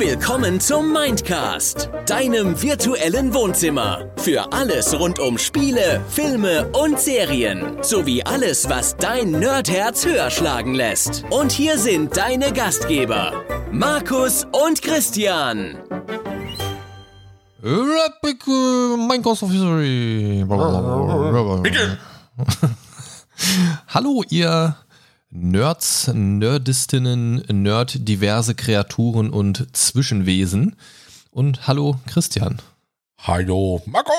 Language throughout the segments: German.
Willkommen zum Mindcast, deinem virtuellen Wohnzimmer. Für alles rund um Spiele, Filme und Serien. Sowie alles, was dein Nerdherz höher schlagen lässt. Und hier sind deine Gastgeber, Markus und Christian. Minecraft of History. Hallo, ihr Nerds, Nerdistinnen, Nerd-diverse Kreaturen und Zwischenwesen. Und hallo, Christian. Hallo, Marco!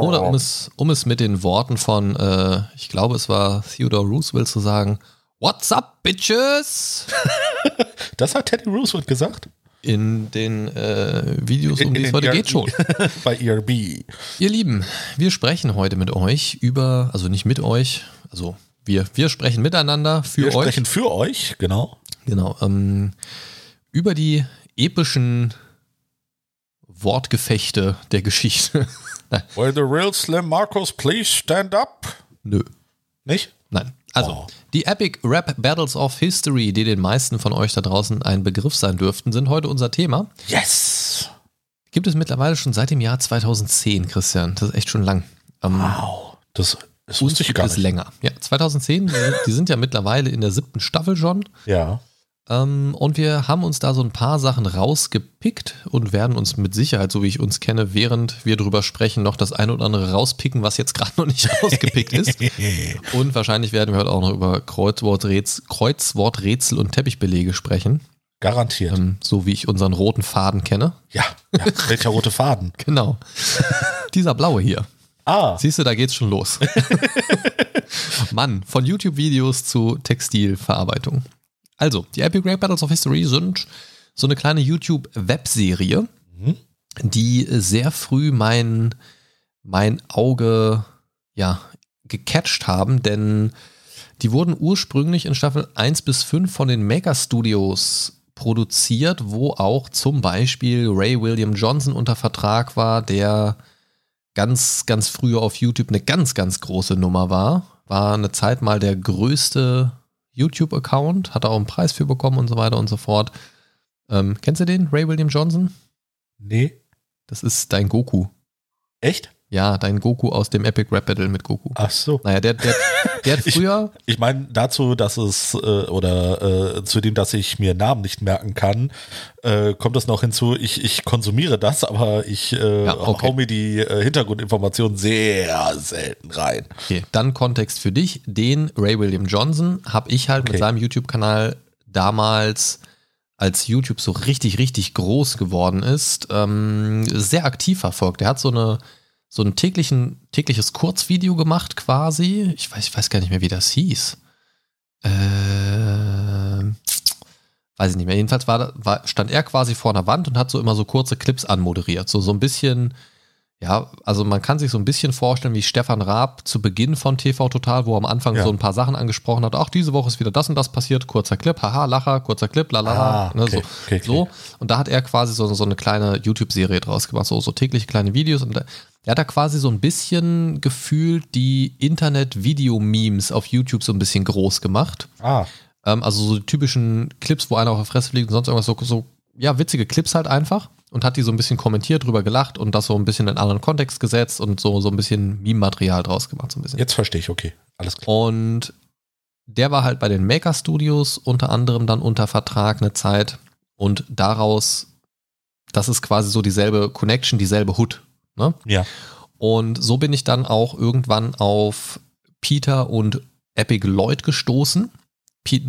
Oder um es, um es mit den Worten von, äh, ich glaube, es war Theodore Roosevelt zu sagen, What's up, bitches? Das hat Teddy Roosevelt gesagt. In den äh, Videos, um In- die es heute geht schon. Bei ERB. Ihr Lieben, wir sprechen heute mit euch über, also nicht mit euch, also wir, wir sprechen miteinander für Wir euch. sprechen für euch, genau. Genau, ähm, über die epischen Wortgefechte der Geschichte. Will the real Slim Marcos please stand up? Nö, Nicht? nein. Also, Oh. die Epic Rap Battles of History, die den meisten von euch da draußen ein Begriff sein dürften, sind heute unser Thema. Yes! Gibt es mittlerweile schon seit dem Jahr 2010, Christian. Das ist echt schon lang. Ähm, Wow. Das, uns wusste ich gar nicht. länger. Ja, 2010, die sind, die sind ja mittlerweile in der siebten Staffel schon. Ja. Ähm, und wir haben uns da so ein paar Sachen rausgepickt und werden uns mit Sicherheit, so wie ich uns kenne, während wir drüber sprechen, noch das eine oder andere rauspicken, was jetzt gerade noch nicht rausgepickt ist. Und wahrscheinlich werden wir heute auch noch über Kreuzworträtsel, Kreuzworträtsel und Teppichbelege sprechen, Garantiert. ähm, so wie ich unseren roten Faden kenne. ja. ja. Welcher rote Faden? Genau. Dieser blaue hier. Ah. Siehst du, da geht's schon los. Mann, von YouTube-Videos zu Textilverarbeitung. Also, die Epic Rap Battles of History sind so eine kleine YouTube-Webserie, Mhm. die sehr früh mein, mein Auge ja, gecatcht haben, denn die wurden ursprünglich in Staffel 1 bis 5 von den Maker Studios produziert, wo auch zum Beispiel Ray William Johnson unter Vertrag war, der ganz, ganz früher auf YouTube eine ganz, ganz große Nummer war. War eine Zeit mal der größte YouTube-Account, hat er auch einen Preis für bekommen und so weiter und so fort. Ähm, kennst du den, Ray William Johnson? Nee. Das ist dein Goku. Echt? Ja, dein Goku aus dem Epic Rap Battle mit Goku. Ach so. Naja, der, der, der hat Ich- früher, Ich meine, dazu, dass es, äh, oder äh, zu dem, dass ich mir Namen nicht merken kann, äh, kommt es noch hinzu, ich, ich konsumiere das, aber ich äh, Ja, okay. hau mir die äh, Hintergrundinformationen sehr selten rein. okay, dann Kontext für dich, den Ray William Johnson habe ich halt mit Okay. seinem YouTube-Kanal damals, als YouTube so richtig, richtig groß geworden ist, ähm, sehr aktiv verfolgt. Er hat so eine so ein täglichen, tägliches Kurzvideo gemacht quasi. Ich weiß, ich weiß gar nicht mehr, wie das hieß. Äh, weiß ich nicht mehr. Jedenfalls war, war, stand er quasi vor einer Wand und hat so immer so kurze Clips anmoderiert. So, so ein bisschen, ja, also man kann sich so ein bisschen vorstellen, wie Stefan Raab zu Beginn von TV Total, wo er am Anfang Ja. so ein paar Sachen angesprochen hat. Ach, diese Woche ist wieder das und das passiert. Kurzer Clip, haha, Lacher, kurzer Clip, lalala. Ah, ne, okay, so. okay, okay. so. Und da hat er quasi so, so eine kleine YouTube-Serie draus gemacht, so, so tägliche kleine Videos. Und da- er hat da quasi so ein bisschen gefühlt die Internet-Video-Memes auf YouTube so ein bisschen groß gemacht. Ah, Ähm, also so die typischen Clips, wo einer auf der Fresse liegt und sonst irgendwas, so, so ja, witzige Clips halt einfach. Und hat die so ein bisschen kommentiert, drüber gelacht und das so ein bisschen in einen anderen Kontext gesetzt und so, so ein bisschen Meme-Material draus gemacht, so ein bisschen. jetzt verstehe ich, okay. Alles klar. Und der war halt bei den Maker Studios unter anderem dann unter Vertrag eine Zeit und daraus, das ist quasi so dieselbe Connection, dieselbe Hood. Ne? Ja. Und so bin ich dann auch irgendwann auf Peter und Epic Lloyd gestoßen.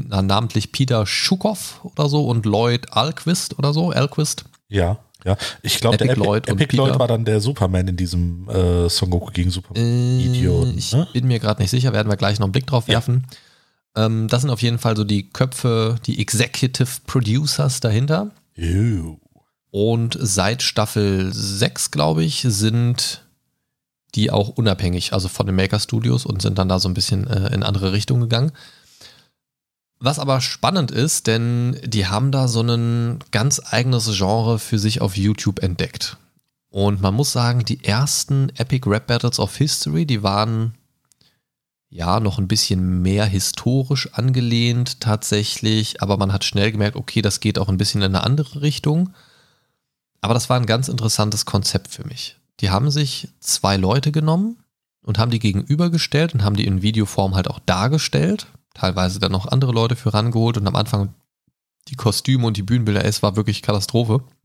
Na, namentlich Peter Schukow oder so und Lloyd Alquist oder so, Alquist. Ja, ja. Ich glaube, der Epic Epi Lloyd und Epic Lloyd war dann der Superman in diesem äh, Son Goku gegen Superman. Äh, Idioten, ich ne? bin mir gerade nicht sicher, werden wir gleich noch einen Blick drauf Ja. werfen. Ähm, das sind auf jeden Fall so die Köpfe, die Executive Producers dahinter. Ew. Und seit Staffel 6, glaube ich, sind die auch unabhängig, also von den Maker Studios und sind dann da so ein bisschen äh, in andere Richtungen gegangen. Was aber spannend ist, denn die haben da so ein ganz eigenes Genre für sich auf YouTube entdeckt. Und man muss sagen, die ersten Epic Rap Battles of History, die waren ja, noch ein bisschen mehr historisch angelehnt tatsächlich, aber man hat schnell gemerkt, okay, das geht auch ein bisschen in eine andere Richtung. Aber das war ein ganz interessantes Konzept für mich. Die haben sich zwei Leute genommen und haben die gegenübergestellt und haben die in Videoform halt auch dargestellt. Teilweise dann noch andere Leute für rangeholt und am Anfang die Kostüme und die Bühnenbilder, es war wirklich Katastrophe.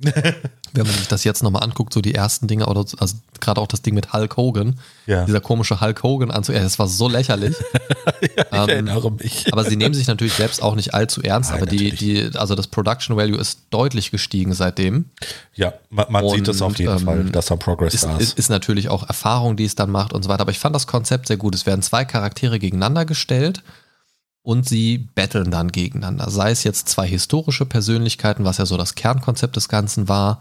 Wenn man sich das jetzt nochmal anguckt, so die ersten Dinge, oder also gerade auch das Ding mit Hulk Hogan, Ja. dieser komische Hulk Hogan Anzug, das war so lächerlich. ja, ich Ähm, erinnere mich. aber sie nehmen sich natürlich selbst auch nicht allzu ernst, Nein, aber die, die, also das Production Value ist deutlich gestiegen seitdem. Ja, man, man sieht es auf Und, jeden ähm, Fall, dass da Progress Ist, da ist. ist natürlich auch Erfahrung, die es dann macht und so weiter. Aber ich fand das Konzept sehr gut. Es werden zwei Charaktere gegeneinander gestellt und sie battlen dann gegeneinander. Sei es jetzt zwei historische Persönlichkeiten, was ja so das Kernkonzept des Ganzen war,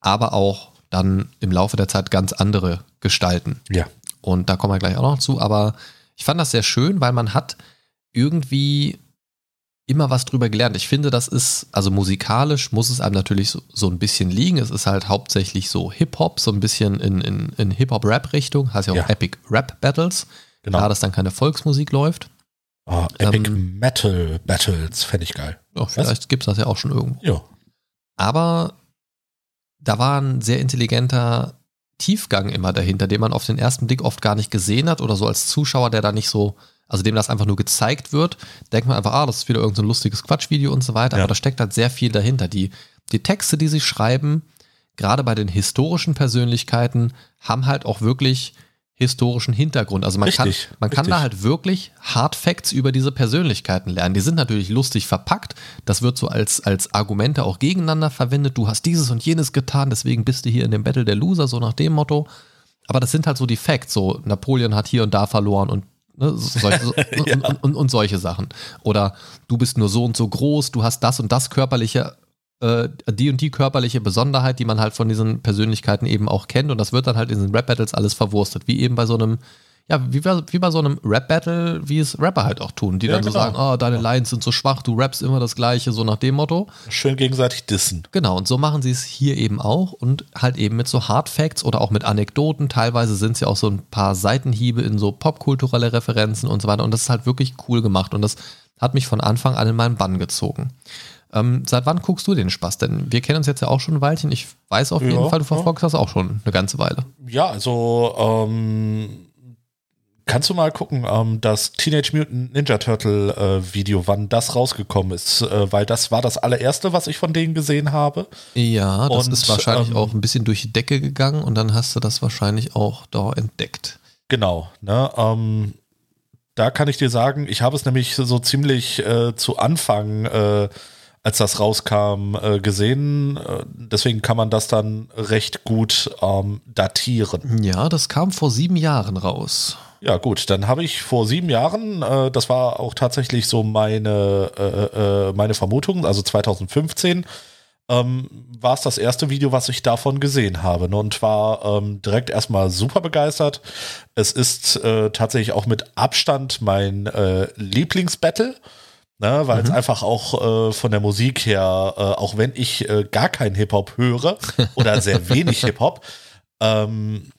aber auch dann im Laufe der Zeit ganz andere Gestalten. Ja. Und da kommen wir gleich auch noch zu. Aber ich fand das sehr schön, weil man hat irgendwie immer was drüber gelernt. Ich finde, das ist, also musikalisch muss es einem natürlich so, so ein bisschen liegen. Es ist halt hauptsächlich so Hip-Hop, so ein bisschen in, in, in Hip-Hop-Rap-Richtung. Heißt ja auch Ja. Epic Rap-Battles. Genau. Klar, dass dann keine Volksmusik läuft. Ah, Epic ähm, Metal Battles, fände ich geil. Oh, vielleicht gibt es das ja auch schon irgendwo. Ja. Aber da war ein sehr intelligenter Tiefgang immer dahinter, den man auf den ersten Blick oft gar nicht gesehen hat oder so als Zuschauer, der da nicht so, also dem das einfach nur gezeigt wird, denkt man einfach, ah, das ist wieder irgendein so lustiges Quatschvideo und so weiter, Ja. aber da steckt halt sehr viel dahinter. Die, die Texte, die sie schreiben, gerade bei den historischen Persönlichkeiten, haben halt auch wirklich historischen Hintergrund. Also man kann, Richtig, man kann richtig. da halt wirklich Hard Facts über diese Persönlichkeiten lernen. Die sind natürlich lustig verpackt. Das wird so als, als Argumente auch gegeneinander verwendet. Du hast dieses und jenes getan, deswegen bist du hier in dem Battle der Loser, so nach dem Motto. Aber das sind halt so die Facts. So, Napoleon hat hier und da verloren und ne, so- solche, so, und, und, und, und solche Sachen. Oder du bist nur so und so groß, du hast das und das körperliche, äh, die und die körperliche Besonderheit, die man halt von diesen Persönlichkeiten eben auch kennt. Und das wird dann halt in den Rap-Battles alles verwurstet. Wie eben bei so einem, ja, wie, bei- wie bei so einem Rap-Battle, wie es Rapper halt auch tun, die Ja, dann so genau. sagen, oh, deine Lines sind so schwach, du rappst immer das Gleiche, so nach dem Motto. Schön gegenseitig dissen. Genau, und so machen sie es hier eben auch und halt eben mit so Hard Facts oder auch mit Anekdoten. Teilweise sind es ja auch so ein paar Seitenhiebe in so popkulturelle Referenzen und so weiter. Und das ist halt wirklich cool gemacht und das hat mich von Anfang an in meinen Bann gezogen. Ähm, seit wann guckst du den Spaß? Denn wir kennen uns jetzt ja auch schon ein Weilchen. Ich weiß auf Ja, jeden Fall, du ja. verfolgst das auch schon eine ganze Weile. Ja, also ähm, kannst du mal gucken, ähm, das Teenage Mutant Ninja Turtle äh, Video, wann das rausgekommen ist, äh, weil das war das allererste, was ich von denen gesehen habe. Ja, das Und, ist wahrscheinlich ähm, auch ein bisschen durch die Decke gegangen und dann hast du das wahrscheinlich auch da entdeckt. Genau, ne? Ähm, da kann ich dir sagen, ich habe es nämlich so ziemlich äh, zu Anfang, äh, als das rauskam, äh, gesehen. Äh, deswegen kann man das dann recht gut ähm, datieren. Ja, das kam vor sieben Jahren raus. Ja, gut, dann habe ich vor sieben Jahren, äh, das war auch tatsächlich so meine, äh, äh, meine Vermutung, also 2015, ähm, war es das erste Video, was ich davon gesehen habe ne, und war ähm, direkt erstmal super begeistert. Es ist äh, tatsächlich auch mit Abstand mein äh, Lieblingsbattle. Ne, weil es einfach auch äh, von der Musik her, äh, auch wenn ich äh, gar keinen Hip-Hop höre oder sehr wenig Hip-Hop, ähm,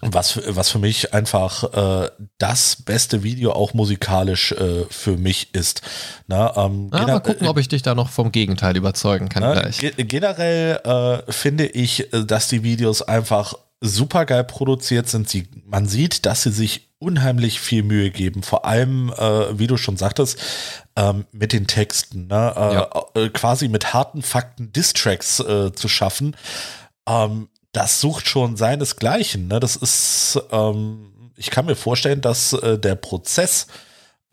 was, für- was für mich einfach äh, das beste Video auch musikalisch äh, für mich ist. Na, ähm, Ah, gener- mal gucken, ob ich dich da noch vom Gegenteil überzeugen kann äh, gleich. ge generell äh, finde ich, äh, dass die Videos einfach super geil produziert sind. Sie, man sieht, dass sie sich unheimlich viel Mühe geben. Vor allem, äh, wie du schon sagtest, ähm, mit den Texten. Ne? Äh, Ja. äh, quasi mit harten Fakten Distracks äh, zu schaffen. Ähm, das sucht schon seinesgleichen. Ne? Das ist, ähm, ich kann mir vorstellen, dass äh, der Prozess,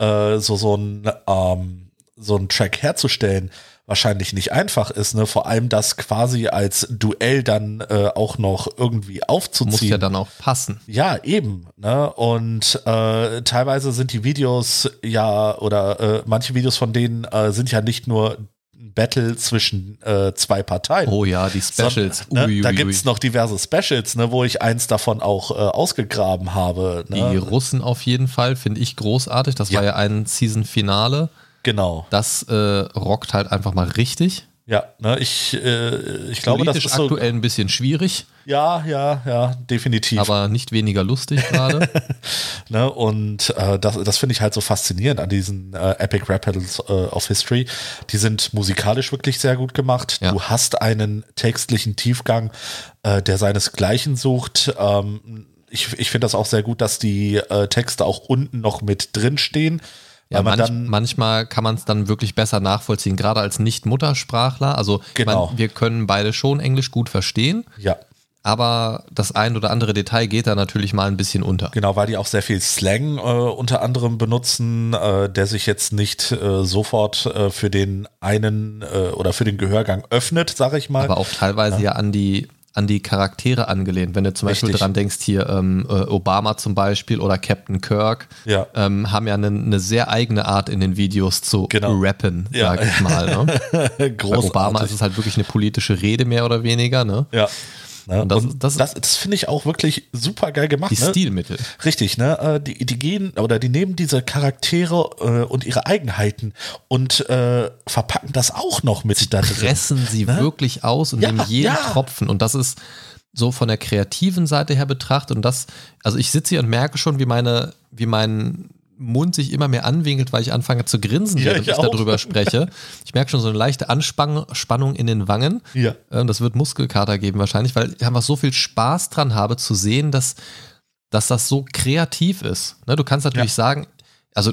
so, so ein, ähm, so einen Track herzustellen, wahrscheinlich nicht einfach ist, ne? Vor allem das quasi als Duell dann äh, auch noch irgendwie aufzuziehen. Muss ja dann auch passen. Ja, eben. Ne? Und äh, teilweise sind die Videos ja, oder äh, manche Videos von denen äh, sind ja nicht nur ein Battle zwischen äh, zwei Parteien. Oh ja, die Specials. Sondern, ne, Ui, da gibt's ui. noch diverse Specials, ne, wo ich eins davon auch äh, ausgegraben habe. Die Ne? Russen auf jeden Fall finde ich großartig. Das Ja. war ja ein Season-Finale. Genau. Das äh, rockt halt einfach mal richtig. Ja, ne, ich, äh, ich glaube, das ist so. aktuell ein bisschen schwierig, Ja, ja, ja, definitiv. aber nicht weniger lustig gerade. Ne? Und äh, das, das finde ich halt so faszinierend an diesen äh, Epic Rap Battles äh, of History. Die sind musikalisch wirklich sehr gut gemacht. Ja. Du hast einen textlichen Tiefgang, äh, der seinesgleichen sucht. Ähm, ich ich finde das auch sehr gut, dass die äh, Texte auch unten noch mit drin stehen. Ja, manch, dann, manchmal kann man es dann wirklich besser nachvollziehen, gerade als Nicht-Muttersprachler. Also Genau. man, wir können beide schon Englisch gut verstehen, ja, aber das ein oder andere Detail geht da natürlich mal ein bisschen unter. Genau, weil die auch sehr viel Slang äh, unter anderem benutzen, äh, der sich jetzt nicht äh, sofort äh, für den einen äh, oder für den Gehörgang öffnet, sage ich mal. Aber auch teilweise ja, an die an die Charaktere angelehnt. Wenn du zum Beispiel Richtig. dran denkst, hier ähm, äh, Obama zum Beispiel oder Captain Kirk, Ja. ähm, haben ja eine, eine sehr eigene Art in den Videos zu Genau. rappen, Ja. sag ich mal. Ne? Bei Großartig. Obama ist es halt wirklich eine politische Rede mehr oder weniger. Ne? Ja. Ne? Und das- Und das- das, das, finde ich auch wirklich super geil gemacht. Die ne? Stilmittel. Richtig, ne? Äh, Die, die gehen oder die nehmen diese Charaktere äh, und ihre Eigenheiten und äh, verpacken das auch noch mit da drin. pressen sie Ne? wirklich aus und Ja, nehmen jeden ja. Tropfen. Und das ist so von der kreativen Seite her betrachtet. Und das, also ich sitze hier und merke schon, wie meine, wie mein Mund sich immer mehr anwinkelt, weil ich anfange zu grinsen, Ja, während ich ich, darüber spreche. Ich merke schon so eine leichte Anspannung Spannung in den Wangen. Ja. Äh, Das wird Muskelkater geben wahrscheinlich, weil ich einfach so viel Spaß dran habe zu sehen, dass, dass das so kreativ ist. Ne, du kannst natürlich sagen, also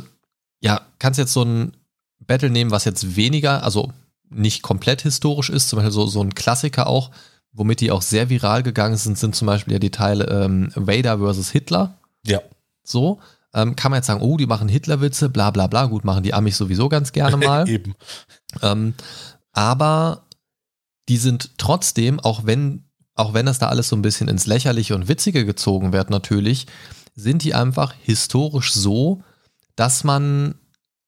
ja, kannst jetzt so ein Battle nehmen, was jetzt weniger, also nicht komplett historisch ist, zum Beispiel so, so ein Klassiker auch, womit die auch sehr viral gegangen sind, sind zum Beispiel ja die Teile ähm, Vader versus Hitler. Ja. So. Ähm, kann man jetzt sagen, oh, die machen Hitlerwitze, bla bla bla. Gut, machen die Amis sowieso ganz gerne mal. Eben. Ähm, aber die sind trotzdem, auch wenn, auch wenn das da alles so ein bisschen ins Lächerliche und Witzige gezogen wird, natürlich, sind die einfach historisch so, dass man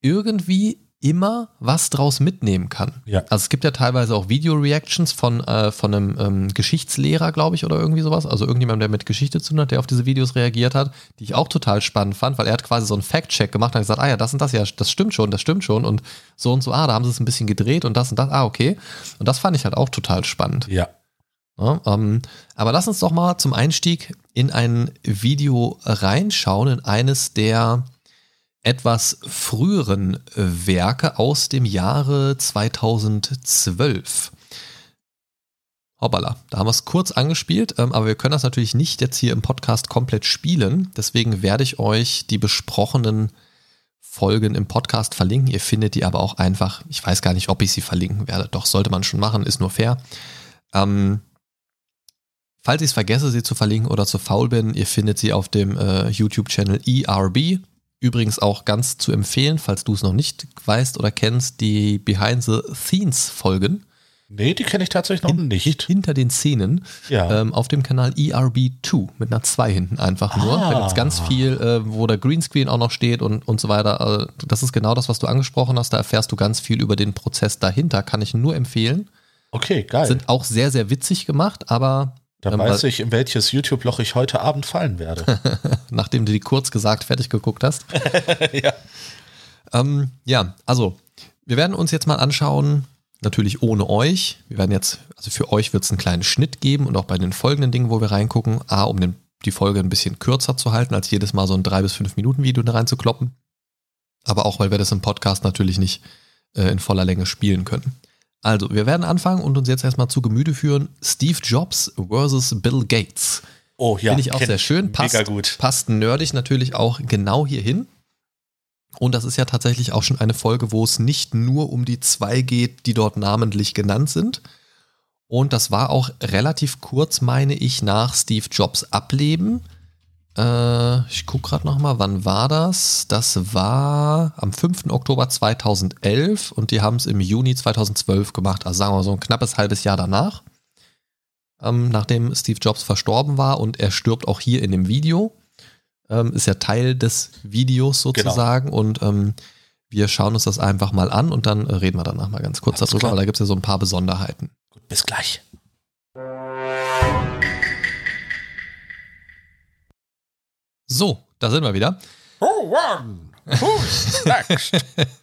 irgendwie immer was draus mitnehmen kann. Ja. Also es gibt ja teilweise auch Video-Reactions von, äh, von einem ähm, Geschichtslehrer, glaube ich, oder irgendwie sowas. Also irgendjemand, der mit Geschichte zu tun hat, der auf diese Videos reagiert hat, die ich auch total spannend fand, weil er hat quasi so einen Fact-Check gemacht und hat gesagt, ah ja, das und das, ja, das stimmt schon, das stimmt schon und so und so, ah, da haben sie es ein bisschen gedreht und das und das, ah, okay. Und das fand ich halt auch total spannend. Ja. Ja, ähm, aber lass uns doch mal zum Einstieg in ein Video reinschauen, in eines der etwas früheren Werke aus dem Jahre 2012. Hoppala, da haben wir es kurz angespielt, ähm, aber wir können das natürlich nicht jetzt hier im Podcast komplett spielen. Deswegen werde ich euch die besprochenen Folgen im Podcast verlinken. Ihr findet die aber auch einfach, ich weiß gar nicht, ob ich sie verlinken werde. Doch, sollte man schon machen, ist nur fair. Ähm, falls ich es vergesse, sie zu verlinken oder zu faul bin, ihr findet sie auf dem äh, YouTube-Channel ERB. Übrigens auch ganz zu empfehlen, falls du es noch nicht weißt oder kennst, die Behind the Scenes Folgen. Nee, die kenne ich tatsächlich noch nicht. Hinter den Szenen Ja. ähm, auf dem Kanal ERB2 mit einer 2 hinten einfach nur. Ah. Da gibt es ganz viel, äh, wo der Greenscreen auch noch steht und, und so weiter. Also, das ist genau das, was du angesprochen hast. Da erfährst du ganz viel über den Prozess dahinter. Kann ich nur empfehlen. Okay, geil. Sind auch sehr, sehr witzig gemacht, aber da ähm, weiß ich, in welches YouTube-Loch ich heute Abend fallen werde. nachdem du die kurz gesagt fertig geguckt hast. ja. Ähm, ja, also wir werden uns jetzt mal anschauen, natürlich ohne euch. Wir werden jetzt, also für euch wird es einen kleinen Schnitt geben und auch bei den folgenden Dingen, wo wir reingucken. A, um den, die Folge ein bisschen kürzer zu halten, als jedes Mal so ein 3 bis 5 Minuten Video da reinzukloppen. Aber auch, weil wir das im Podcast natürlich nicht äh, in voller Länge spielen können. Also, wir werden anfangen und uns jetzt erstmal zu Gemüte führen. Steve Jobs versus Bill Gates. Oh ja. Finde ich auch sehr schön. Passt, Mega gut. passt nerdig natürlich auch genau hierhin. Und das ist ja tatsächlich auch schon eine Folge, wo es nicht nur um die zwei geht, die dort namentlich genannt sind. Und das war auch relativ kurz, meine ich, nach Steve Jobs Ableben. Äh, ich gucke gerade nochmal, wann war das? Das war am 5. Oktober 2011 und die haben es im Juni 2012 gemacht. Also sagen wir mal so ein knappes halbes Jahr danach ähm, nachdem Steve Jobs verstorben war und er stirbt auch hier in dem Video. Ähm, ist ja Teil des Videos sozusagen und ähm, wir schauen uns das einfach mal an und dann reden wir danach mal ganz kurz Alles darüber, klar. weil da gibt es ja so ein paar Besonderheiten. Gut, bis gleich. So, da sind wir wieder. Oh, one. Who's next?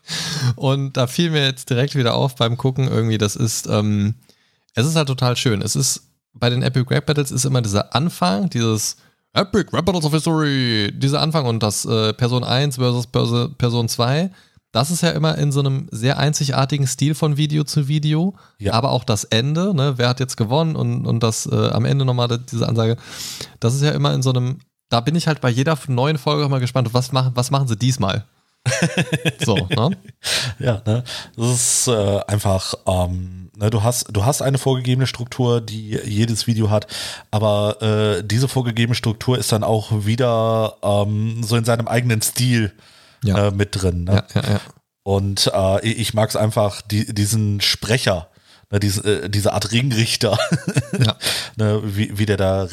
Und da fiel mir jetzt direkt wieder auf beim Gucken irgendwie, das ist, ähm, es ist halt total schön. Es ist, bei den Epic Rap Battles ist immer dieser Anfang, dieses Epic Rap Battles of History, dieser Anfang und das äh, Person 1 versus Person 2 das ist ja immer in so einem sehr einzigartigen Stil von Video zu Video. Ja. Aber auch das Ende, ne, wer hat jetzt gewonnen und, und das äh, am Ende nochmal diese Ansage, das ist ja immer in so einem, da bin ich halt bei jeder neuen Folge immer gespannt, was machen, was machen sie diesmal? so, ne? Ja, ne? Das ist äh, einfach, ähm, ne, du hast, du hast eine vorgegebene Struktur, die jedes Video hat, aber äh, diese vorgegebene Struktur ist dann auch wieder ähm, so in seinem eigenen Stil ja. äh, mit drin. Ne? Ja, ja, ja. Und äh, ich mag es einfach, die, diesen Sprecher, ne, diese, äh, diese Art Ringrichter, ja. ne, wie, wie der da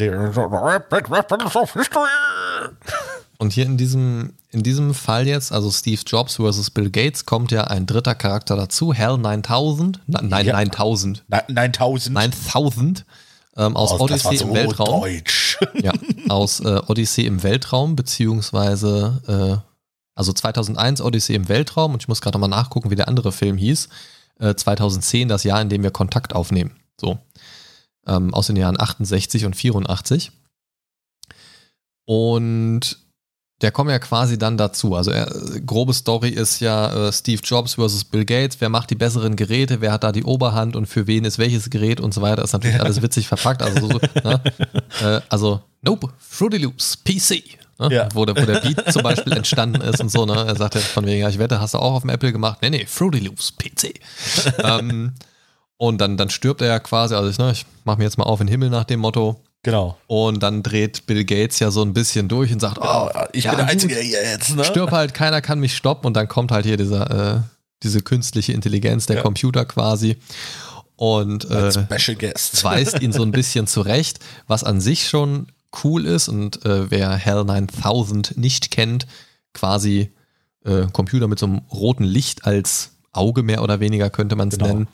und hier in diesem, in diesem Fall jetzt, also Steve Jobs versus Bill Gates, kommt ja ein dritter Charakter dazu, Hell 9000. Nein, ja. 9000. 9000. 9000. Ähm, aus oh, Odyssey im Weltraum. Deutsch. ja, aus äh, Odyssey im Weltraum, beziehungsweise äh, also 2001 Odyssey im Weltraum und ich muss gerade mal nachgucken, wie der andere Film hieß. Äh, 2010 das Jahr, in dem wir Kontakt aufnehmen. So. Ähm, aus den Jahren 68 und 84. Und der kommt ja quasi dann dazu. Also er, grobe Story ist ja äh, Steve Jobs versus Bill Gates. Wer macht die besseren Geräte? Wer hat da die Oberhand und für wen ist welches Gerät und so weiter? Ist natürlich ja. alles witzig verpackt. Also, so, ne? äh, also Nope, Fruity Loops, PC. Ne? Ja. Wo, der, wo der Beat zum Beispiel entstanden ist und so. Ne? Er sagte von wegen, ja, ich wette, hast du auch auf dem Apple gemacht? Nee, nee, Fruity Loops, PC. ähm, und dann, dann stirbt er ja quasi, also ich, ne, ich mach mir jetzt mal auf in den Himmel nach dem Motto. Genau. Und dann dreht Bill Gates ja so ein bisschen durch und sagt, oh, ich ja, bin der Einzige hier jetzt, ne? Stirb halt, keiner kann mich stoppen. Und dann kommt halt hier dieser, äh, diese künstliche Intelligenz, der ja. Computer quasi. Und äh, weist ihn so ein bisschen zurecht, was an sich schon cool ist und äh, wer Hell 9000 nicht kennt, quasi äh, Computer mit so einem roten Licht als Auge mehr oder weniger könnte man es genau. nennen.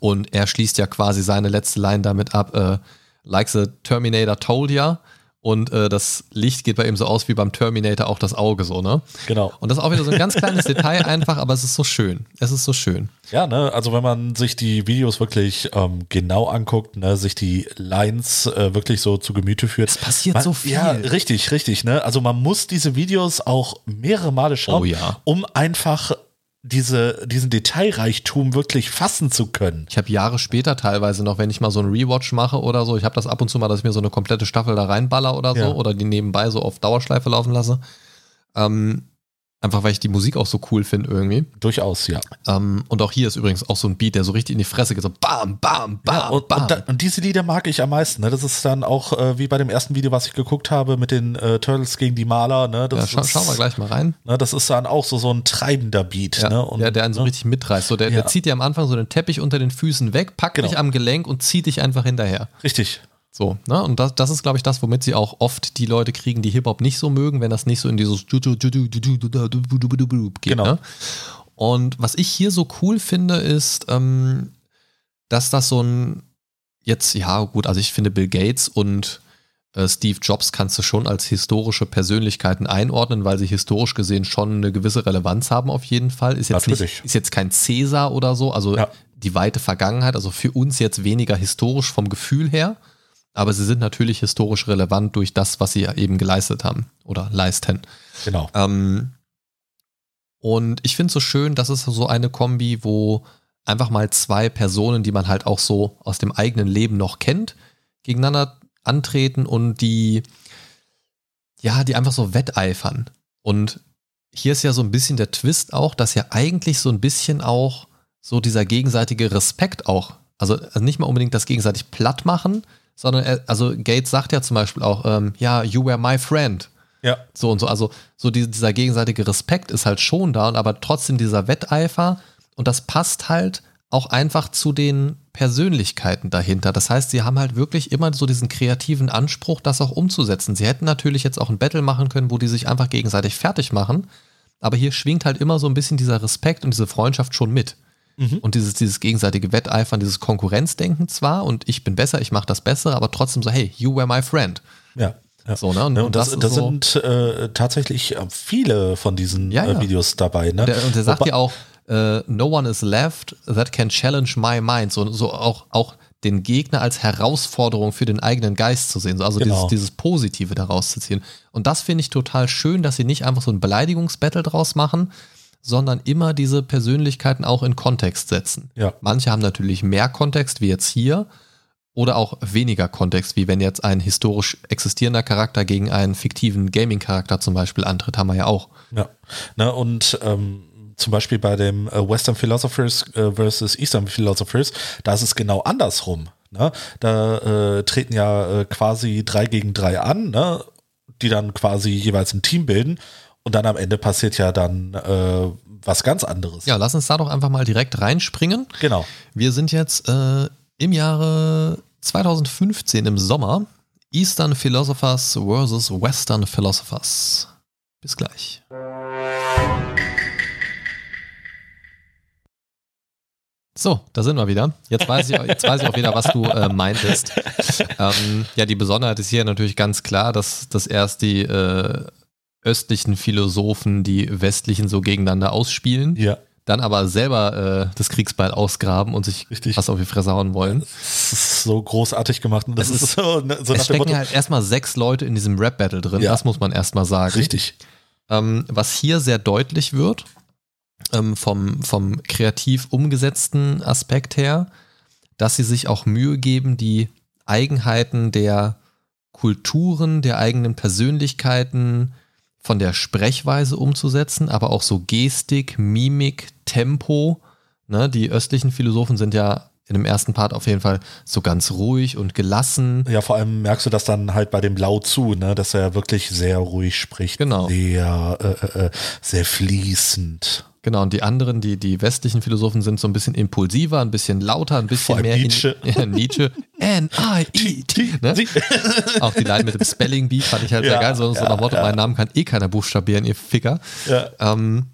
Und er schließt ja quasi seine letzte Line damit ab, äh, like the Terminator told ya. Und äh, das Licht geht bei ihm so aus wie beim Terminator auch das Auge so, ne? Genau. Und das ist auch wieder so ein ganz kleines Detail einfach, aber es ist so schön. Es ist so schön. Ja, ne, also wenn man sich die Videos wirklich ähm, genau anguckt, ne, sich die Lines äh, wirklich so zu Gemüte führt. Es passiert man, so viel. Ja, richtig, richtig, ne? Also man muss diese Videos auch mehrere Male schauen, oh, ja. um einfach diese, diesen Detailreichtum wirklich fassen zu können. Ich habe Jahre später teilweise noch, wenn ich mal so einen Rewatch mache oder so, ich habe das ab und zu mal, dass ich mir so eine komplette Staffel da reinballer oder so ja. oder die nebenbei so auf Dauerschleife laufen lasse. Ähm, Einfach weil ich die Musik auch so cool finde irgendwie. Durchaus, ja. Ähm, und auch hier ist übrigens auch so ein Beat, der so richtig in die Fresse geht, so bam, bam, bam, ja, und, bam. Und, da, und, diese Lieder mag ich am meisten. Ne? Das ist dann auch äh, wie bei dem ersten Video, was ich geguckt habe mit den äh, Turtles gegen die Maler. Ne? Das ja, scha ist, schauen wir gleich mal rein. Ne? Das ist dann auch so, so ein treibender Beat. Ja, ne? Und, ja der einen so ne? richtig mitreißt. So, der, ja. der zieht dir am Anfang so den Teppich unter den Füßen weg, packt genau. dich am Gelenk und zieht dich einfach hinterher. Richtig. So, ne? Und das, das ist, glaube ich, das, womit sie auch oft die Leute kriegen, die Hip-Hop nicht so mögen, wenn das nicht so in dieses geht. Genau. Ne? Und was ich hier so cool finde, ist, ähm, dass das so ein, jetzt, ja, gut, also ich finde Bill Gates und äh, Steve Jobs kannst du schon als historische Persönlichkeiten einordnen, weil sie historisch gesehen schon eine gewisse Relevanz haben auf jeden Fall. Ist jetzt, nicht, ist jetzt kein Cäsar oder so, also ja. die weite Vergangenheit, also für uns jetzt weniger historisch vom Gefühl her aber sie sind natürlich historisch relevant durch das, was sie eben geleistet haben oder leisten. Genau. Ähm, und ich finde es so schön, dass es so eine Kombi, wo einfach mal zwei Personen, die man halt auch so aus dem eigenen Leben noch kennt, gegeneinander antreten und die, ja, die einfach so wetteifern. Und hier ist ja so ein bisschen der Twist auch, dass ja eigentlich so ein bisschen auch so dieser gegenseitige Respekt auch, also, also nicht mal unbedingt das gegenseitig platt machen, sondern er, also Gates sagt ja zum Beispiel auch, ähm, ja, you were my friend. Ja. So und so. Also so die, dieser gegenseitige Respekt ist halt schon da, aber trotzdem dieser Wetteifer und das passt halt auch einfach zu den Persönlichkeiten dahinter. Das heißt, sie haben halt wirklich immer so diesen kreativen Anspruch, das auch umzusetzen. Sie hätten natürlich jetzt auch ein Battle machen können, wo die sich einfach gegenseitig fertig machen, aber hier schwingt halt immer so ein bisschen dieser Respekt und diese Freundschaft schon mit. Mhm. Und dieses, dieses gegenseitige Wetteifern, dieses Konkurrenzdenken zwar und ich bin besser, ich mache das besser, aber trotzdem so, hey, you were my friend. Ja. Ja. So, ne? Und, und das, das, das so sind äh, tatsächlich viele von diesen ja, ja. Äh, Videos dabei. Ne? Der, und der sagt ja auch, uh, no one is left that can challenge my mind. So, so auch, auch den Gegner als Herausforderung für den eigenen Geist zu sehen. So, also genau. dieses, dieses Positive daraus zu ziehen. Und das finde ich total schön, dass sie nicht einfach so ein Beleidigungsbattle draus machen, sondern immer diese Persönlichkeiten auch in Kontext setzen. Ja. Manche haben natürlich mehr Kontext, wie jetzt hier, oder auch weniger Kontext, wie wenn jetzt ein historisch existierender Charakter gegen einen fiktiven Gaming-Charakter zum Beispiel antritt, haben wir ja auch. Ja, ne, und ähm, zum Beispiel bei dem äh, Western Philosophers äh, versus Eastern Philosophers, da ist es genau andersrum. Ne? Da äh, treten ja äh, quasi drei gegen drei an, ne? die dann quasi jeweils ein Team bilden und dann am Ende passiert ja dann äh, was ganz anderes. Ja, lass uns da doch einfach mal direkt reinspringen. Genau. Wir sind jetzt äh, im Jahre 2015 im Sommer. Eastern Philosophers versus Western Philosophers. Bis gleich. So, da sind wir wieder. Jetzt weiß ich, jetzt weiß ich auch wieder, was du äh, meintest. Ähm, ja, die Besonderheit ist hier natürlich ganz klar, dass, dass erst die äh, östlichen Philosophen die westlichen so gegeneinander ausspielen. Ja. Dann aber selber äh, das Kriegsbeil ausgraben und sich Richtig. was auf die Fresse hauen wollen. Das ist so großartig gemacht. Und das es ist, so, ne, so es stecken Motto, halt erstmal sechs Leute in diesem Rap-Battle drin. Ja. Das muss man erstmal sagen. Richtig. Ähm, was hier sehr deutlich wird, ähm, vom, vom kreativ umgesetzten Aspekt her, dass sie sich auch Mühe geben, die Eigenheiten der Kulturen, der eigenen Persönlichkeiten, von der Sprechweise umzusetzen, aber auch so Gestik, Mimik, Tempo. Ne? Die östlichen Philosophen sind ja in dem ersten Part auf jeden Fall so ganz ruhig und gelassen. Ja, vor allem merkst du das dann halt bei dem Lau zu, ne, dass er wirklich sehr ruhig spricht. Genau. Sehr, äh, äh, äh sehr fließend. Genau, und die anderen, die, die westlichen Philosophen sind so ein bisschen impulsiver, ein bisschen lauter, ein bisschen mehr Nietzsche. In, ja, Nietzsche. N-I-E-T. Ne? Auch die Line mit dem Spelling Bee fand ich halt ja, sehr geil. So, ja, so nach Motto, ja. meinen Namen kann eh keiner buchstabieren, ihr Ficker. Ja. Ähm,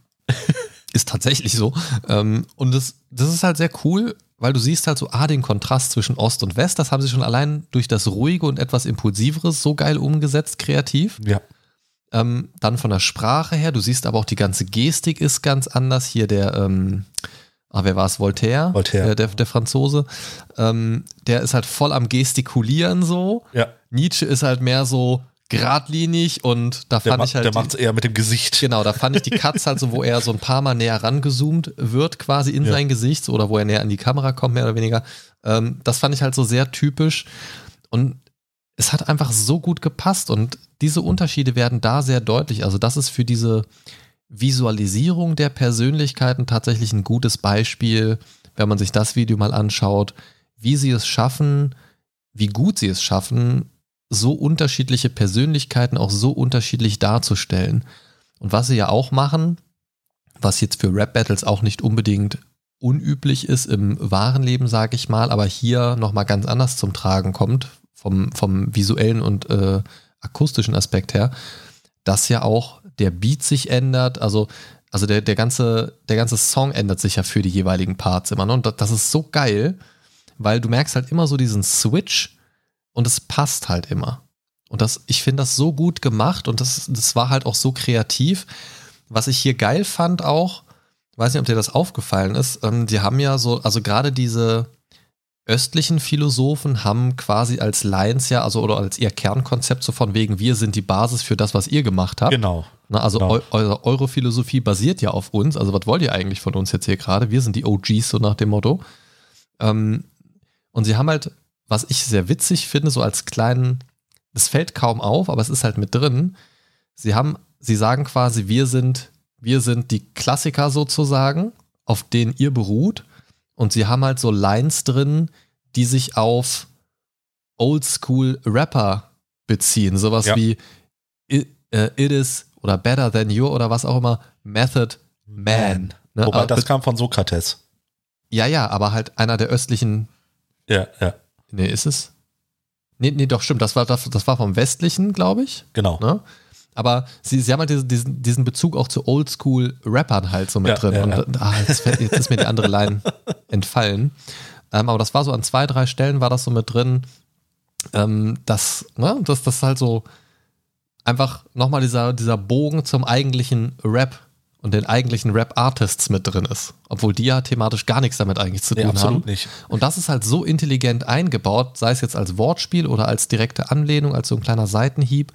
ist tatsächlich so. Ähm, und das, das ist halt sehr cool, weil du siehst halt so, ah, den Kontrast zwischen Ost und West, das haben sie schon allein durch das ruhige und etwas impulsiveres so geil umgesetzt, kreativ. Ja. Ähm, dann von der Sprache her, du siehst aber auch die ganze Gestik ist ganz anders. Hier der, ähm, ah, wer war es? Voltaire, Voltaire. Der, der, der Franzose. Ähm, der ist halt voll am Gestikulieren so. Ja. Nietzsche ist halt mehr so geradlinig und da fand der ich halt. Der macht es eher mit dem Gesicht. Genau, da fand ich die Cuts halt so, wo er so ein paar Mal näher rangezoomt wird, quasi in ja. sein Gesicht oder wo er näher an die Kamera kommt, mehr oder weniger. Ähm, das fand ich halt so sehr typisch. Und es hat einfach so gut gepasst und diese Unterschiede werden da sehr deutlich. Also das ist für diese Visualisierung der Persönlichkeiten tatsächlich ein gutes Beispiel, wenn man sich das Video mal anschaut, wie sie es schaffen, wie gut sie es schaffen, so unterschiedliche Persönlichkeiten auch so unterschiedlich darzustellen. Und was sie ja auch machen, was jetzt für Rap-Battles auch nicht unbedingt unüblich ist im wahren Leben, sage ich mal, aber hier nochmal ganz anders zum Tragen kommt, vom, vom visuellen und äh, akustischen Aspekt her, dass ja auch der Beat sich ändert, also, also der, der, ganze, der ganze Song ändert sich ja für die jeweiligen Parts immer. Ne? Und das ist so geil, weil du merkst halt immer so diesen Switch und es passt halt immer. Und das, ich finde das so gut gemacht und das, das war halt auch so kreativ. Was ich hier geil fand auch, weiß nicht, ob dir das aufgefallen ist, ähm, die haben ja so, also gerade diese, östlichen Philosophen haben quasi als Lines ja, also oder als ihr Kernkonzept so von wegen, wir sind die Basis für das, was ihr gemacht habt. Genau. Na, also genau. Eu eure, eure Philosophie basiert ja auf uns. Also was wollt ihr eigentlich von uns jetzt hier gerade? Wir sind die OGs, so nach dem Motto. Ähm, und sie haben halt, was ich sehr witzig finde, so als kleinen, es fällt kaum auf, aber es ist halt mit drin. Sie haben, sie sagen quasi, wir sind, wir sind die Klassiker sozusagen, auf denen ihr beruht und sie haben halt so Lines drin, die sich auf Oldschool-Rapper beziehen. Sowas ja. wie it, uh, it, is oder Better Than You oder was auch immer, Method Man. Ne? Wobei, das kam von Sokrates. Ja, ja, aber halt einer der östlichen. Ja, ja. Nee, ist es? Nee, nee, doch, stimmt. Das war, das, das war vom westlichen, glaube ich. Genau. Ne? Aber sie, sie haben halt diesen, diesen Bezug auch zu Oldschool-Rappern halt so mit ja, drin. Ja, und ja. Ah, jetzt, jetzt, ist mir die andere Line entfallen. Ähm, aber das war so an zwei, drei Stellen war das so mit drin, ähm, dass, ne, dass das halt so, einfach nochmal dieser, dieser Bogen zum eigentlichen Rap und den eigentlichen Rap-Artists mit drin ist. Obwohl die ja thematisch gar nichts damit eigentlich zu Nee, tun absolut haben. nicht. Und das ist halt so intelligent eingebaut, sei es jetzt als Wortspiel oder als direkte Anlehnung, als so ein kleiner Seitenhieb.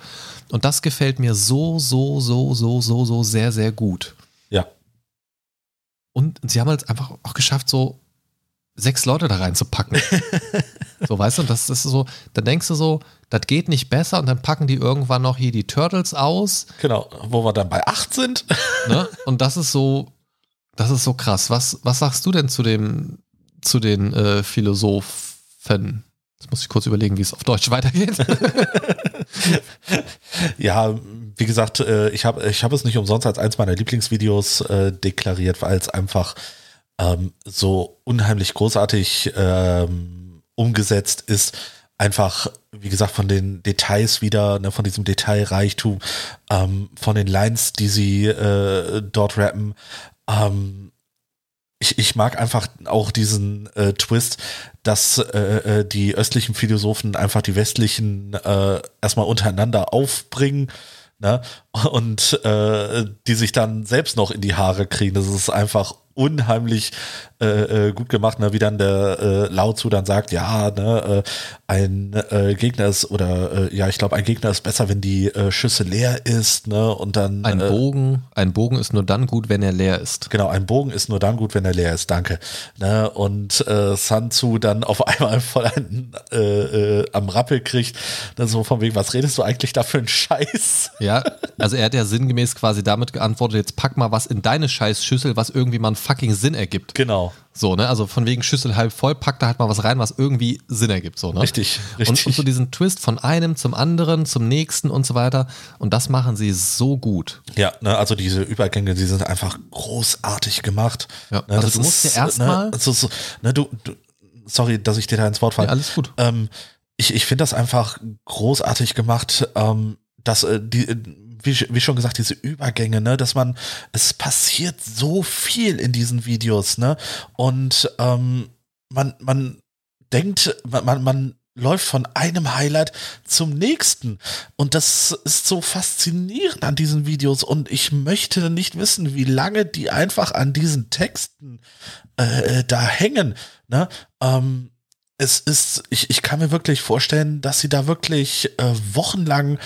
Und das gefällt mir so, so, so, so, so, so sehr, sehr gut. Ja. Und sie haben halt einfach auch geschafft, so sechs Leute da reinzupacken. so, weißt du, das ist so, dann denkst du so, das geht nicht besser und dann packen die irgendwann noch hier die Turtles aus. Genau, wo wir dann bei 8 sind. Ne? Und das ist so, das ist so krass. Was, was sagst du denn zu dem, zu den äh, Philosophen? Jetzt muss ich kurz überlegen, wie es auf Deutsch weitergeht. Ja, wie gesagt, äh, ich habe ich hab es nicht umsonst als eins meiner Lieblingsvideos äh, deklariert, weil es einfach ähm, so unheimlich großartig ähm, umgesetzt ist. Einfach, wie gesagt, von den Details wieder, ne, von diesem Detailreichtum, ähm, von den Lines, die sie äh, dort rappen. Ähm, ich, ich mag einfach auch diesen äh, Twist, dass äh, äh, die östlichen Philosophen einfach die westlichen äh, erstmal untereinander aufbringen ne? und äh, die sich dann selbst noch in die Haare kriegen. Das ist einfach unheimlich äh, äh, gut gemacht, ne? wie dann der äh, Lao Tzu dann sagt, ja, ne, äh, ein äh, Gegner ist oder äh, ja, ich glaube, ein Gegner ist besser, wenn die äh, Schüssel leer ist, ne? Und dann Ein äh, Bogen, ein Bogen ist nur dann gut, wenn er leer ist. Genau, ein Bogen ist nur dann gut, wenn er leer ist, danke. Ne? Und äh, Sun Tzu dann auf einmal voll einen äh, äh, am Rappel kriegt, dann so von wegen, was redest du eigentlich da für einen Scheiß? Ja, also er hat ja sinngemäß quasi damit geantwortet, jetzt pack mal was in deine Scheißschüssel, was irgendwie einen fucking Sinn ergibt. Genau, So, ne? Also von wegen Schüssel halb voll, pack da halt mal was rein, was irgendwie Sinn ergibt. So, ne? richtig, Und, richtig. und so diesen Twist von einem zum anderen, zum nächsten und so weiter. Und das machen sie so gut. ja, ne, also diese Übergänge, die sind einfach großartig gemacht. Ja, ne, also du musst dir erstmal- ne, so, so, ne, du, du, sorry, dass ich dir da ins Wort falle. Ja, alles gut. Ähm, ich ich finde das einfach großartig gemacht, ähm, dass äh, die, äh, wie, wie schon gesagt, diese Übergänge, ne, dass man, es passiert so viel in diesen Videos, ne? Und ähm, man, man denkt, man, man, man läuft von einem Highlight zum nächsten. Und das ist so faszinierend an diesen Videos. Und ich möchte nicht wissen, wie lange die einfach an diesen Texten äh, da hängen. Ne? Ähm, es ist, ich, ich kann mir wirklich vorstellen, dass sie da wirklich äh, wochenlang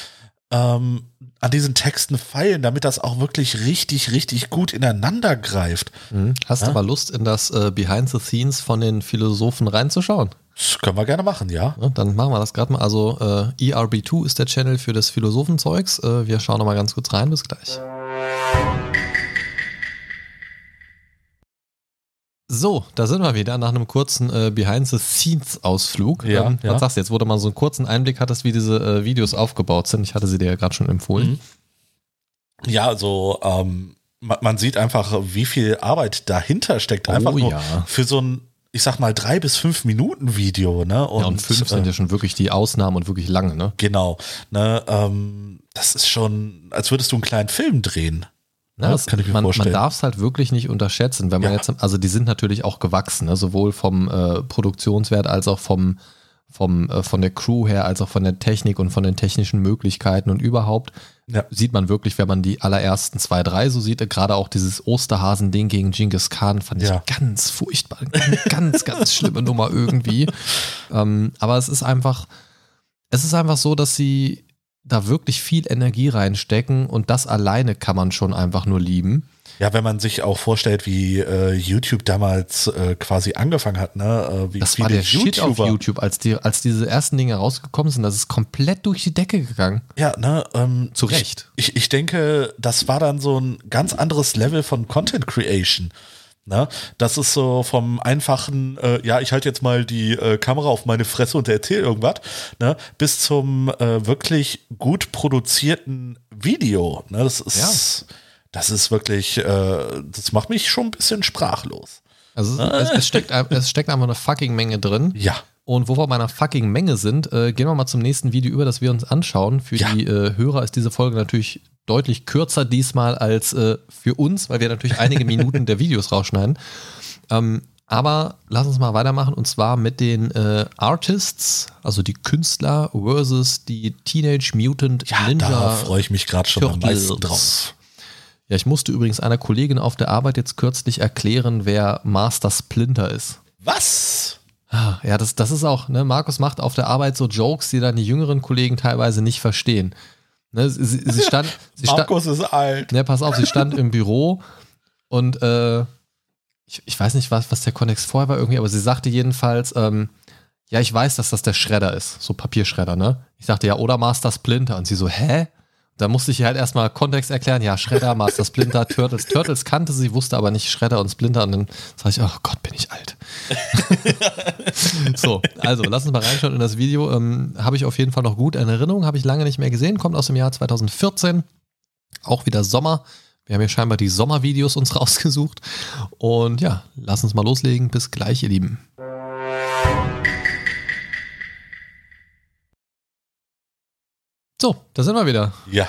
ähm, an diesen Texten feilen, damit das auch wirklich richtig, richtig gut ineinander greift. Mhm. Hast Ja. aber Lust, in das äh, Behind the Scenes von den Philosophen reinzuschauen? Das können wir gerne machen, ja. Ja, dann machen wir das gerade mal. Also äh, ERB2 ist der Channel für das Philosophenzeugs. Äh, wir schauen noch mal ganz kurz rein. Bis gleich. So, da sind wir wieder nach einem kurzen äh, Behind-the-Scenes-Ausflug. Ja, ähm, ja. Was sagst du jetzt, wo du mal so einen kurzen Einblick hattest, wie diese äh, Videos aufgebaut sind? Ich hatte sie dir ja gerade schon empfohlen. Mhm. Ja, also ähm, man, man sieht einfach, wie viel Arbeit dahinter steckt. Einfach Oh nur ja. für so ein, ich sag mal, drei bis fünf Minuten Video, ne? Und, ja, und fünf sind äh, ja schon wirklich die Ausnahmen und wirklich lange, ne? Genau. Ne, ähm, das ist schon, als würdest du einen kleinen Film drehen. Ja, das kann ich mir man, vorstellen. Man darf es halt wirklich nicht unterschätzen, wenn man Ja. jetzt, also die sind natürlich auch gewachsen, ne? sowohl vom äh, Produktionswert als auch vom, vom äh, von der Crew her, als auch von der Technik und von den technischen Möglichkeiten und überhaupt Ja. sieht man wirklich, wenn man die allerersten zwei, drei so sieht, gerade auch dieses Osterhasen-Ding gegen Genghis Khan fand Ja. ich ganz furchtbar, eine ganz, ganz schlimme Nummer irgendwie. Ähm, aber es ist einfach, es ist einfach so, dass sie da wirklich viel Energie reinstecken und das alleine kann man schon einfach nur lieben. Ja, wenn man sich auch vorstellt, wie äh, YouTube damals äh, quasi angefangen hat, ne? Äh, wie Das war der Shit auf YouTube, als, die, als diese ersten Dinge rausgekommen sind. Das ist komplett durch die Decke gegangen. Ja, ne? Ähm, Zu Recht. Ich, ich denke, das war dann so ein ganz anderes Level von Content Creation. Ne? Das ist so vom einfachen, äh, ja, ich halte jetzt mal die äh, Kamera auf meine Fresse und erzähle irgendwas, ne? bis zum äh, wirklich gut produzierten Video. Ne? Das ist, das ist wirklich, äh, das macht mich schon ein bisschen sprachlos. Also es, es, steckt, es steckt einfach eine fucking Menge drin. Ja. Und wo wir bei einer fucking Menge sind, äh, gehen wir mal zum nächsten Video über, das wir uns anschauen. Für Ja. die äh, Hörer ist diese Folge natürlich deutlich kürzer diesmal als äh, für uns, weil wir natürlich einige Minuten der Videos rausschneiden. Ähm, Aber lass uns mal weitermachen und zwar mit den äh, Artists, also die Künstler versus die Teenage Mutant Ja, Ninja. da freue ich mich gerade schon am Turtles. meisten drauf. Ja, ich musste übrigens einer Kollegin auf der Arbeit jetzt kürzlich erklären, wer Master Splinter ist. Was? Ja, das, das ist auch, ne, Markus macht auf der Arbeit so Jokes, die dann die jüngeren Kollegen teilweise nicht verstehen. Ne, sie, sie stand, sie stand, Markus ist alt. ne, pass auf, sie stand im Büro und äh, ich, ich weiß nicht, was, was der Kontext vorher war irgendwie, aber sie sagte jedenfalls, ähm, ja, ich weiß, dass das der Schredder ist, so Papierschredder, ne? Ich sagte, ja, oder Master Splinter. Und sie so, hä? Da musste ich halt erstmal Kontext erklären, ja, Schredder, Master Splinter, Turtles. Turtles kannte sie, wusste aber nicht Schredder und Splinter. Und dann sag ich, oh Gott, bin ich alt. so, also lass uns mal reinschauen in das Video. Ähm, habe ich auf jeden Fall noch gut in Erinnerung, habe ich lange nicht mehr gesehen, kommt aus dem Jahr 2014. Auch wieder Sommer. Wir haben hier scheinbar die Sommervideos uns rausgesucht. Und ja, lass uns mal loslegen. Bis gleich, ihr Lieben. So, da sind wir wieder. Ja.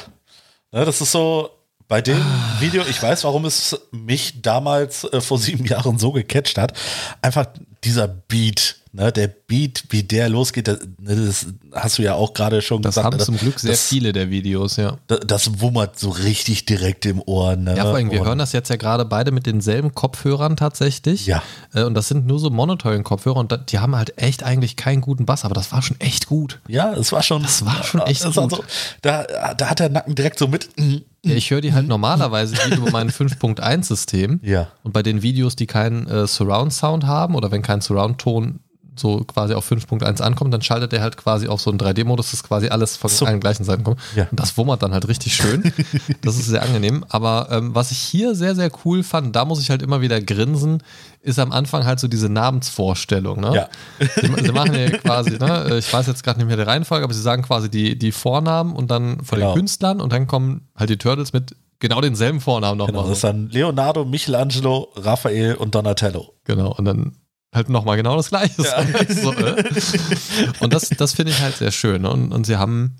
Ne, das ist so bei dem Ah. Video, ich weiß, warum es mich damals äh, vor sieben Jahren so gecatcht hat. Einfach dieser Beat, ne, der Beat, wie der losgeht, das, ne, das hast du ja auch gerade schon Das gesagt. haben ne, zum Glück sehr das, viele der Videos, ja. Das, das wummert so richtig direkt im Ohr. Ne? Ja, vor allem, wir Und- hören das jetzt ja gerade beide mit denselben Kopfhörern tatsächlich. Ja. Äh, Und das sind nur so Monitoring-Kopfhörer und die haben halt echt eigentlich keinen guten Bass, aber das war schon echt gut. Ja, es war schon. Das war schon echt gut. So, da, da hat der Nacken direkt so mit. mm, Ja, ich höre die halt normalerweise über mein 5.1-System. Ja. Und bei den Videos, die keinen äh, Surround-Sound haben oder wenn kein Surround-Ton so quasi auf 5.1 ankommt, dann schaltet er halt quasi auf so einen 3D-Modus, dass quasi alles von So. allen gleichen Seiten kommt. Ja. Und das wummert dann halt richtig schön. das ist sehr angenehm. Aber ähm, was ich hier sehr, sehr cool fand, da muss ich halt immer wieder grinsen, ist am Anfang halt so diese Namensvorstellung. Ne? Ja. Sie, sie machen ja quasi, ne, ich weiß jetzt gerade nicht mehr die Reihenfolge, aber sie sagen quasi die, die Vornamen und dann von Genau. den Künstlern und dann kommen halt die Turtles mit genau denselben Vornamen Genau, nochmal. das ist dann Leonardo, Michelangelo, Raphael und Donatello. Genau, und dann halt nochmal genau das Gleiche. Ja. So, äh. Und das, das finde ich halt sehr schön. ne? Und, und sie haben,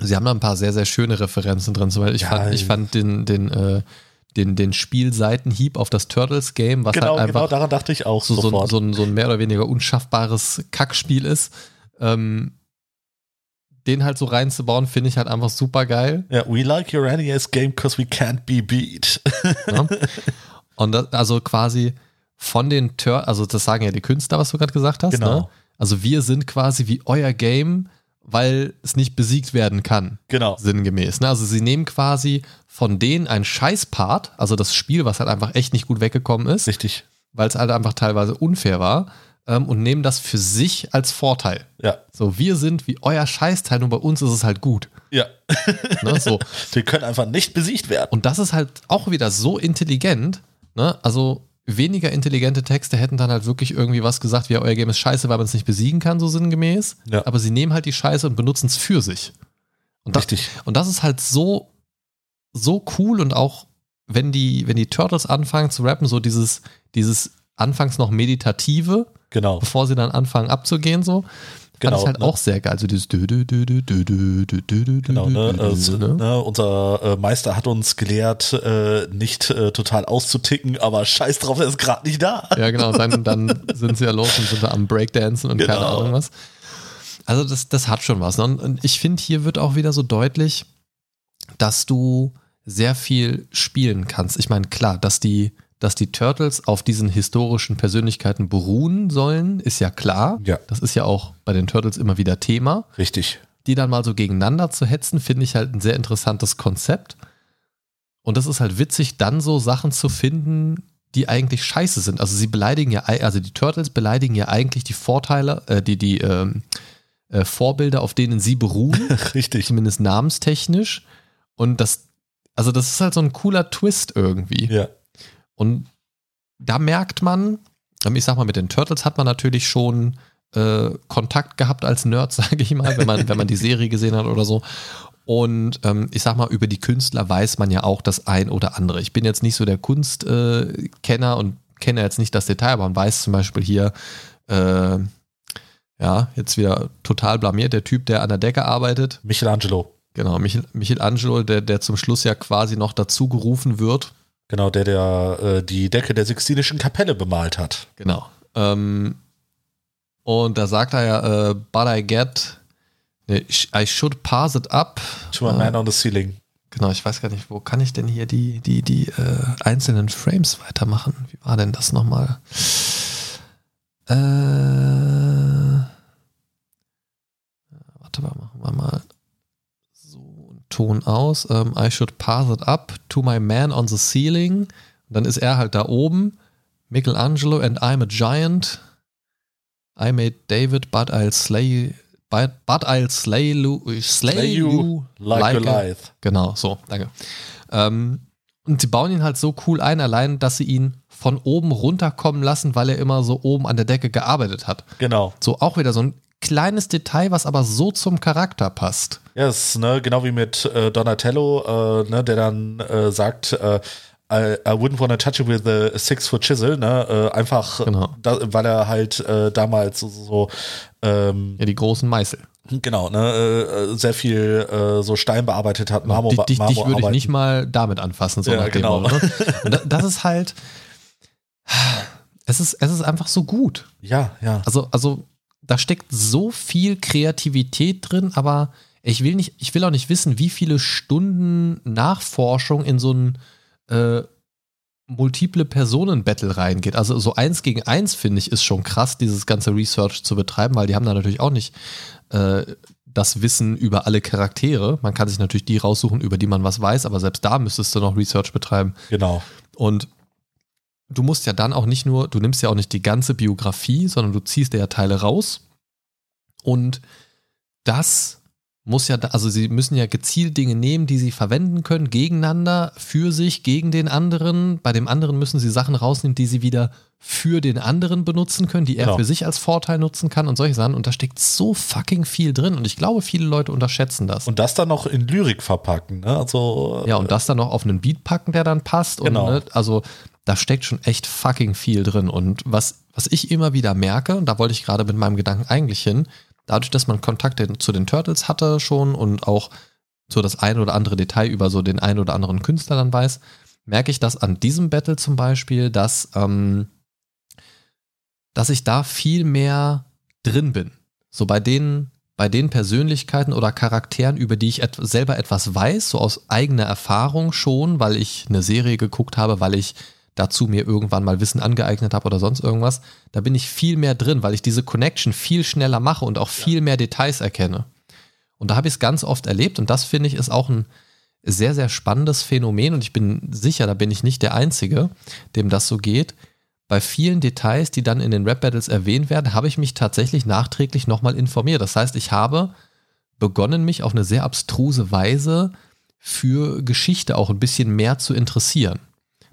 sie haben da ein paar sehr, sehr schöne Referenzen drin. Zum Beispiel, ich Ja, fand, ich fand den, den, äh, den, den Spielseitenhieb auf das Turtles-Game, was Genau, halt genau einfach daran dachte ich auch so, so, ein, so, ein, so ein mehr oder weniger unschaffbares Kackspiel ist. Ähm, den halt so reinzubauen, finde ich halt einfach super geil. ja, we like your NES game because we can't be beat. Ne? Und das, also quasi von den Tur also das sagen ja die Künstler, was du gerade gesagt hast. Genau. Ne? Also wir sind quasi wie euer Game, weil es nicht besiegt werden kann. genau. Sinngemäß. Ne? Also sie nehmen quasi von denen ein Scheißpart, also das Spiel, was halt einfach echt nicht gut weggekommen ist, Richtig. weil es halt einfach teilweise unfair war, ähm, und nehmen das für sich als Vorteil. Ja. So, wir sind wie euer Scheißteil, nur bei uns ist es halt gut. Ja. Ne? So. Die können einfach nicht besiegt werden. Und das ist halt auch wieder so intelligent. Ne? Also weniger intelligente Texte hätten dann halt wirklich irgendwie was gesagt, wie euer Game ist scheiße, weil man es nicht besiegen kann, so sinngemäß. Ja. Aber sie nehmen halt die Scheiße und benutzen es für sich. Und das, Richtig. und das ist halt so, so cool und auch, wenn die, wenn die Turtles anfangen zu rappen, so dieses, dieses anfangs noch meditative, Genau. bevor sie dann anfangen abzugehen, so. Genau, fand ich halt ne? auch sehr geil. Also dieses Genau, ne? Also, ne? Unser äh, Meister hat uns gelehrt, äh, nicht äh, total auszuticken, aber scheiß drauf, er ist gerade nicht da. Ja, genau, dann, dann sind sie ja los und sind da am Breakdancen und genau. keine Ahnung was. Also das, das hat schon was. Und, und ich finde, hier wird auch wieder so deutlich, dass du sehr viel spielen kannst. Ich meine, klar, dass die dass die Turtles auf diesen historischen Persönlichkeiten beruhen sollen, ist ja klar. Ja. Das ist ja auch bei den Turtles immer wieder Thema. Richtig. Die dann mal so gegeneinander zu hetzen, finde ich halt ein sehr interessantes Konzept. Und das ist halt witzig, dann so Sachen zu finden, die eigentlich scheiße sind. Also sie beleidigen ja, also die Turtles beleidigen ja eigentlich die Vorteile, äh, die, die ähm, äh, Vorbilder, auf denen sie beruhen, Richtig. zumindest namenstechnisch. Und das, also das ist halt so ein cooler Twist irgendwie. Ja. Und da merkt man, ähm, ich sag mal, mit den Turtles hat man natürlich schon äh, Kontakt gehabt als Nerd, sage ich mal, wenn man, wenn man die Serie gesehen hat oder so. Und ähm, ich sag mal, über die Künstler weiß man ja auch das ein oder andere. Ich bin jetzt nicht so der Kunstkenner äh, und kenne jetzt nicht das Detail, aber man weiß zum Beispiel hier, äh, ja, jetzt wieder total blamiert, der Typ, der an der Decke arbeitet, Michelangelo. genau, Michel, Michelangelo, der, der zum Schluss ja quasi noch dazu gerufen wird, Genau, der, der äh, die Decke der Sixtinischen Kapelle bemalt hat. Genau. Ähm, und da sagt er ja, äh, but I get, I should pass it up. To a man on the ceiling. Genau, ich weiß gar nicht, wo kann ich denn hier die, die, die äh, einzelnen Frames weitermachen? Wie war denn das nochmal? Äh, warte mal, machen wir mal Ton aus. Ähm, I should pass it up to my man on the ceiling. Dann ist er halt da oben. Michelangelo and I'm a giant. I made David, but I'll slay, but, but I'll slay, Lu, slay, Slay you like, like a-. Genau, so, danke. Ähm, und sie bauen ihn halt so cool ein, allein, dass sie ihn von oben runterkommen lassen, weil er immer so oben an der Decke gearbeitet hat. Genau. So auch wieder so ein kleines Detail, was aber so zum Charakter passt. Ja, es ist ne, genau wie mit äh, Donatello, äh, ne, der dann äh, sagt, äh, I, I wouldn't want to touch it with a six foot chisel, ne? Äh, einfach, Genau. da, weil er halt äh, damals so, so ähm, Ja, die großen Meißel. genau, ne, sehr viel so Stein bearbeitet hat, Marmor, dich dich, dich würde ich nicht mal damit anfassen, so Ja, genau. Motto, ne? Das ist halt, es ist, es ist einfach so gut. Ja, ja. Also, also da steckt so viel Kreativität drin, aber ich will nicht, ich will auch nicht wissen, wie viele Stunden Nachforschung in so ein äh, multiple Personen-Battle reingeht. Also so eins gegen eins, finde ich, ist schon krass, dieses ganze Research zu betreiben, weil die haben da natürlich auch nicht äh, das Wissen über alle Charaktere. Man kann sich natürlich die raussuchen, über die man was weiß, aber selbst da müsstest du noch Research betreiben. Genau. Und du musst ja dann auch nicht nur, du nimmst ja auch nicht die ganze Biografie, sondern du ziehst ja Teile raus. Und das muss ja, also sie müssen ja gezielt Dinge nehmen, die sie verwenden können, gegeneinander, für sich, gegen den anderen. Bei dem anderen müssen sie Sachen rausnehmen, die sie wieder für den anderen benutzen können, die er Genau. für sich als Vorteil nutzen kann und solche Sachen. Und da steckt so fucking viel drin. Und ich glaube, viele Leute unterschätzen das. Und das dann noch in Lyrik verpacken, ne? Also Ja, und das dann noch auf einen Beat packen, der dann passt. Genau. Und, ne, also da steckt schon echt fucking viel drin. Und was, was ich immer wieder merke, und da wollte ich gerade mit meinem Gedanken eigentlich hin, dadurch, dass man Kontakt den- zu den Turtles hatte schon und auch so das ein oder andere Detail über so den ein oder anderen Künstler dann weiß, merke ich das an diesem Battle zum Beispiel, dass, ähm, dass ich da viel mehr drin bin. So bei den, bei den Persönlichkeiten oder Charakteren, über die ich et selber etwas weiß, so aus eigener Erfahrung schon, weil ich eine Serie geguckt habe, weil ich dazu mir irgendwann mal Wissen angeeignet habe oder sonst irgendwas, da bin ich viel mehr drin, weil ich diese Connection viel schneller mache und auch viel mehr Details erkenne. Und da habe ich es ganz oft erlebt und das finde ich ist auch ein sehr, sehr spannendes Phänomen und ich bin sicher, da bin ich nicht der Einzige, dem das so geht. Bei vielen Details, die dann in den Rap-Battles erwähnt werden, habe ich mich tatsächlich nachträglich nochmal informiert. Das heißt, ich habe begonnen, mich auf eine sehr abstruse Weise für Geschichte auch ein bisschen mehr zu interessieren.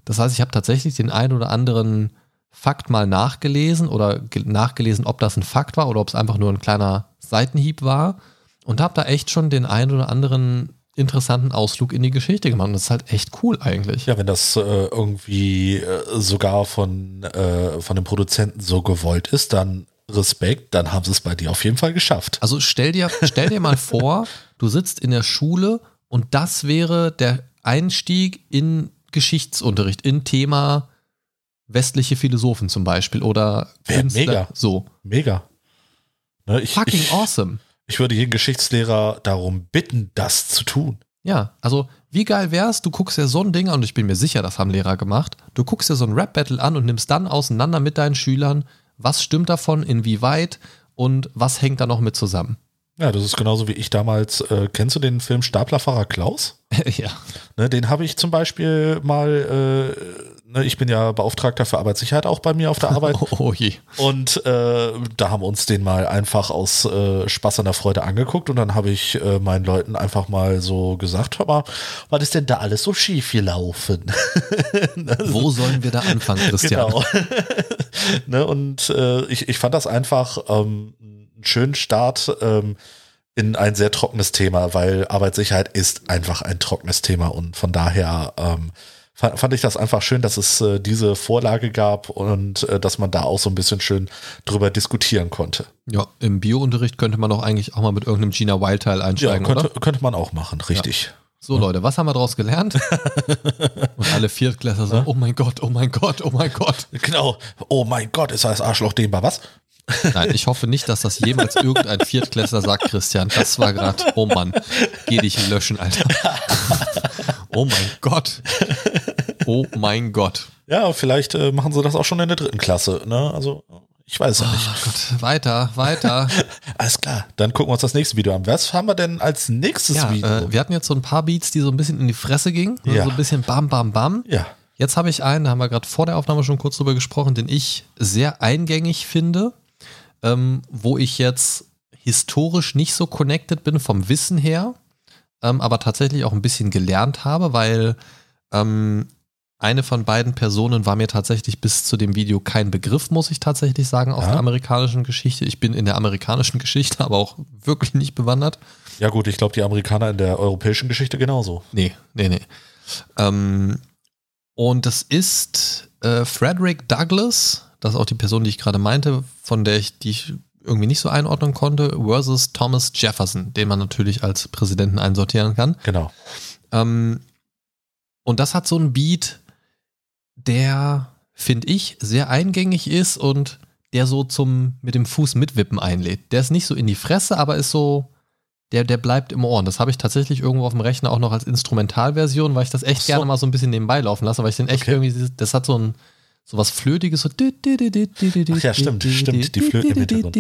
Das heißt, ich habe tatsächlich den einen oder anderen Fakt mal nachgelesen oder ge- nachgelesen, ob das ein Fakt war oder ob es einfach nur ein kleiner Seitenhieb war und habe da echt schon den einen oder anderen interessanten Ausflug in die Geschichte gemacht. Und das ist halt echt cool eigentlich. Ja, wenn das äh, irgendwie äh, sogar von, äh, von den Produzenten so gewollt ist, dann Respekt, dann haben sie es bei dir auf jeden Fall geschafft. Also stell dir, stell dir mal vor, du sitzt in der Schule und das wäre der Einstieg in Geschichtsunterricht, in Thema westliche Philosophen zum Beispiel oder Künstler. mega. So. Mega. Ne, ich, Fucking ich, awesome. ich würde jeden Geschichtslehrer darum bitten, das zu tun. Ja, also wie geil wär's, du guckst dir so ein Ding an und ich bin mir sicher, das haben Lehrer gemacht. Du guckst dir so ein Rap-Battle an und nimmst dann auseinander mit deinen Schülern, was stimmt davon, inwieweit und was hängt da noch mit zusammen. Ja, das ist genauso wie ich damals. Äh, kennst du den Film Staplerfahrer Klaus? ja. Ne, den habe ich zum Beispiel mal, äh, ne, ich bin ja Beauftragter für Arbeitssicherheit auch bei mir auf der Arbeit. Oh, oh je. Und äh, da haben wir uns den mal einfach aus äh, Spaß an der Freude angeguckt und dann habe ich äh, meinen Leuten einfach mal so gesagt, hör mal, was ist denn da alles so schief gelaufen? Wo sollen wir da anfangen, Christian? Genau. ne, und äh, ich, ich fand das einfach ähm, einen schönen Start ähm, in ein sehr trockenes Thema, weil Arbeitssicherheit ist einfach ein trockenes Thema und von daher ähm, fand, fand ich das einfach schön, dass es äh, diese Vorlage gab und äh, dass man da auch so ein bisschen schön drüber diskutieren konnte. Ja, im Biounterricht könnte man doch eigentlich auch mal mit irgendeinem Gina Wild-Teil Ja, einsteigen, könnte, oder? könnte man auch machen, richtig. So Leute, was haben wir daraus gelernt? Und alle Viertklässler so, oh mein Gott, oh mein Gott, oh mein Gott. Genau. Oh mein Gott, ist das Arschloch dehnbar, was? Nein, ich hoffe nicht, dass das jemals irgendein Viertklässler sagt, Christian. Das war gerade, oh Mann, geh dich löschen, Alter. Oh mein Gott. Oh mein Gott. Ja, vielleicht äh, machen sie das auch schon in der dritten Klasse. Ne? Also, ich weiß es Oh nicht. Gott, weiter, weiter. Alles klar, dann gucken wir uns das nächste Video an. Was haben wir denn als nächstes Ja, Video? äh, wir hatten jetzt so ein paar Beats, die so ein bisschen in die Fresse gingen. Ne? Ja. So ein bisschen bam, bam, bam. ja, Jetzt habe ich einen, da haben wir gerade vor der Aufnahme schon kurz drüber gesprochen, den ich sehr eingängig finde, ähm, wo ich jetzt historisch nicht so connected bin vom Wissen her, ähm, aber tatsächlich auch ein bisschen gelernt habe, weil ähm, eine von beiden Personen war mir tatsächlich bis zu dem Video kein Begriff, muss ich tatsächlich sagen, aus Ja. der amerikanischen Geschichte. Ich bin in der amerikanischen Geschichte aber auch wirklich nicht bewandert. ja gut, ich glaube, die Amerikaner in der europäischen Geschichte genauso. Nee, nee, nee. Ähm, und das ist äh, Frederick Douglass, das ist auch die Person, die ich gerade meinte, von der ich die ich irgendwie nicht so einordnen konnte, versus Thomas Jefferson, den man natürlich als Präsidenten einsortieren kann. Genau. Ähm, und das hat so einen Beat, der, finde ich, sehr eingängig ist und der so zum mit dem Fuß mitwippen einlädt. Der ist nicht so in die Fresse, aber ist so, der, der bleibt im Ohr. Und das habe ich tatsächlich irgendwo auf dem Rechner auch noch als Instrumentalversion, weil ich das echt so. gerne mal so ein bisschen nebenbei laufen lasse, weil ich den echt Okay. irgendwie, das hat so ein so was Flötiges, so Ach ja, stimmt, stimmt, die Flöten im Hintergrund.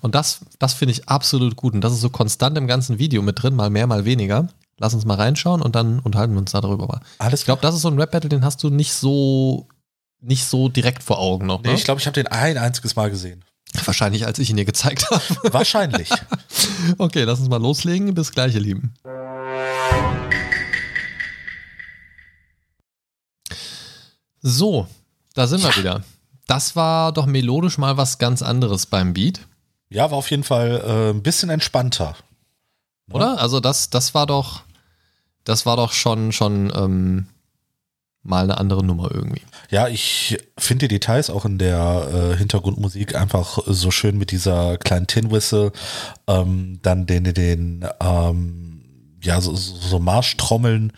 Und das, das finde ich absolut gut. Und das ist so konstant im ganzen Video mit drin, mal mehr, mal weniger. Lass uns mal reinschauen und dann unterhalten wir uns darüber. Alles ich glaube, das ist so ein Rap-Battle, den hast du nicht so, nicht so direkt vor Augen noch. Nee, Ne? ich glaube, ich habe den ein einziges Mal gesehen. Wahrscheinlich, als ich ihn dir gezeigt habe. Wahrscheinlich. Okay, lass uns mal loslegen. Bis gleich, ihr Lieben. So, da sind wir wieder. Das war doch melodisch mal was ganz anderes beim Beat, ja, war auf jeden Fall äh, ein bisschen entspannter. oder? Also das, das war doch, das war doch schon, schon ähm, mal eine andere Nummer irgendwie. Ja, ich finde die Details auch in der äh, Hintergrundmusik einfach so schön mit dieser kleinen Tin Whistle, ähm, dann den, den, ähm, ja, so, so so Marschtrommeln,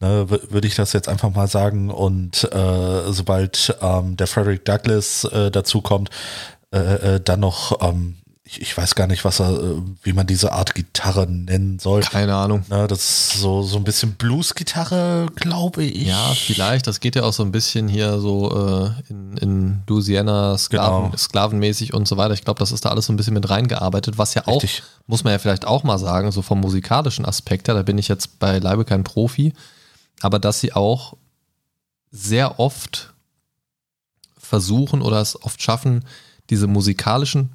ne, würde ich das jetzt einfach mal sagen. Und äh, sobald ähm, der Frederick Douglass äh, dazu kommt, äh, äh, dann noch, ähm, ich, ich weiß gar nicht, was er, äh, wie man diese Art Gitarre nennen soll. Keine Ahnung. Ne, das ist so, so ein bisschen Blues-Gitarre, glaube ich. Ja, vielleicht. Das geht ja auch so ein bisschen hier so äh, in, in Louisiana Sklaven, Genau. sklavenmäßig und so weiter. Ich glaube, das ist da alles so ein bisschen mit reingearbeitet, was ja auch, Richtig. muss man ja vielleicht auch mal sagen, so vom musikalischen Aspekt her, da bin ich jetzt beileibe kein Profi, aber dass sie auch sehr oft versuchen oder es oft schaffen, diese musikalischen,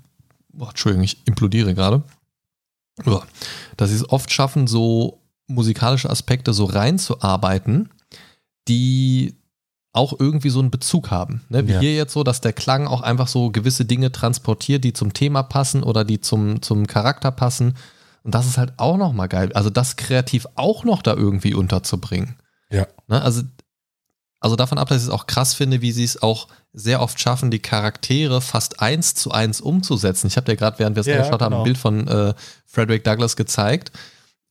boah, Entschuldigung, ich implodiere gerade, Uah. dass sie es oft schaffen, so musikalische Aspekte so reinzuarbeiten, die auch irgendwie so einen Bezug haben. Ne? Wie Ja. hier jetzt so, dass der Klang auch einfach so gewisse Dinge transportiert, die zum Thema passen oder die zum, zum Charakter passen. Und das ist halt auch nochmal geil. Also das kreativ auch noch da irgendwie unterzubringen. Ja. Ne? Also, also davon ab, dass ich es auch krass finde, wie sie es auch sehr oft schaffen, die Charaktere fast eins zu eins umzusetzen. Ich habe dir gerade, während wir es Ja, angeschaut haben, genau. ein Bild von äh, Frederick Douglass gezeigt.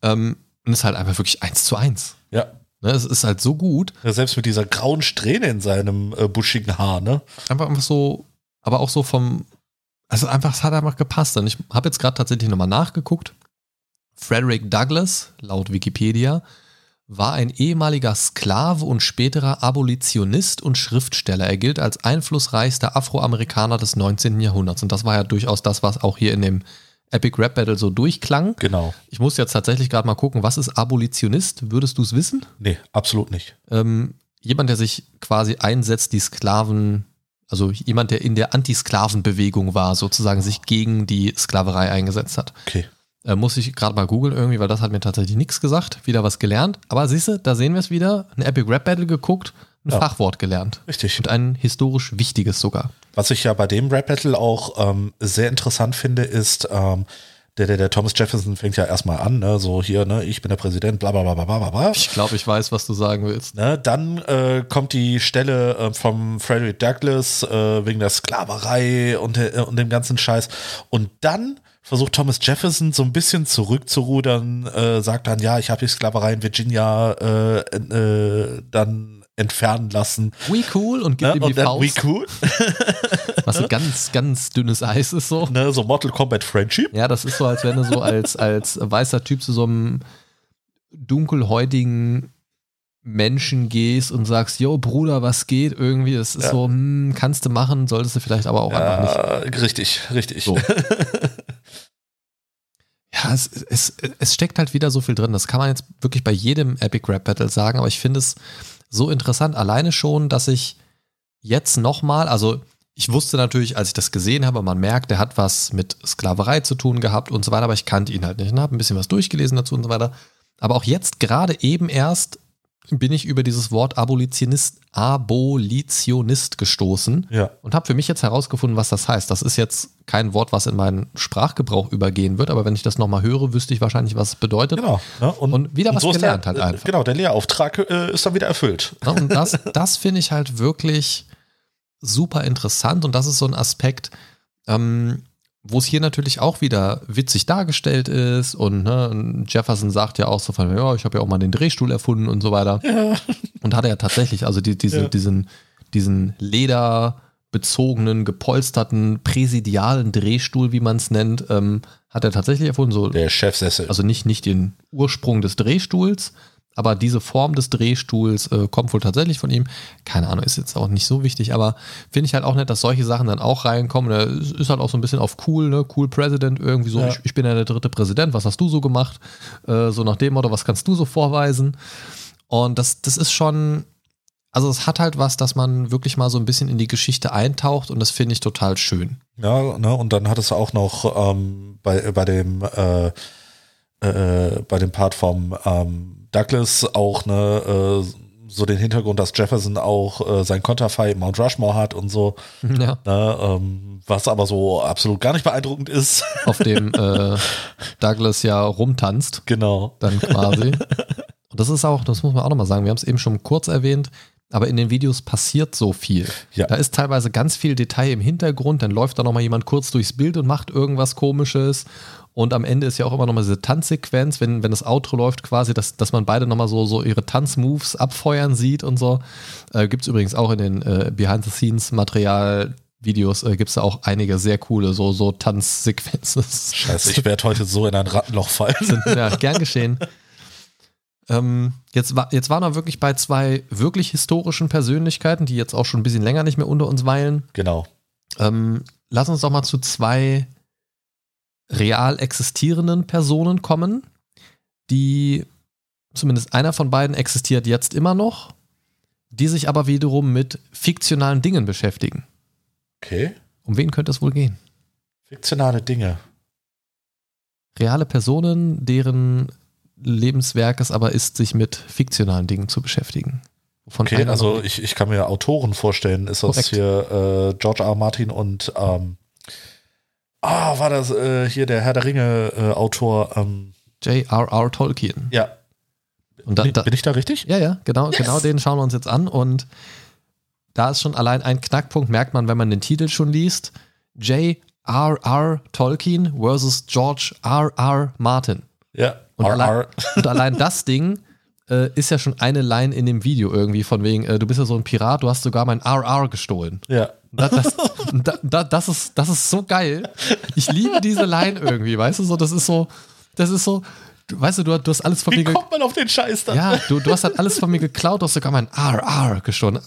Ähm, und es ist halt einfach wirklich eins zu eins. Ja. Ne? Es ist halt so gut. Ja, selbst mit dieser grauen Strähne in seinem äh, buschigen Haar, ne? Einfach, einfach so, aber auch so vom, also einfach, es hat einfach gepasst. Und ich habe jetzt gerade tatsächlich nochmal nachgeguckt. Frederick Douglass, laut Wikipedia, war ein ehemaliger Sklave und späterer Abolitionist und Schriftsteller. Er gilt als einflussreichster Afroamerikaner des 19. Jahrhunderts. Und das war ja durchaus das, was auch hier in dem Epic Rap Battle so durchklang. Genau. Ich muss jetzt tatsächlich gerade mal gucken, was ist Abolitionist? Würdest du es wissen? Nee, absolut nicht. ähm, jemand, der sich quasi einsetzt, die Sklaven, also jemand, der in der Antisklavenbewegung war, sozusagen sich gegen die Sklaverei eingesetzt hat. Okay. Äh, muss ich gerade mal googeln irgendwie, weil das hat mir tatsächlich nichts gesagt. Wieder was gelernt. Aber siehst du, da sehen wir es wieder. Ein Epic Rap Battle geguckt, ein Ja. Fachwort gelernt. Richtig. Und ein historisch wichtiges sogar. Was ich ja bei dem Rap Battle auch ähm, sehr interessant finde, ist, ähm, der, der, der Thomas Jefferson fängt ja erstmal an, ne, so hier, ne, ich bin der Präsident, bla bla bla bla bla bla. Ich glaube, ich weiß, was du sagen willst. Ne, dann äh, kommt die Stelle äh, vom Frederick Douglass äh, wegen der Sklaverei und, und dem ganzen Scheiß. Und dann versucht Thomas Jefferson so ein bisschen zurückzurudern, äh, sagt dann, ja, ich habe die Sklaverei in Virginia äh, äh, dann entfernen lassen. We cool und gibt Ne? ihm Und die dann, we Faust, cool. was so ganz, ganz dünnes Eis ist so. ne? So Mortal Kombat Friendship. Ja, das ist so, als wenn du so als, als weißer Typ zu so einem dunkelhäutigen Menschen gehst und sagst, yo, Bruder, was geht irgendwie? Das ist Ja. so, hm, kannst du machen, solltest du vielleicht aber auch einfach nicht. Ja, richtig, richtig. So. Ja, es, es, es steckt halt wieder so viel drin. Das kann man jetzt wirklich bei jedem Epic Rap Battle sagen, aber ich finde es so interessant, alleine schon, dass ich jetzt nochmal, also ich wusste natürlich, als ich das gesehen habe, man merkt, der hat was mit Sklaverei zu tun gehabt und so weiter, aber ich kannte ihn halt nicht und habe ein bisschen was durchgelesen dazu und so weiter. Aber auch jetzt gerade eben erst bin ich über dieses Wort Abolitionist, Abolitionist gestoßen Ja. und habe für mich jetzt herausgefunden, was das heißt. Das ist jetzt kein Wort, was in meinen Sprachgebrauch übergehen wird, aber wenn ich das nochmal höre, wüsste ich wahrscheinlich, was es bedeutet. Genau. Ne? Und wieder was ist gelernt der, halt einfach. Genau, der Lehrauftrag äh, ist dann wieder erfüllt. Ne? Und das, das finde ich halt wirklich super interessant und das ist so ein Aspekt, ähm, wo es hier natürlich auch wieder witzig dargestellt ist und, ne, Jefferson sagt ja auch so von, ja, ich habe ja auch mal den Drehstuhl erfunden und so weiter. Und hat er ja tatsächlich, also die, diese, Ja. diesen, diesen lederbezogenen, gepolsterten, präsidialen Drehstuhl, wie man es nennt, ähm, hat er tatsächlich erfunden. So, Der Chefsessel. also nicht, nicht den Ursprung des Drehstuhls, aber diese Form des Drehstuhls äh, kommt wohl tatsächlich von ihm. Keine Ahnung, ist jetzt auch nicht so wichtig, aber finde ich halt auch nett, dass solche Sachen dann auch reinkommen. Er ist ist halt auch so ein bisschen auf cool, ne? Cool President, irgendwie so, Ja. ich, ich bin ja der dritte Präsident, was hast du so gemacht? Äh, so nach dem Motto, was kannst du so vorweisen? Und das, das ist schon, also es hat halt was, dass man wirklich mal so ein bisschen in die Geschichte eintaucht und das finde ich total schön. Ja, ne, und dann hat es auch noch ähm, bei, bei dem äh, äh, bei dem Part vom ähm, Douglas auch ne, äh, so den Hintergrund, dass Jefferson auch äh, sein Konterfei Mount Rushmore hat und so, Ja. ne, ähm, was aber so absolut gar nicht beeindruckend ist. Auf dem äh, Douglas ja rumtanzt. genau. dann quasi. Und das ist auch, das muss man auch nochmal sagen, wir haben es eben schon kurz erwähnt, aber in den Videos passiert so viel. Ja. Da ist teilweise ganz viel Detail im Hintergrund, dann läuft da nochmal jemand kurz durchs Bild und macht irgendwas komisches. Und am Ende ist ja auch immer nochmal diese Tanzsequenz, wenn, wenn das Outro läuft quasi, dass, dass man beide nochmal so, so ihre Tanzmoves abfeuern sieht und so. Äh, Gibt es übrigens auch in den äh, Behind-the-Scenes-Material Videos äh, gibt es da auch einige sehr coole so, so Tanzsequenzen. Scheiße, ich werde heute so in ein Rattenloch fallen. sind. Ja, gern geschehen. Ähm, jetzt, war, jetzt waren wir wirklich bei zwei wirklich historischen Persönlichkeiten, die jetzt auch schon ein bisschen länger nicht mehr unter uns weilen. Genau. Ähm, lass uns doch mal zu zwei real existierenden Personen kommen, die zumindest einer von beiden existiert jetzt immer noch, die sich aber wiederum mit fiktionalen Dingen beschäftigen. Okay. Um wen könnte es wohl gehen? Fiktionale Dinge. Reale Personen, deren Lebenswerk es aber ist, sich mit fiktionalen Dingen zu beschäftigen. Von Okay, also ich, ich kann mir Autoren vorstellen. Ist das Korrekt. hier äh, George R. R. Martin und ähm, ah, war das äh, hier der Herr der Ringe äh, Autor? Ähm, J.R.R. Tolkien. ja, Und da, bin, da, bin ich da richtig? ja, ja, genau, genau den schauen wir uns jetzt an. Und da ist schon allein ein Knackpunkt, merkt man, wenn man den Titel schon liest. J.R.R. Tolkien versus George R.R. Martin. Ja. Und, R. allein, R. und allein das Ding äh, ist ja schon eine Line in dem Video irgendwie, von wegen, äh, du bist ja so ein Pirat, du hast sogar mein RR gestohlen. Ja. Das, das, da, da, das, ist, das ist so geil. Ich liebe diese Line irgendwie, weißt du, so, das ist so, das ist so, weißt du, du, du hast alles von Wie mir ge- kommt man auf den Scheiß dann? Ja, du, du hast halt alles von mir geklaut, du hast sogar mein RR gestohlen.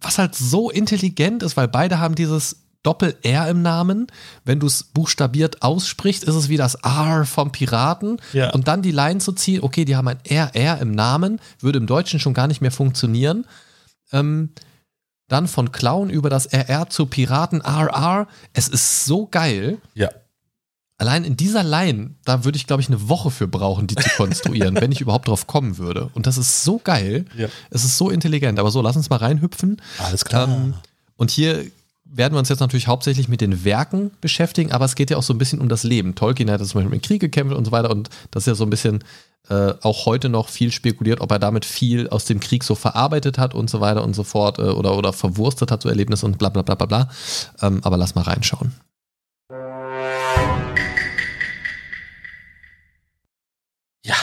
Was halt so intelligent ist, weil beide haben dieses Doppel-R im Namen. Wenn du es buchstabiert aussprichst, ist es wie das R vom Piraten. Ja. Und dann die Line zu ziehen, okay, die haben ein RR im Namen, würde im Deutschen schon gar nicht mehr funktionieren. Ähm, dann von Clown über das RR zu Piraten RR. Es ist so geil. Ja. Allein in dieser Line, da würde ich, glaube ich, eine Woche für brauchen, die zu konstruieren, wenn ich überhaupt drauf kommen würde. Und das ist so geil. Ja. Es ist so intelligent. Aber so, lass uns mal reinhüpfen. Alles klar. Ähm, und hier werden wir uns jetzt natürlich hauptsächlich mit den Werken beschäftigen, aber es geht ja auch so ein bisschen um das Leben. Tolkien hat zum Beispiel im Krieg gekämpft und so weiter und das ist ja so ein bisschen äh, auch heute noch viel spekuliert, ob er damit viel aus dem Krieg so verarbeitet hat und so weiter und so fort äh, oder, oder verwurstet hat, so Erlebnisse und bla bla bla bla bla. Ähm, aber lass mal reinschauen. Ja,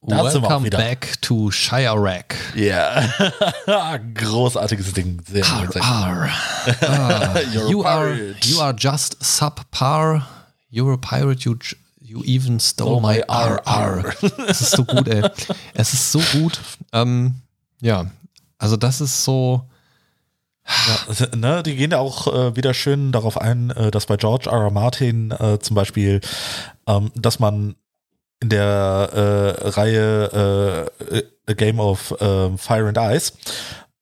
Dazu sind wir wieder. back to Shire Rack. Ja, yeah. großartiges Ding. Sehr arr, arr. Uh, you, are, you are just subpar. You're a pirate, you you even stole my RR. Es ist so gut, ey. Es ist so gut. Ähm, ja, also das ist so. Ja, ne, die gehen ja auch äh, wieder schön darauf ein, äh, dass bei George R. R. Martin äh, zum Beispiel, ähm, dass man in der äh, Reihe äh, A Game of äh, Fire and Ice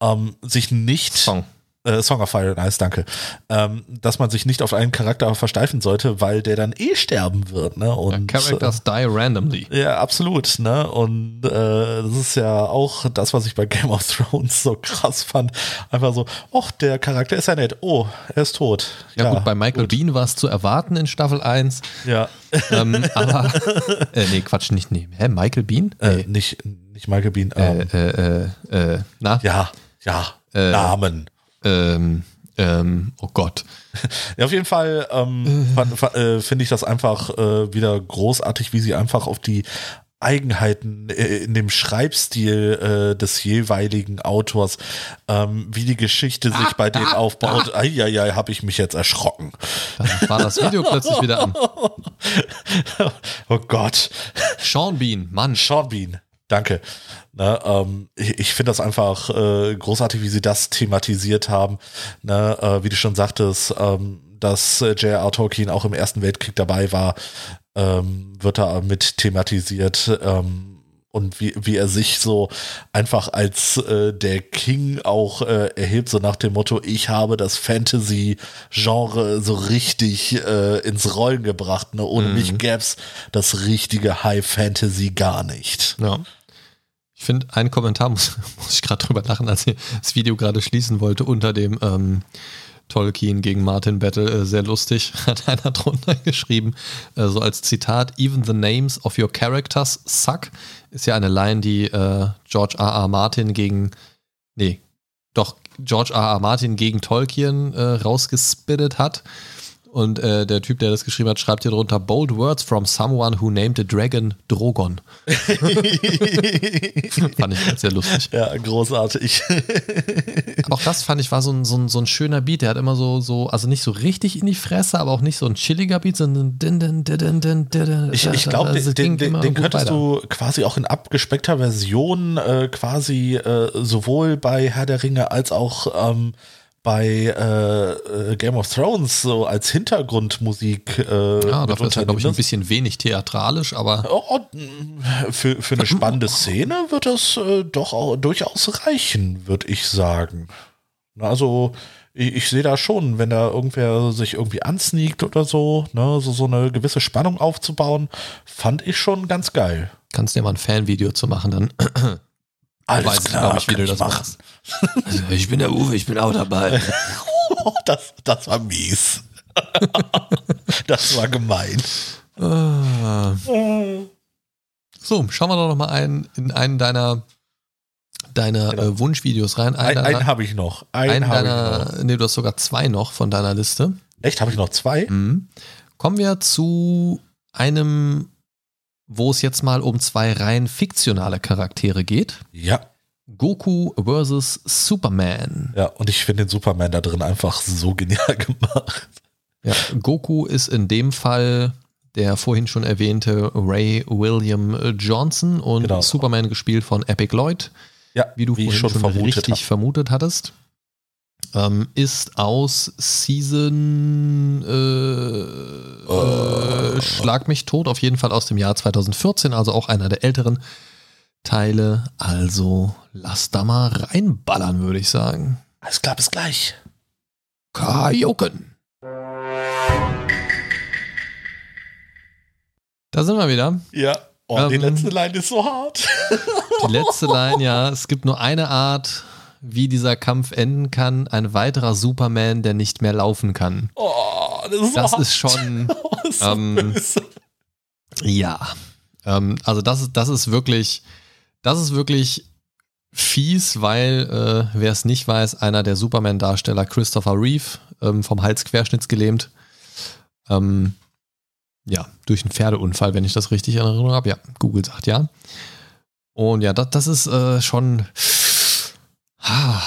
ähm, sich nicht Song. Äh, Song of Fire and Ice, danke, ähm, dass man sich nicht auf einen Charakter versteifen sollte, weil der dann eh sterben wird, ne? Und Characters die randomly. äh, ja, absolut, ne? Und äh, das ist ja auch das, was ich bei Game of Thrones so krass fand. Einfach so, ach, der Charakter ist ja nett. Oh, er ist tot. Ja, gut, bei Michael Bean war es zu erwarten in Staffel 1. Ja, ähm, aber, äh, nee, Quatsch, nicht, nee. Hä, Michael Bean? äh, Nee. nicht, nicht Michael Bean. Äh, Ähm, äh, äh, äh, na? ja, ja, Äh. Namen. Ähm, ähm, oh Gott. Ja, auf jeden Fall ähm, äh, finde ich das einfach äh, wieder großartig, wie sie einfach auf die Eigenheiten äh, in dem Schreibstil äh, des jeweiligen Autors, ähm, wie die Geschichte sich bei denen aufbaut. Eieiei, habe ich mich jetzt erschrocken. Dann war das Video plötzlich wieder an. oh Gott. Sean Bean, Mann. Sean Bean, danke. Ne, ähm, ich ich finde das einfach äh, großartig, wie sie das thematisiert haben. Ne, äh, wie du schon sagtest, ähm, dass äh, J.R.R. Tolkien auch im Ersten Weltkrieg dabei war, ähm, wird da mit thematisiert. Ähm, und wie, wie er sich so einfach als äh, der King auch äh, erhebt, so nach dem Motto, ich habe das Fantasy-Genre so richtig äh, ins Rollen gebracht. Ne? Ohne mich gäb's das richtige High Fantasy gar nicht. Ja. Ich finde, einen Kommentar muss, muss ich gerade drüber lachen, als ich das Video gerade schließen wollte, unter dem ähm, Tolkien gegen Martin Battle, äh, sehr lustig, hat einer drunter geschrieben, äh, so als Zitat, even the names of your characters suck, ist ja eine Line, die äh, George R. R. Martin gegen, nee, doch George R. R. Martin gegen Tolkien äh, rausgespittet hat. Und äh, der Typ, der das geschrieben hat, schreibt hier drunter Bold words from someone who named a dragon Drogon. Fand ich halt sehr lustig. Ja, großartig. Aber auch das fand ich war so ein, so ein, so ein schöner Beat. Der hat immer so, so, also nicht so richtig in die Fresse, aber auch nicht so ein chilliger Beat, sondern din, din, din, din, din, din, Ich, ich glaube, also den, den, den könntest weiter. du quasi auch in abgespeckter Version äh, quasi äh, sowohl bei Herr der Ringe als auch ähm, bei äh, äh, Game of Thrones so als Hintergrundmusik äh, Ja, dafür ist glaube ich, ein bisschen wenig theatralisch, aber Oh, oh, für, für eine spannende Szene wird das äh, doch auch durchaus reichen, würde ich sagen. Also ich, ich sehe da schon, wenn da irgendwer sich irgendwie ansneakt oder so, ne, so, so eine gewisse Spannung aufzubauen, fand ich schon ganz geil. kannst dir mal ein Fanvideo zu machen, dann Alles weiß glaube ich, wie du das machen. machst. Also, ich bin der Uwe, ich bin auch dabei. Das, das war mies. das war gemein. Ah. So, schauen wir doch noch mal ein, in einen deiner, deiner Genau. äh, Wunschvideos rein. Ein, deiner- einen habe ich noch. Einen, einen habe ich deiner, nee, du hast sogar zwei noch von deiner Liste. noch. Echt, habe ich noch zwei? Mhm. Kommen wir zu einem, wo es jetzt mal um zwei rein fiktionale Charaktere geht. Ja. Goku versus Superman. Ja, und ich finde den Superman da drin einfach so genial gemacht. Ja, Goku ist in dem Fall der vorhin schon erwähnte Ray William Johnson und Genau. Superman gespielt von Epic Lloyd, Ja, wie du wie vorhin schon schon, vermutet richtig hab. vermutet hattest. Ähm, ist aus Season äh, äh, Schlag mich tot, auf jeden Fall aus dem Jahr 2014, also auch einer der älteren Teile. Also lass da mal reinballern, würde ich sagen. Alles klar, bis gleich. Kajoken. Da sind wir wieder. Ja. Oh, die Ähm, letzte Line ist so hart. Die letzte Line, ja. Es gibt nur eine Art, wie dieser Kampf enden kann. Ein weiterer Superman, der nicht mehr laufen kann. Oh, das ist, Das ist schon. Oh, ist ähm, ja. Ähm, also das ist, das ist wirklich, das ist wirklich fies, weil, äh, wer es nicht weiß, einer der Superman-Darsteller, Christopher Reeve, ähm, vom Hals querschnittsgelähmt, ähm, ja, durch einen Pferdeunfall, wenn ich das richtig in Erinnerung habe. Ja, Google sagt ja. Und ja, das, das ist äh, schon. Ha,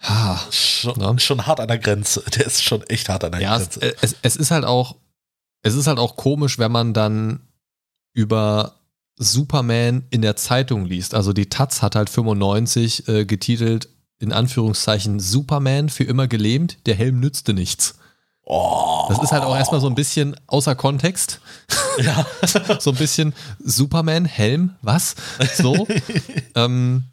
ha, Schon, Ja. schon hart an der Grenze. Der ist schon echt hart an der ja, es, Grenze. es, es ist halt auch. Es ist halt auch komisch, wenn man dann über Superman in der Zeitung liest. Also die Taz hat halt 95 äh, getitelt, in Anführungszeichen, Superman für immer gelähmt, der Helm nützte nichts. oh. Das ist halt auch erstmal so ein bisschen außer Kontext. Ja. so ein bisschen Superman, Helm, was? So. ähm,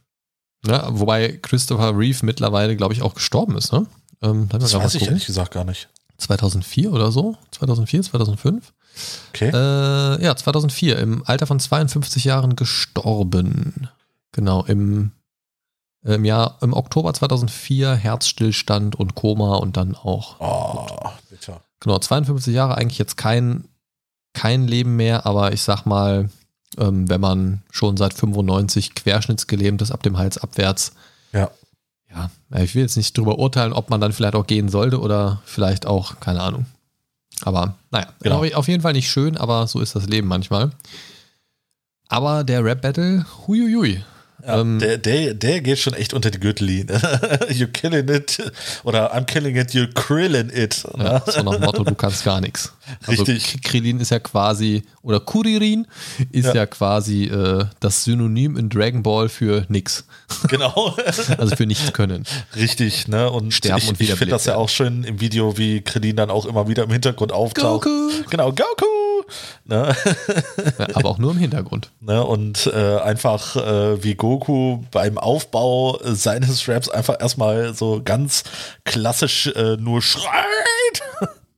ja, wobei Christopher Reeve mittlerweile, glaube ich, auch gestorben ist, ne? Ähm, Das weiß was ich ehrlich gesagt gar nicht. 2004 oder so? 2004, 2005? Okay. Äh, ja, 2004, im Alter von 52 Jahren gestorben. Genau, im, im Jahr, im Oktober 2004 Herzstillstand und Koma und dann auch oh, bitter. Genau, 52 Jahre eigentlich jetzt kein, kein Leben mehr, aber ich sag mal, ähm, wenn man schon seit 95 querschnittsgelähmt ist, ab dem Hals abwärts, Ja. ja, äh, ich will jetzt nicht drüber urteilen, ob man dann vielleicht auch gehen sollte oder vielleicht auch, keine Ahnung. Aber naja, Genau. auf jeden Fall nicht schön, aber so ist das Leben manchmal. Aber der Rap-Battle, huiuiui. Ja, Ähm, der, der, der geht schon echt unter die Gürtellinie. you're killing it. Oder I'm killing it, you're krillin it. Ja, so nach dem Motto, du kannst gar nichts. Also Richtig. Krillin ist ja quasi, oder Kuririn ist Ja. ja, quasi äh, das Synonym in Dragon Ball für nix. Genau. Also für nichts können. Richtig, ne? Und Sterben ich, und ich finde das ja auch schön im Video, wie Krillin dann auch immer wieder im Hintergrund auftaucht. Genau, Goku! Ne? Aber auch nur im Hintergrund. ne? Und äh, einfach wie wie Goku beim Aufbau seines Raps einfach erstmal so ganz klassisch äh, nur schreit.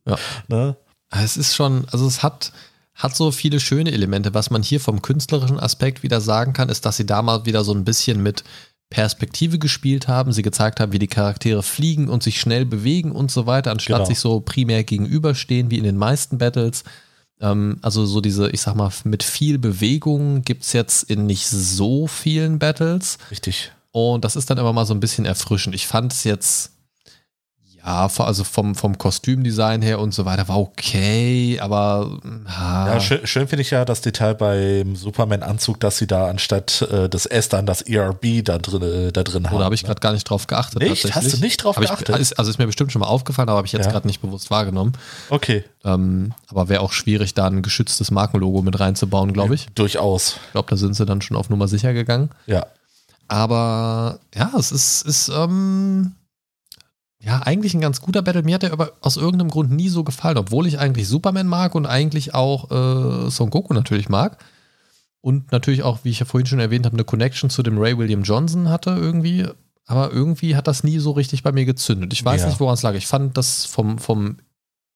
Ja. Ne? Es ist schon, also es hat, hat so viele schöne Elemente. Was man hier vom künstlerischen Aspekt wieder sagen kann, ist, dass sie da mal wieder so ein bisschen mit Perspektive gespielt haben. Sie gezeigt haben, wie die Charaktere fliegen und sich schnell bewegen und so weiter, anstatt Genau. sich so primär gegenüberstehen wie in den meisten Battles. Ähm, also so diese, ich sag mal, mit viel Bewegung gibt es jetzt in nicht so vielen Battles. Richtig. Und das ist dann immer mal so ein bisschen erfrischend. Ich fand es jetzt, ja, also vom, vom Kostümdesign her und so weiter war okay, aber ha, Ja, schön, schön finde ich ja das Detail beim Superman-Anzug, dass sie da anstatt äh, des S dann das ERB da drin, äh, da drin haben. oder habe ich ne? gerade gar nicht drauf geachtet. Nicht? Hast du nicht drauf Hab ich, geachtet? ist, also ist mir bestimmt schon mal aufgefallen, aber habe ich jetzt Ja. gerade nicht bewusst wahrgenommen. Okay, Ähm, aber wäre auch schwierig, da ein geschütztes Markenlogo mit reinzubauen, glaube ich. durchaus. Ich glaube, da sind sie dann schon auf Nummer sicher gegangen. Ja. Aber ja, es ist, ist ähm, ja eigentlich ein ganz guter Battle. Mir hat er aber aus irgendeinem Grund nie so gefallen, obwohl ich eigentlich Superman mag und eigentlich auch äh, Son Goku natürlich mag. Und natürlich auch, wie ich ja vorhin schon erwähnt habe, eine Connection zu dem Ray William Johnson hatte irgendwie. Aber irgendwie hat das nie so richtig bei mir gezündet. Ich weiß Ja. nicht, woran es lag. Ich fand das vom, vom,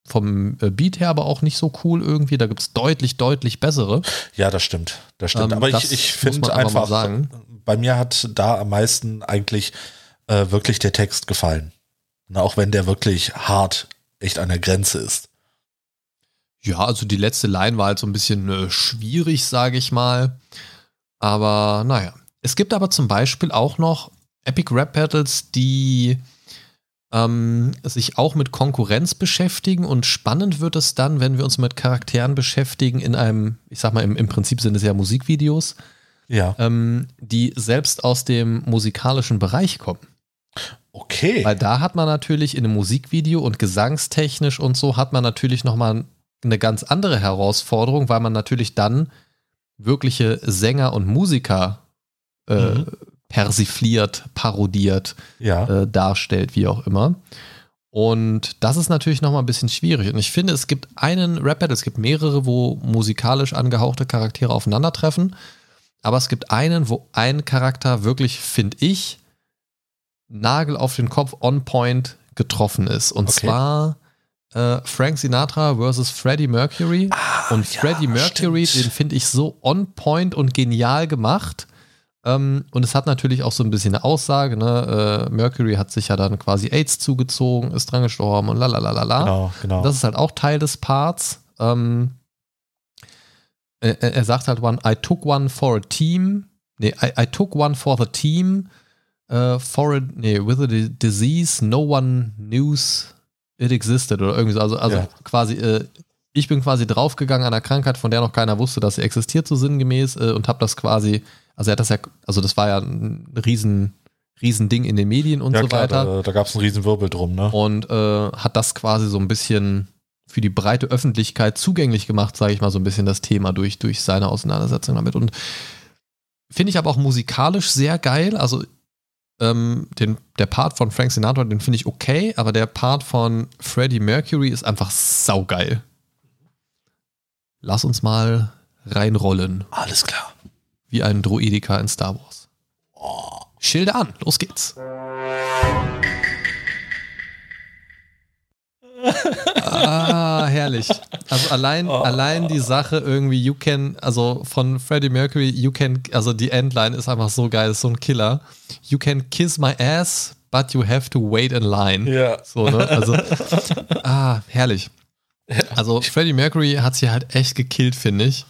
vom äh, Beat her aber auch nicht so cool irgendwie. Da gibt es deutlich, deutlich bessere. Ja, das stimmt. Das stimmt. Ähm, Aber das ich, ich finde einfach, sagen. bei mir hat da am meisten eigentlich äh, wirklich der Text gefallen. Na, auch wenn der wirklich hart, echt an der Grenze ist. Ja, also die letzte Line war halt so ein bisschen äh, schwierig, sage ich mal. Aber naja. Es gibt aber zum Beispiel auch noch Epic Rap Battles, die ähm, sich auch mit Konkurrenz beschäftigen und spannend wird es dann, wenn wir uns mit Charakteren beschäftigen in einem, ich sag mal, im, im Prinzip sind es ja Musikvideos, Ja. ähm, die selbst aus dem musikalischen Bereich kommen. Okay. Weil da hat man natürlich in einem Musikvideo und gesangstechnisch und so hat man natürlich nochmal eine ganz andere Herausforderung, weil man natürlich dann wirkliche Sänger und Musiker äh, Mhm. persifliert, parodiert, ja. äh, darstellt, wie auch immer. Und das ist natürlich nochmal ein bisschen schwierig. Und ich finde, es gibt einen Rap-Battle, es gibt mehrere, wo musikalisch angehauchte Charaktere aufeinandertreffen. Aber es gibt einen, wo ein Charakter wirklich, finde ich, Nagel auf den Kopf on point getroffen ist. Und Okay. zwar äh, Frank Sinatra versus Freddie Mercury. Ah, und ja, Freddie Mercury, stimmt. den finde ich so on point und genial gemacht. Ähm, und es hat natürlich auch so ein bisschen eine Aussage. Ne? Äh, Mercury hat sich ja dann quasi AIDS zugezogen, ist dran gestorben und lalalala. Genau, genau. Das ist halt auch Teil des Parts. Ähm, er, er sagt halt one, I took one for a team. Nee, I, I took one for the team. Uh, for a, nee, with a di- disease no one knew it existed oder irgendwie so. Also, also Ja. quasi, äh, ich bin quasi draufgegangen an einer Krankheit, von der noch keiner wusste, dass sie existiert, so sinngemäß, äh, und habe das quasi Also er hat das ja, also das war ja ein riesen, riesen Ding in den Medien und ja, so klar, weiter. Da, da gab es einen riesen Wirbel drum, ne? Und äh, hat das quasi so ein bisschen für die breite Öffentlichkeit zugänglich gemacht, sage ich mal, so ein bisschen das Thema durch, durch seine Auseinandersetzung damit. Und finde ich aber auch musikalisch sehr geil. Also ähm, den, der Part von Frank Sinatra, den finde ich okay, aber der Part von Freddie Mercury ist einfach saugeil. Lass uns mal reinrollen, Alles klar. wie ein Droidika in Star Wars. Schilde an, los geht's. Ah, herrlich. Also allein, allein die Sache irgendwie, you can, also von Freddie Mercury, you can, also die Endline ist einfach so geil, ist so ein Killer. You can kiss my ass, but you have to wait in line. Ja. So, ne? Also, ah, herrlich. Also Freddie Mercury hat sie halt echt gekillt, finde ich.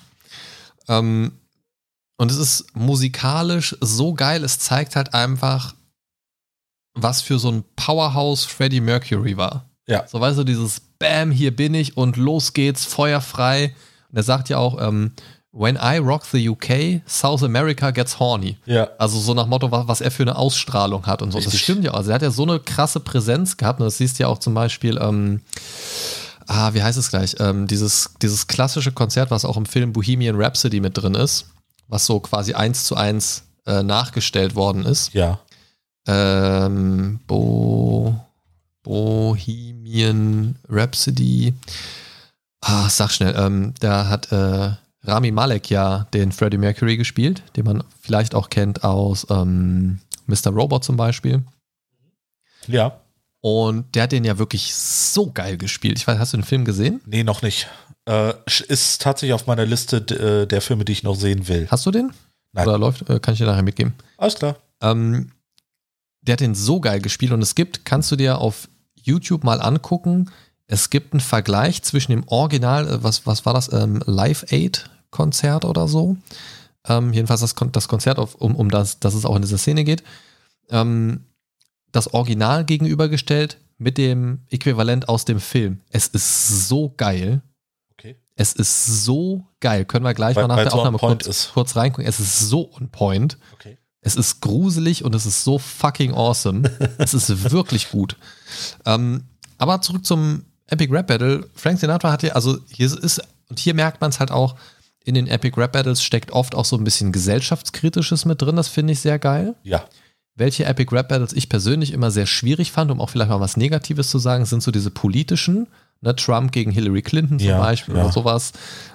Ähm, und es ist musikalisch so geil, es zeigt halt einfach, was für so ein Powerhouse Freddie Mercury war. Ja. So weißt du, dieses Bam, hier bin ich und los geht's, feuerfrei. Und er sagt ja auch, ähm, When I rock the UK, South America gets horny. Ja. Also so nach Motto, was, was er für eine Ausstrahlung hat und so. Das Richtig. stimmt ja. auch. Also er hat ja so eine krasse Präsenz gehabt. Und das siehst du ja auch zum Beispiel, ähm, ah, wie heißt es gleich? Ähm, dieses, dieses klassische Konzert, was auch im Film Bohemian Rhapsody mit drin ist, was so quasi eins zu eins äh, nachgestellt worden ist. Ja. Ähm, Bo, Bohemian Rhapsody. Ah, sag schnell. Ähm, da hat äh, Rami Malek ja den Freddie Mercury gespielt, den man vielleicht auch kennt aus ähm, Mr. Robot zum Beispiel. Ja. Und der hat den ja wirklich so geil gespielt. Ich weiß, hast du den Film gesehen? Nee, noch nicht. Äh, ist tatsächlich auf meiner Liste äh, der Filme, die ich noch sehen will. Hast du den? Nein. Oder läuft? Äh, kann ich dir nachher mitgeben. Alles klar. Ähm, der hat den so geil gespielt und es gibt, kannst du dir auf YouTube mal angucken, es gibt einen Vergleich zwischen dem Original, äh, was, was war das, ähm, Live Aid Konzert oder so. Ähm, jedenfalls das, Kon das Konzert, auf, um, um das, dass es auch in dieser Szene geht. Ähm, das Original gegenübergestellt mit dem Äquivalent aus dem Film. Es ist so geil. Okay. Es ist so geil. Können wir gleich Weil- mal nach der Aufnahme kurz, kurz reingucken. Es ist so on point. Okay. Es ist gruselig und es ist so fucking awesome. es ist wirklich gut. Ähm, aber zurück zum Epic Rap Battle. Frank Sinatra hat ja, also hier ist, und hier merkt man es halt auch, in den Epic Rap Battles steckt oft auch so ein bisschen gesellschaftskritisches mit drin. Das finde ich sehr geil. Ja. Welche Epic Rap Battles ich persönlich immer sehr schwierig fand, um auch vielleicht mal was Negatives zu sagen, sind so diese politischen. Ne, Trump gegen Hillary Clinton zum Ja, Beispiel ja. oder sowas.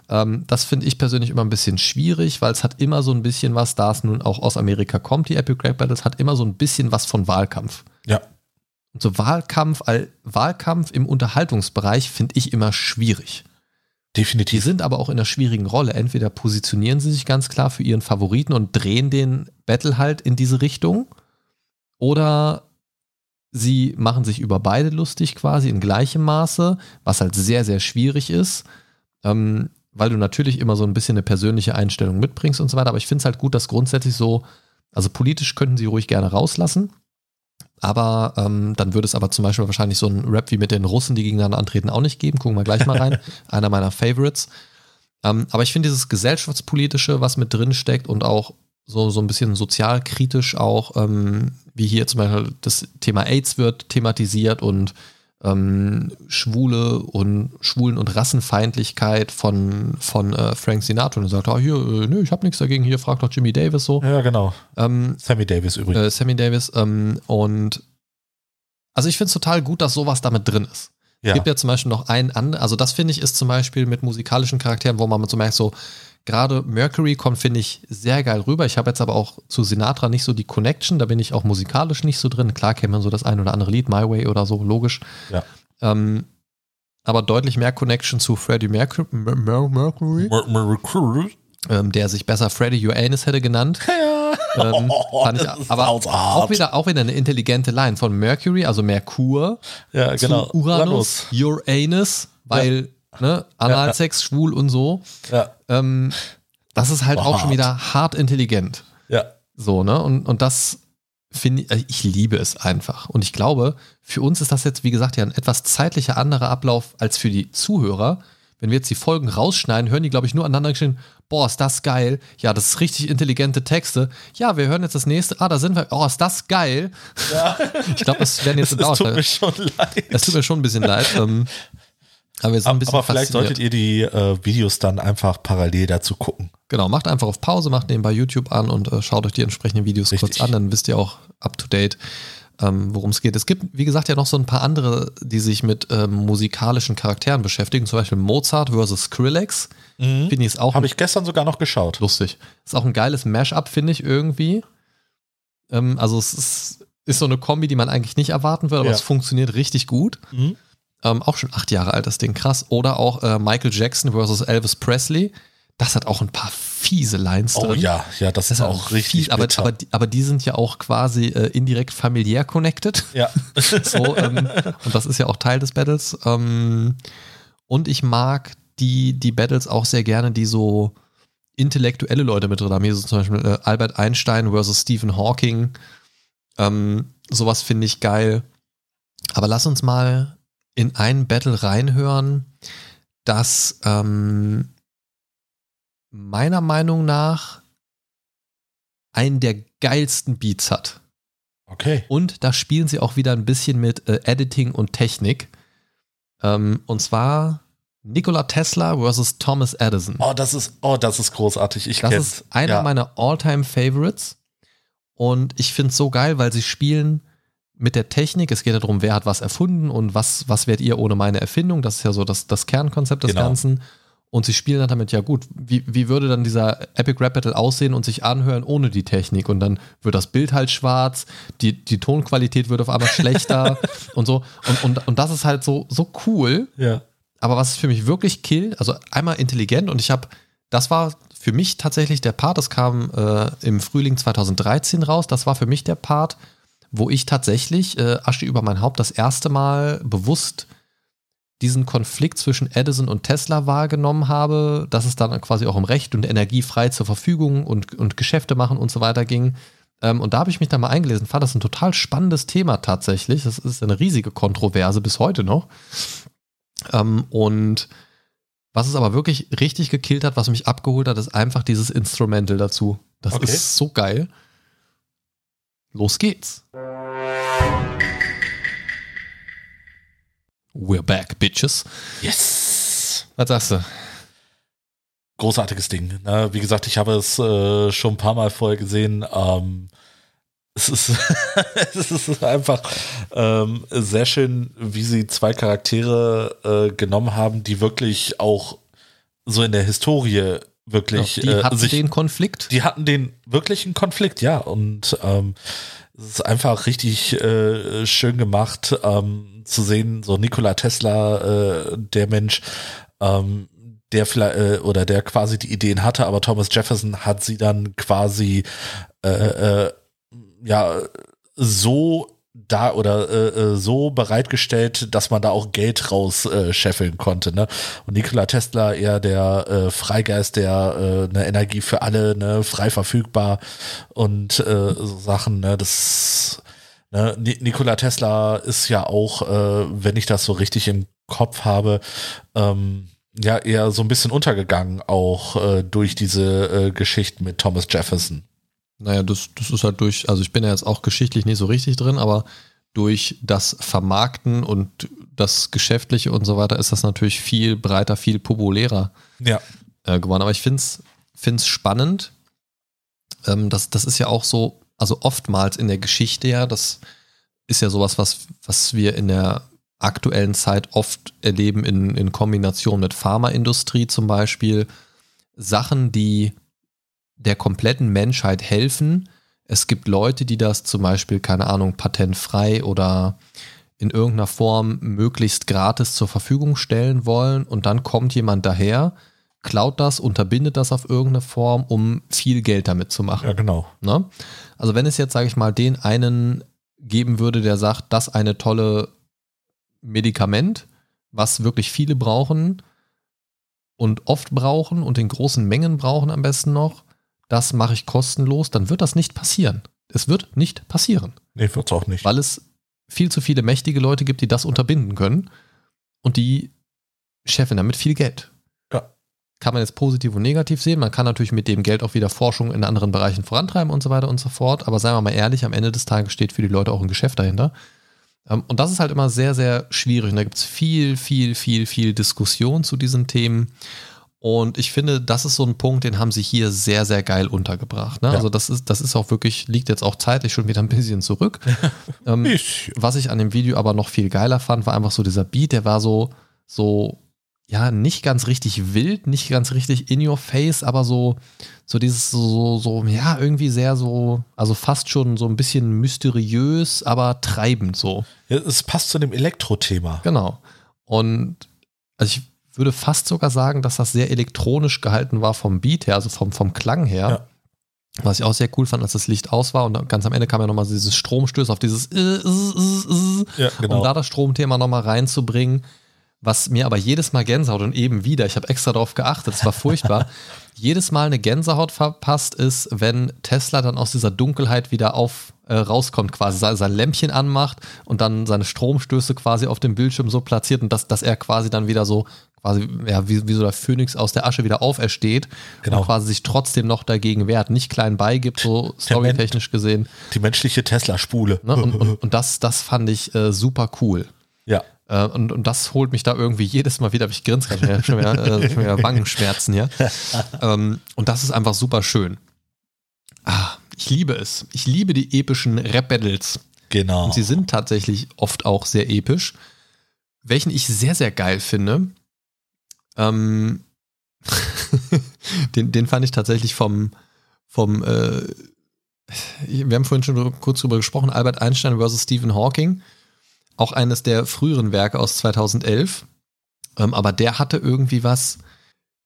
Ähm, das finde ich persönlich immer ein bisschen schwierig, weil es hat immer so ein bisschen was, da es nun auch aus Amerika kommt, die Epic Rap Battles, hat immer so ein bisschen was von Wahlkampf. Ja. Und so Wahlkampf, Wahlkampf im Unterhaltungsbereich finde ich immer schwierig. Die Definitiv. sind aber auch in einer schwierigen Rolle. Entweder positionieren sie sich ganz klar für ihren Favoriten und drehen den Battle halt in diese Richtung, oder sie machen sich über beide lustig quasi in gleichem Maße, was halt sehr, sehr schwierig ist, ähm, weil du natürlich immer so ein bisschen eine persönliche Einstellung mitbringst und so weiter. Aber ich finde es halt gut, dass grundsätzlich so, also politisch könnten sie ruhig gerne rauslassen. Aber ähm, dann würde es aber zum Beispiel wahrscheinlich so einen Rap wie mit den Russen, die gegeneinander antreten, auch nicht geben. Gucken wir gleich mal rein. Einer meiner Favorites. Ähm, aber ich finde dieses gesellschaftspolitische, was mit drin steckt und auch so, so ein bisschen sozialkritisch auch, ähm, wie hier zum Beispiel das Thema AIDS wird thematisiert und ähm, Schwule und Schwulen und Rassenfeindlichkeit von, von äh, Frank Sinatra und er sagt, ah, hier, äh, nö, ich habe nichts dagegen, hier fragt doch Jimmy Davis so. Ja, genau. Ähm, Sammy Davis übrigens. äh, Sammy Davis. Ähm, und also ich finde es total gut, dass sowas damit drin ist. ja. Es gibt ja zum Beispiel noch einen anderen, also das finde ich ist zum Beispiel mit musikalischen Charakteren, wo man so merkt, so gerade Mercury kommt, finde ich, sehr geil rüber. Ich habe jetzt aber auch zu Sinatra nicht so die Connection, da bin ich auch musikalisch nicht so drin. Klar kennt man so das ein oder andere Lied, My Way oder so, logisch. Ja. Ähm, aber deutlich mehr Connection zu Freddie Mercury, Mer Mer Mercury Mer- Mercury. ähm, der sich besser Freddie Uranus hätte genannt. Ähm, fand ich, aber auch wieder, auch wieder eine intelligente Line von Mercury, also Merkur, Ja, genau. zu Uranus, Uranus, weil ne, Analsex, schwul und so. Ja. Ähm, das ist halt auch schon wieder hart intelligent. Ja. So, ne? Und, und das finde ich, also ich liebe es einfach. Und ich glaube, für uns ist das jetzt, wie gesagt, ja ein etwas zeitlicher anderer Ablauf als für die Zuhörer. Wenn wir jetzt die Folgen rausschneiden, hören die, glaube ich, nur aneinander geschehen, boah, ist das geil. Ja, das ist richtig intelligente Texte. Ja, wir hören jetzt das nächste. Ah, da sind wir. Oh, ist das geil. Ja. Ich glaube, es werden jetzt es, es tut mir schon leid. Es tut mir schon ein bisschen leid. Ähm, aber, bisschen aber vielleicht solltet ihr die äh, Videos dann einfach parallel dazu gucken. Genau, macht einfach auf Pause, macht nebenbei YouTube an und äh, schaut euch die entsprechenden Videos Richtig. kurz an, dann wisst ihr auch up to date, ähm, worum es geht. Es gibt, wie gesagt, ja noch so ein paar andere, die sich mit ähm, musikalischen Charakteren beschäftigen, zum Beispiel Mozart versus Skrillex. Mhm. Finde ich auch. Habe ich gestern sogar noch geschaut. Lustig. Ist auch ein geiles Mashup, finde ich irgendwie. Ähm, also es ist, ist, so eine Kombi, die man eigentlich nicht erwarten würde, aber ja. es funktioniert richtig gut. Mhm. Ähm, auch schon acht Jahre alt, das Ding krass. Oder auch äh, Michael Jackson versus Elvis Presley. Das hat auch ein paar fiese Lines oh, drin. Oh ja, ja, das, das ist auch richtig. Fies, aber, aber, die, aber die sind ja auch quasi äh, indirekt familiär connected. Ja. so, ähm, und das ist ja auch Teil des Battles. Ähm, und ich mag die, die Battles auch sehr gerne, die so intellektuelle Leute mit drin haben. Hier so zum Beispiel äh, Albert Einstein versus Stephen Hawking. Ähm, sowas finde ich geil. Aber lass uns mal in ein Battle reinhören, das ähm, meiner Meinung nach einen der geilsten Beats hat. Okay. Und da spielen sie auch wieder ein bisschen mit äh, Editing und Technik. Ähm, und zwar Nikola Tesla versus Thomas Edison. Oh, das ist, oh, das ist großartig. Ich das kenn's. ist einer ja. meiner All-Time Favorites. Und ich finde es so geil, weil sie spielen mit der Technik. Es geht ja darum, wer hat was erfunden und was, was werdet ihr ohne meine Erfindung. Das ist ja so das, das Kernkonzept des genau. Ganzen. Und sie spielen dann damit, ja gut, wie, wie würde dann dieser Epic Rap Battle aussehen und sich anhören ohne die Technik? Und dann wird das Bild halt schwarz, die, die Tonqualität wird auf einmal schlechter und so. Und, und, und das ist halt so, so cool. Ja. Aber was für mich wirklich killt, also einmal intelligent und ich habe, das war für mich tatsächlich der Part, das kam äh, im Frühling 2013 raus, das war für mich der Part, wo ich tatsächlich äh, Asche über mein Haupt das erste Mal bewusst diesen Konflikt zwischen Edison und Tesla wahrgenommen habe, dass es dann quasi auch um Recht und Energie frei zur Verfügung und, und Geschäfte machen und so weiter ging. Ähm, und da habe ich mich da mal eingelesen, fand das ein total spannendes Thema tatsächlich. Das ist eine riesige Kontroverse bis heute noch. Ähm, und was es aber wirklich richtig gekillt hat, was mich abgeholt hat, ist einfach dieses Instrumental dazu. Das okay. ist so geil. Los geht's. We're back, bitches. Yes. Was sagst du? Großartiges Ding. Ne? Wie gesagt, ich habe es äh, schon ein paar Mal vorher gesehen. Ähm, es, ist es ist einfach ähm, sehr schön, wie sie zwei Charaktere äh, genommen haben, die wirklich auch so in der Historie wirklich ja, die hatten äh, sich, den Konflikt. Die hatten den wirklichen Konflikt, ja. Und ähm, es ist einfach richtig äh, schön gemacht. Ähm, zu sehen, so Nikola Tesla, äh, der Mensch, ähm, der vielleicht äh, oder der quasi die Ideen hatte, aber Thomas Jefferson hat sie dann quasi äh, äh, ja so da oder äh, äh, so bereitgestellt, dass man da auch Geld raus äh, scheffeln konnte. Ne? Und Nikola Tesla eher der äh, Freigeist, der äh, eine Energie für alle, ne, frei verfügbar und äh, so Sachen. Ne? Das Ne, Nikola Tesla ist ja auch, äh, wenn ich das so richtig im Kopf habe, ähm, ja eher so ein bisschen untergegangen, auch äh, durch diese äh, Geschichten mit Thomas Jefferson. Naja, das, das ist halt durch, also ich bin ja jetzt auch geschichtlich nicht so richtig drin, aber durch das Vermarkten und das Geschäftliche und so weiter ist das natürlich viel breiter, viel populärer ja. äh, geworden. Aber ich finde es spannend. Ähm, das, das ist ja auch so also oftmals in der Geschichte ja, das ist ja sowas, was, was wir in der aktuellen Zeit oft erleben in, in Kombination mit Pharmaindustrie zum Beispiel. Sachen, die der kompletten Menschheit helfen. Es gibt Leute, die das zum Beispiel, keine Ahnung, patentfrei oder in irgendeiner Form möglichst gratis zur Verfügung stellen wollen und dann kommt jemand daher, klaut das, unterbindet das auf irgendeine Form, um viel Geld damit zu machen. Ja, genau. Ne? Also wenn es jetzt, sage ich mal, den einen geben würde, der sagt, das eine tolle Medikament, was wirklich viele brauchen und oft brauchen und in großen Mengen brauchen am besten noch, das mache ich kostenlos, dann wird das nicht passieren. Es wird nicht passieren. Nee, wird es auch nicht. Weil es viel zu viele mächtige Leute gibt, die das unterbinden können und die scheffeln damit viel Geld. Ja. kann man jetzt positiv und negativ sehen. Man kann natürlich mit dem Geld auch wieder Forschung in anderen Bereichen vorantreiben und so weiter und so fort. Aber seien wir mal ehrlich, am Ende des Tages steht für die Leute auch ein Geschäft dahinter. Ähm, und das ist halt immer sehr, sehr schwierig. Und da gibt es viel, viel, viel, viel Diskussion zu diesen Themen. Und ich finde, das ist so ein Punkt, den haben sie hier sehr, sehr geil untergebracht. Ne? Ja. Also das ist, das ist auch wirklich, liegt jetzt auch zeitlich schon wieder ein bisschen zurück. ähm, was ich an dem Video aber noch viel geiler fand, war einfach so dieser Beat, der war so, so, ja, nicht ganz richtig wild, nicht ganz richtig in your face, aber so, so dieses, so, so, ja, irgendwie sehr so, also fast schon so ein bisschen mysteriös, aber treibend so. Ja, es passt zu dem Elektro-Thema. Genau. Und also ich würde fast sogar sagen, dass das sehr elektronisch gehalten war vom Beat her, also vom, vom Klang her. Ja. Was ich auch sehr cool fand, als das Licht aus war und ganz am Ende kam ja nochmal dieses Stromstöß auf dieses äh, äh, äh, ja, genau. um da das Stromthema nochmal reinzubringen. Was mir aber jedes Mal Gänsehaut und eben wieder, ich habe extra darauf geachtet, es war furchtbar, jedes Mal eine Gänsehaut verpasst ist, wenn Tesla dann aus dieser Dunkelheit wieder auf äh, rauskommt, quasi sein Lämpchen anmacht und dann seine Stromstöße quasi auf dem Bildschirm so platziert und dass, dass er quasi dann wieder so quasi, ja, wie, wie so der Phönix aus der Asche wieder aufersteht genau. und quasi sich trotzdem noch dagegen wehrt, nicht klein beigibt, so storytechnisch gesehen. Die menschliche Tesla-Spule. Ne? Und, und, und, das, das fand ich äh, super cool. Ja. Äh, und, und das holt mich da irgendwie jedes Mal wieder, ich grinse gerade schon wieder, äh, schon wieder Wangenschmerzen hier. ähm, und das ist einfach super schön. Ah, ich liebe es. Ich liebe die epischen Rap-Battles. Genau. Und sie sind tatsächlich oft auch sehr episch. Welchen ich sehr, sehr geil finde, ähm, den, den fand ich tatsächlich vom, vom äh, wir haben vorhin schon kurz drüber gesprochen, Albert Einstein versus Stephen Hawking. Auch eines der früheren Werke aus 2011. Ähm, aber der hatte irgendwie was,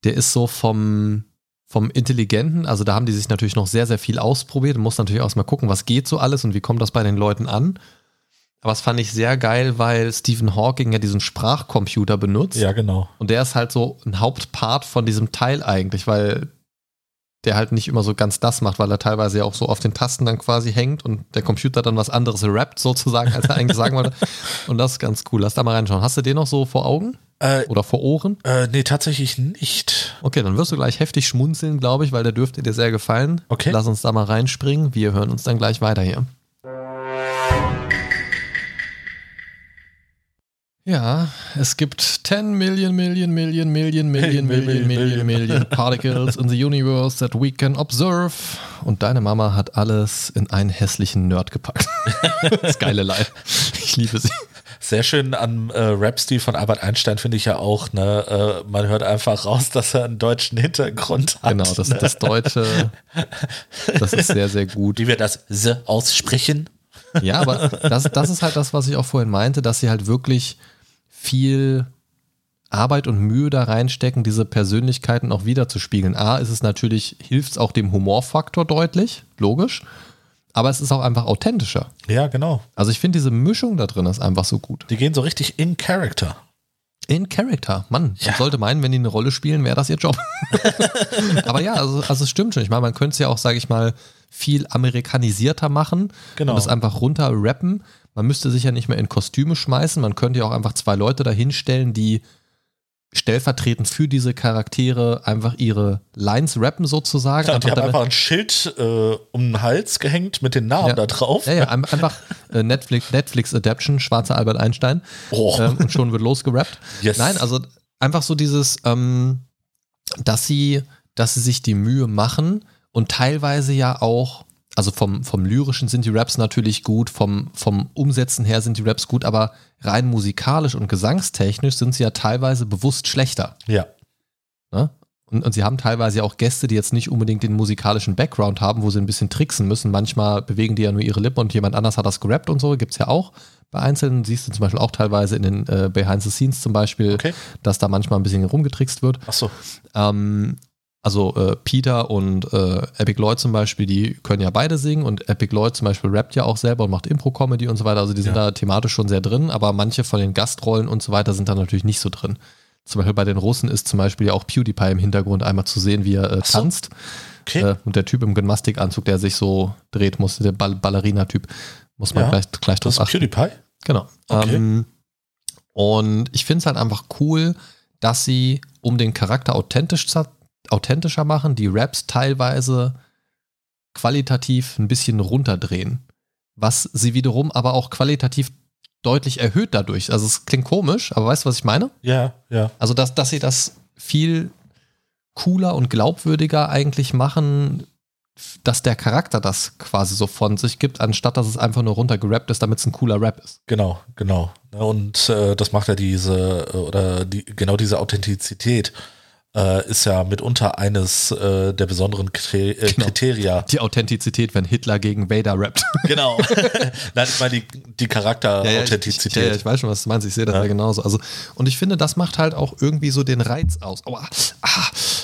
der ist so vom, vom Intelligenten, also da haben die sich natürlich noch sehr, sehr viel ausprobiert. Man muss natürlich auch mal gucken, was geht so alles und wie kommt das bei den Leuten an. Aber das fand ich sehr geil, weil Stephen Hawking ja diesen Sprachcomputer benutzt. Ja, genau. Und der ist halt so ein Hauptpart von diesem Teil eigentlich, weil der halt nicht immer so ganz das macht, weil er teilweise ja auch so auf den Tasten dann quasi hängt und der Computer dann was anderes rappt sozusagen, als er eigentlich sagen wollte. Und das ist ganz cool. Lass da mal reinschauen. Hast du den noch so vor Augen? Äh, Oder vor Ohren? Äh, nee, tatsächlich nicht. Okay, dann wirst du gleich heftig schmunzeln, glaube ich, weil der dürfte dir sehr gefallen. Okay. Lass uns da mal reinspringen. Wir hören uns dann gleich weiter hier. Ja, es gibt 10 Million, Million, Million, Million, Million, Million, Million, Million Particles in the universe that we can observe. Und deine Mama hat alles in einen hässlichen Nerd gepackt. das geile Line. Ich liebe sie. Sehr schön am äh, Rap-Stil von Albert Einstein finde ich ja auch, ne, äh, man hört einfach raus, dass er einen deutschen Hintergrund hat. Genau, das, ne? das Deutsche, das ist sehr, sehr gut. Wie wir das S aussprechen. Ja, aber das, das ist halt das, was ich auch vorhin meinte, dass sie halt wirklich viel Arbeit und Mühe da reinstecken, diese Persönlichkeiten auch wiederzuspiegeln. A, ist es natürlich, hilft es auch dem Humorfaktor deutlich, logisch, aber es ist auch einfach authentischer. Ja, genau. Also ich finde diese Mischung da drin ist einfach so gut. Die gehen so richtig in Character. In Character, Mann. Ja. Man sollte meinen, wenn die eine Rolle spielen, wäre das ihr Job. aber ja, also, also es stimmt schon. Ich meine, man könnte es ja auch, sage ich mal, viel amerikanisierter machen genau. und es einfach runter rappen. Man müsste sich ja nicht mehr in Kostüme schmeißen. Man könnte ja auch einfach zwei Leute dahinstellen, die stellvertretend für diese Charaktere einfach ihre Lines rappen sozusagen. Ja, die haben einfach ein Schild äh, um den Hals gehängt mit den Namen ja, da drauf. Ja, ja einfach äh, Netflix, Netflix Adaption, schwarzer Albert Einstein. Oh. Ähm, und schon wird losgerappt. Yes. Nein, also einfach so dieses, ähm, dass sie, dass sie sich die Mühe machen und teilweise ja auch also vom, vom Lyrischen sind die Raps natürlich gut, vom, vom Umsetzen her sind die Raps gut, aber rein musikalisch und gesangstechnisch sind sie ja teilweise bewusst schlechter. Ja. Ne? Und, und sie haben teilweise auch Gäste, die jetzt nicht unbedingt den musikalischen Background haben, wo sie ein bisschen tricksen müssen. Manchmal bewegen die ja nur ihre Lippen und jemand anders hat das gerappt und so, gibt es ja auch. Bei Einzelnen siehst du zum Beispiel auch teilweise in den äh, Behind the Scenes zum Beispiel, okay. dass da manchmal ein bisschen rumgetrickst wird. Ach so. Ähm, also äh, Peter und äh, Epic Lloyd zum Beispiel, die können ja beide singen und Epic Lloyd zum Beispiel rappt ja auch selber und macht Impro-Comedy und so weiter. Also die sind ja. da thematisch schon sehr drin, aber manche von den Gastrollen und so weiter sind da natürlich nicht so drin. Zum Beispiel bei den Russen ist zum Beispiel ja auch PewDiePie im Hintergrund einmal zu sehen, wie er äh, tanzt. Okay. Äh, und der Typ im Gymnastikanzug, der sich so dreht muss, der Ball Ballerina-Typ, muss man ja, gleich, gleich drauf achten. PewDiePie? Genau. Okay. Ähm, und ich finde es halt einfach cool, dass sie, um den Charakter authentisch, authentischer machen, die Raps teilweise qualitativ ein bisschen runterdrehen. Was sie wiederum aber auch qualitativ deutlich erhöht dadurch. Also es klingt komisch, aber weißt du, was ich meine? Ja, ja. Also, dass, dass sie das viel cooler und glaubwürdiger eigentlich machen, dass der Charakter das quasi so von sich gibt, anstatt dass es einfach nur runtergerappt ist, damit es ein cooler Rap ist. Genau, genau. Und äh, das macht ja diese, äh, oder die, genau diese Authentizität äh, ist ja mitunter eines äh, der besonderen Kriter äh, genau. Kriteria. Die Authentizität, wenn Hitler gegen Vader rappt. Genau. Nein, ich meine die, die Charakterauthentizität. Ja, ja, ich, ich, weiß schon, was du meinst. Ich sehe das ja. ja. genauso. Also, und ich finde, das macht halt auch irgendwie so den Reiz aus. Oh, ah,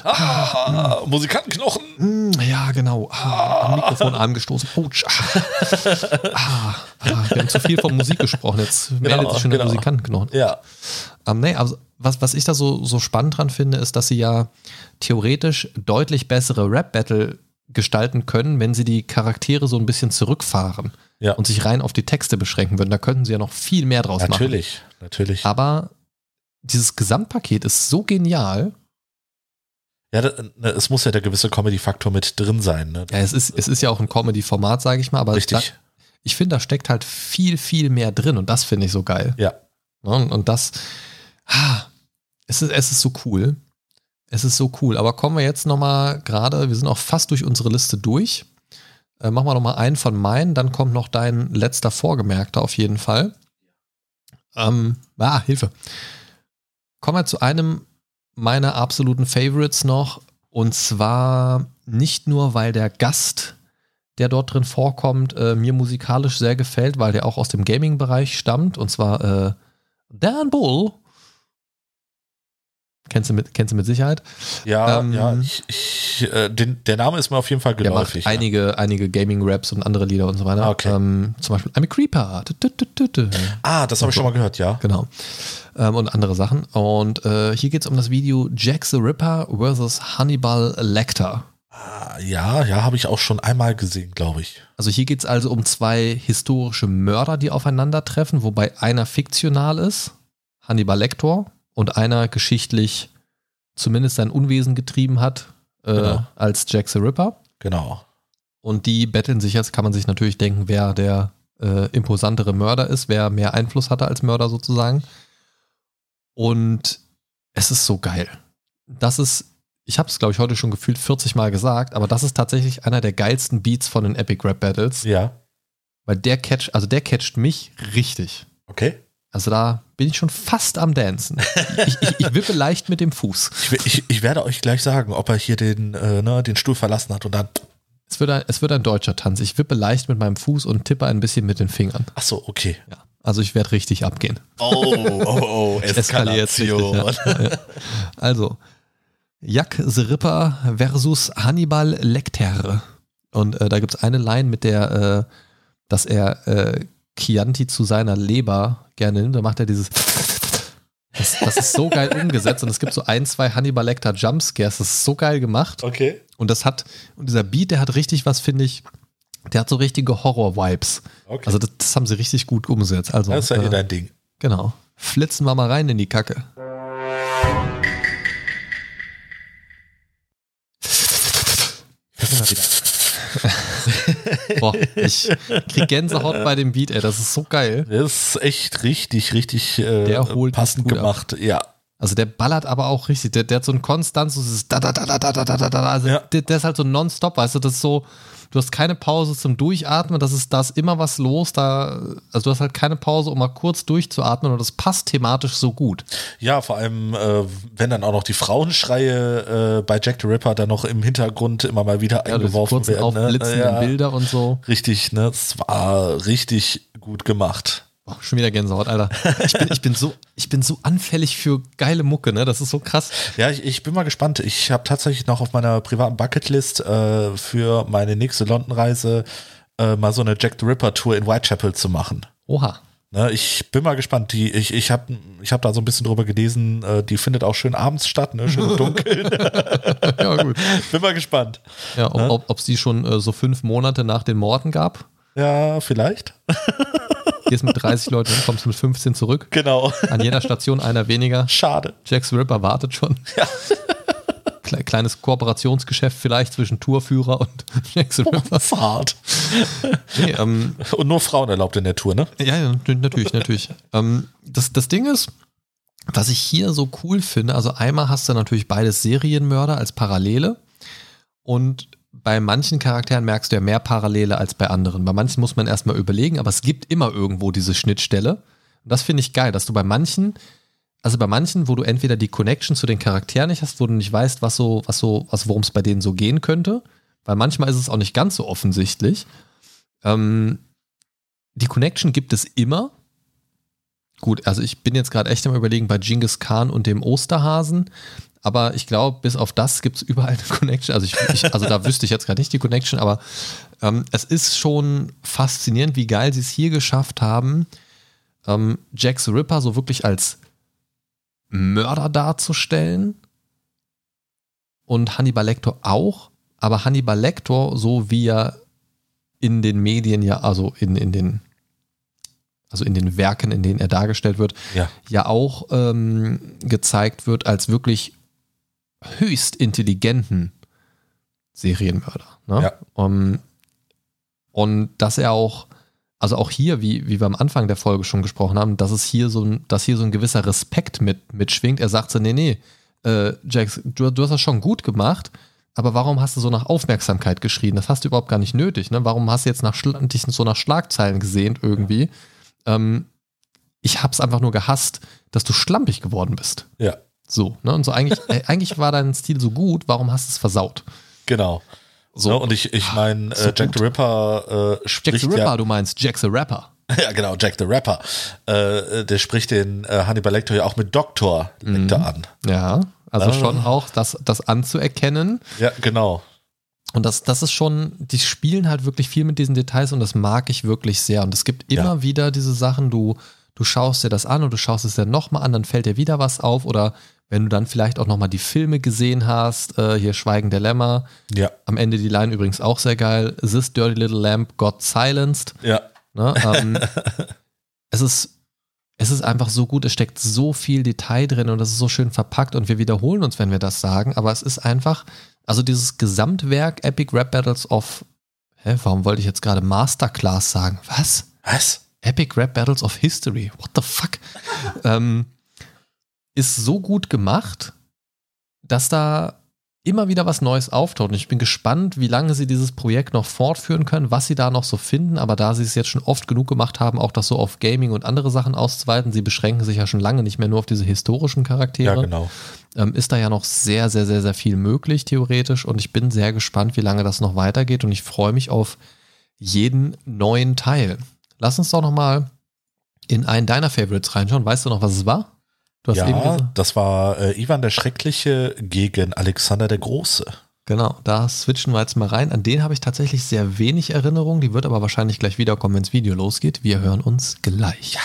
ah, ah. Musikantenknochen. Mm, ja, genau. Ah, am Mikrofon angestoßen. Putsch. Ah, ah, wir haben zu viel von Musik gesprochen. Jetzt meldet genau, sich schon genau. der Musikantenknochen. Ja. Um, nee, also was, was ich da so, so spannend dran finde, ist, dass sie ja theoretisch deutlich bessere Rap-Battle gestalten können, wenn sie die Charaktere so ein bisschen zurückfahren ja. und sich rein auf die Texte beschränken würden. Da könnten sie ja noch viel mehr draus natürlich, machen. Natürlich, natürlich. Aber dieses Gesamtpaket ist so genial. Ja, ne, es muss ja der gewisse Comedy-Faktor mit drin sein. Ne? Ja, es ist, es ist ja auch ein Comedy-Format, sage ich mal, aber Richtig. Da, ich finde, da steckt halt viel, viel mehr drin und das finde ich so geil. Ja. Und, und das, ah, es ist, es ist so cool. Es ist so cool. Aber kommen wir jetzt nochmal gerade, wir sind auch fast durch unsere Liste durch. Äh, machen wir nochmal einen von meinen, dann kommt noch dein letzter Vorgemerkter auf jeden Fall. Ähm, ah, Hilfe. Kommen wir zu einem meiner absoluten Favorites noch. Und zwar nicht nur, weil der Gast, der dort drin vorkommt, äh, mir musikalisch sehr gefällt, weil der auch aus dem Gaming-Bereich stammt. Und zwar äh, Dan Bull Kennst du mit, kennst du mit Sicherheit? Ja, ähm, ja, ich, ich, äh, den, der Name ist mir auf jeden Fall geläufig. Der macht einige, ja. einige Gaming-Raps und andere Lieder und so weiter. Okay. Ähm, zum Beispiel I'm a Creeper. Ah, das habe ich schon mal gehört, ja. Genau. Ähm, und andere Sachen. Und äh, hier geht es um das Video Jack the Ripper versus Hannibal Lecter. Ah, ja, ja, habe ich auch schon einmal gesehen, glaube ich. Also hier geht es also um zwei historische Mörder, die aufeinandertreffen, wobei einer fiktional ist, Hannibal Lecter, und einer geschichtlich zumindest sein Unwesen getrieben hat äh, genau. als Jack the Ripper. Genau. Und die betteln sich jetzt, kann man sich natürlich denken, wer der äh, imposantere Mörder ist, wer mehr Einfluss hatte als Mörder sozusagen. Und es ist so geil. Das ist, ich habe es glaube ich heute schon gefühlt 40 Mal gesagt, aber das ist tatsächlich einer der geilsten Beats von den Epic Rap Battles. Ja. Weil der catch, also der catcht mich richtig. Okay. Also da bin ich schon fast am Dancen. Ich, ich, ich wippe leicht mit dem Fuß. Ich, ich, werde euch gleich sagen, ob er hier den, äh, ne, den Stuhl verlassen hat und dann. Es wird, ein, es wird ein deutscher Tanz. Ich wippe leicht mit meinem Fuß und tippe ein bisschen mit den Fingern. Ach so, okay. Ja. Also ich werde richtig abgehen. Oh, oh, oh, Eskalation. Richtig, ja. Also, Jack the Ripper versus Hannibal Lecter. Und äh, da gibt es eine Line mit der, äh, dass er äh, Chianti zu seiner Leber gerne nimmt, dann macht er dieses. Das, das, ist so geil umgesetzt und es gibt so ein, zwei Hannibal Lecter Jumpscares. Das ist so geil gemacht. Okay. Und das hat, und dieser Beat, der hat richtig was, finde ich, der hat so richtige Horror-Vibes. Okay. Also das, das, haben sie richtig gut umgesetzt. Also, das ist ja eh äh, dein Ding. Genau. Flitzen wir mal rein in die Kacke. Boah, ich krieg Gänsehaut bei dem Beat, ey. Das ist so geil. Das ist echt richtig, richtig äh, der holt passend gemacht. Ab. Ja. Also der ballert aber auch richtig. Der, der hat so ein Konstanz, so dieses da da da da da da da da. Also ja. der, der, ist halt so nonstop, weißt du, das ist so, du hast keine Pause zum Durchatmen, das ist, da ist immer was los, da, also du hast halt keine Pause, um mal kurz durchzuatmen und das passt thematisch so gut. Ja, vor allem, äh, wenn dann auch noch die Frauenschreie äh, bei Jack the Ripper dann noch im Hintergrund immer mal wieder ja, eingeworfen werden. Ne? Ja, Bilder und so. Richtig, ne? Es war richtig gut gemacht. Oh, schon wieder Gänsehaut, Alter. Ich bin, ich bin, so, ich bin so anfällig für geile Mucke, ne? Das ist so krass. Ja, ich, ich bin mal gespannt. Ich habe tatsächlich noch auf meiner privaten Bucketlist äh, für meine nächste London-Reise äh, mal so eine Jack the Ripper-Tour in Whitechapel zu machen. Oha. Ne, ich bin mal gespannt. Die, ich ich habe ich hab da so ein bisschen drüber gelesen, äh, die findet auch schön abends statt, ne? schön dunkel. ja, gut. Bin mal gespannt. Ja, ob es ne? die schon äh, so fünf Monate nach den Morden gab? Ja, vielleicht. Gehst mit 30 Leuten hin, kommst mit 15 zurück. Genau. An jeder Station einer weniger. Schade. Jack Ripper wartet schon. Ja. Kle- Kleines Kooperationsgeschäft vielleicht zwischen Tourführer und Jack the Ripper. Fahrt. Nee, ähm, Und nur Frauen erlaubt in der Tour, ne? Ja, ja, nat- natürlich, natürlich. ähm, das, das Ding ist, was ich hier so cool finde, also einmal hast du natürlich beides Serienmörder als Parallele und bei manchen Charakteren merkst du ja mehr Parallele als bei anderen. Bei manchen muss man erstmal überlegen, aber es gibt immer irgendwo diese Schnittstelle. Und das finde ich geil, dass du bei manchen, also bei manchen, wo du entweder die Connection zu den Charakteren nicht hast, wo du nicht weißt, was so, was so, was, worum es bei denen so gehen könnte, weil manchmal ist es auch nicht ganz so offensichtlich. Ähm, die Connection gibt es immer. Gut, also ich bin jetzt gerade echt am überlegen bei Genghis Khan und dem Osterhasen, aber ich glaube, bis auf das gibt es überall eine Connection. Also, ich, ich, also da wüsste ich jetzt gerade nicht die Connection, aber ähm, es ist schon faszinierend, wie geil sie es hier geschafft haben, ähm, Jack the Ripper so wirklich als Mörder darzustellen und Hannibal Lecter auch, aber Hannibal Lecter, so wie er in den Medien ja, also in, in den also in den Werken, in denen er dargestellt wird, Ja. ja auch ähm, gezeigt wird als wirklich höchst intelligenten Serienmörder. Ne? Ja. Um, und dass er auch, also auch hier, wie, wie wir am Anfang der Folge schon gesprochen haben, dass es hier so ein, dass hier so ein gewisser Respekt mit, mitschwingt. Er sagt so, nee, nee, äh, Jax, du, du hast das schon gut gemacht, aber warum hast du so nach Aufmerksamkeit geschrien? Das hast du überhaupt gar nicht nötig. Ne? Warum hast du jetzt nach, Schla- dich so nach Schlagzeilen gesehnt irgendwie? Ähm, ich hab's einfach nur gehasst, dass du schlampig geworden bist. Ja, So, ne? Und so eigentlich, äh, eigentlich war dein Stil so gut, warum hast du es versaut? genau. So. Ne, und ich, ich meine, So äh, Jack gut. the Ripper äh, Jack spricht the Ripper, ja, du meinst Jack the Rapper. ja genau, Jack the Rapper, äh, der spricht den äh, Hannibal Lecter ja auch mit Doktor Lecter Mhm. an. Ja, also Ah. schon auch das, das anzuerkennen. Ja, genau. Und das, das ist schon, die spielen halt wirklich viel mit diesen Details und das mag ich wirklich sehr. Und es gibt immer Ja. wieder diese Sachen, du, du schaust dir das an und du schaust es dir nochmal an, dann fällt dir wieder was auf. Oder wenn du dann vielleicht auch nochmal die Filme gesehen hast, äh, hier Schweigen der Lämmer, Ja, am Ende die Line übrigens auch sehr geil, This Dirty Little Lamp got silenced. ja, Ne? Ähm, es ist es ist einfach so gut, es steckt so viel Detail drin und es ist so schön verpackt und wir wiederholen uns, wenn wir das sagen, aber es ist einfach, also dieses Gesamtwerk Epic Rap Battles of, hä, warum wollte ich jetzt gerade Masterclass sagen? Was? was? Epic Rap Battles of History. What the fuck? ähm, ist so gut gemacht, dass da immer wieder was Neues auftaucht. Und ich bin gespannt, wie lange sie dieses Projekt noch fortführen können, was sie da noch so finden. Aber da sie es jetzt schon oft genug gemacht haben, auch das so auf Gaming und andere Sachen auszuweiten, sie beschränken sich ja schon lange nicht mehr nur auf diese historischen Charaktere, Ja, genau. ähm, ist da ja noch sehr, sehr, sehr, sehr viel möglich, theoretisch. Und ich bin sehr gespannt, wie lange das noch weitergeht. Und ich freue mich auf jeden neuen Teil. Lass uns doch noch mal in einen deiner Favorites reinschauen. Weißt du noch, was es war? Ja, das war äh, Ivan der Schreckliche gegen Alexander der Große. Genau, da switchen wir jetzt mal rein. An den habe ich tatsächlich sehr wenig Erinnerung. Die wird aber wahrscheinlich gleich wiederkommen, wenn das Video losgeht. Wir hören uns gleich.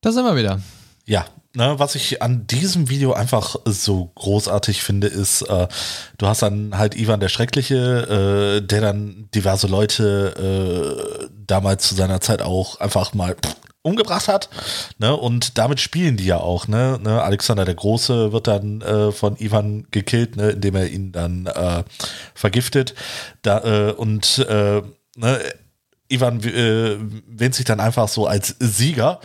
Da sind wir wieder. Ja, ne, was ich an diesem Video einfach so großartig finde, ist, äh, du hast dann halt Ivan der Schreckliche, äh, der dann diverse Leute äh, damals zu seiner Zeit auch einfach mal umgebracht hat. Ne, und damit spielen die ja auch. Ne, ne, Alexander der Große wird dann äh, von Ivan gekillt, ne, indem er ihn dann äh, vergiftet. Da, äh, und äh, ne, Ivan äh, wähnt sich dann einfach so als Sieger.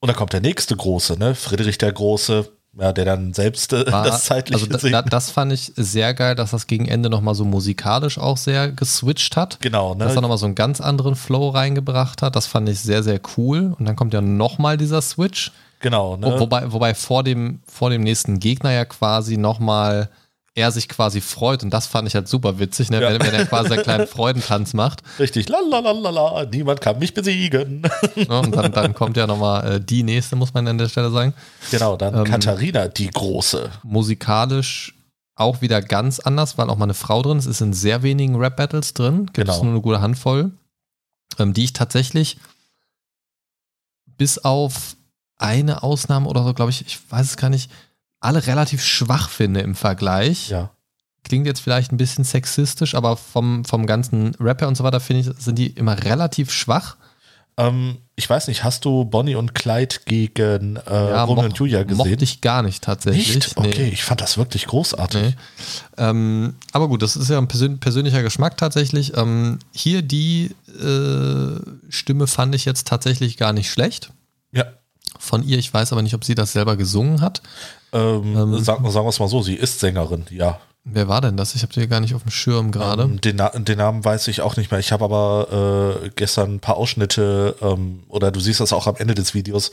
Und dann kommt der nächste Große, ne? Friedrich der Große, ja, der dann selbst äh, War- das zeitliche also da, das fand ich sehr geil, dass das gegen Ende nochmal so musikalisch auch sehr geswitcht hat. Genau, ne? Dass er nochmal so einen ganz anderen Flow reingebracht hat. Das fand ich sehr, sehr cool. Und dann kommt ja nochmal dieser Switch. genau, ne? Wo, wobei, wobei vor dem, vor dem nächsten Gegner ja quasi nochmal er sich quasi freut. Und das fand ich halt super witzig, ne? Ja. wenn, wenn er quasi einen kleinen Freudentanz macht. Richtig, lalalala, niemand kann mich besiegen. Ne? Und dann, dann kommt ja nochmal äh, die nächste, muss man an der Stelle sagen. genau, dann Ähm, Katharina, die Große. musikalisch auch wieder ganz anders, weil auch mal eine Frau drin ist. Es ist in sehr wenigen Rap-Battles drin. Gibt es Genau. nur eine gute Handvoll. Ähm, die ich tatsächlich bis auf eine Ausnahme oder so, glaube ich, ich weiß es gar nicht, alle relativ schwach finde im Vergleich. Ja. klingt jetzt vielleicht ein bisschen sexistisch, aber vom, vom ganzen Rapper und so weiter finde ich, sind die immer relativ schwach. Ähm, ich weiß nicht, hast du Bonnie und Clyde gegen äh, Ja, Romeo und Julia gesehen? Mochte ich gar nicht tatsächlich. Nicht? Okay, Nee. ich fand das wirklich großartig. Nee. Ähm, aber gut, das ist ja ein persön persönlicher Geschmack tatsächlich. Ähm, hier die äh, Stimme fand ich jetzt tatsächlich gar nicht schlecht. Von ihr, ich weiß aber nicht, ob sie das selber gesungen hat. Ähm, Ähm. sagen, sagen wir es mal so, sie ist Sängerin, ja. Wer war denn das? Ich habe die gar nicht auf dem Schirm gerade. Ähm, den, Na den Namen weiß ich auch nicht mehr. Ich habe aber äh, gestern ein paar Ausschnitte, ähm, oder du siehst das auch am Ende des Videos,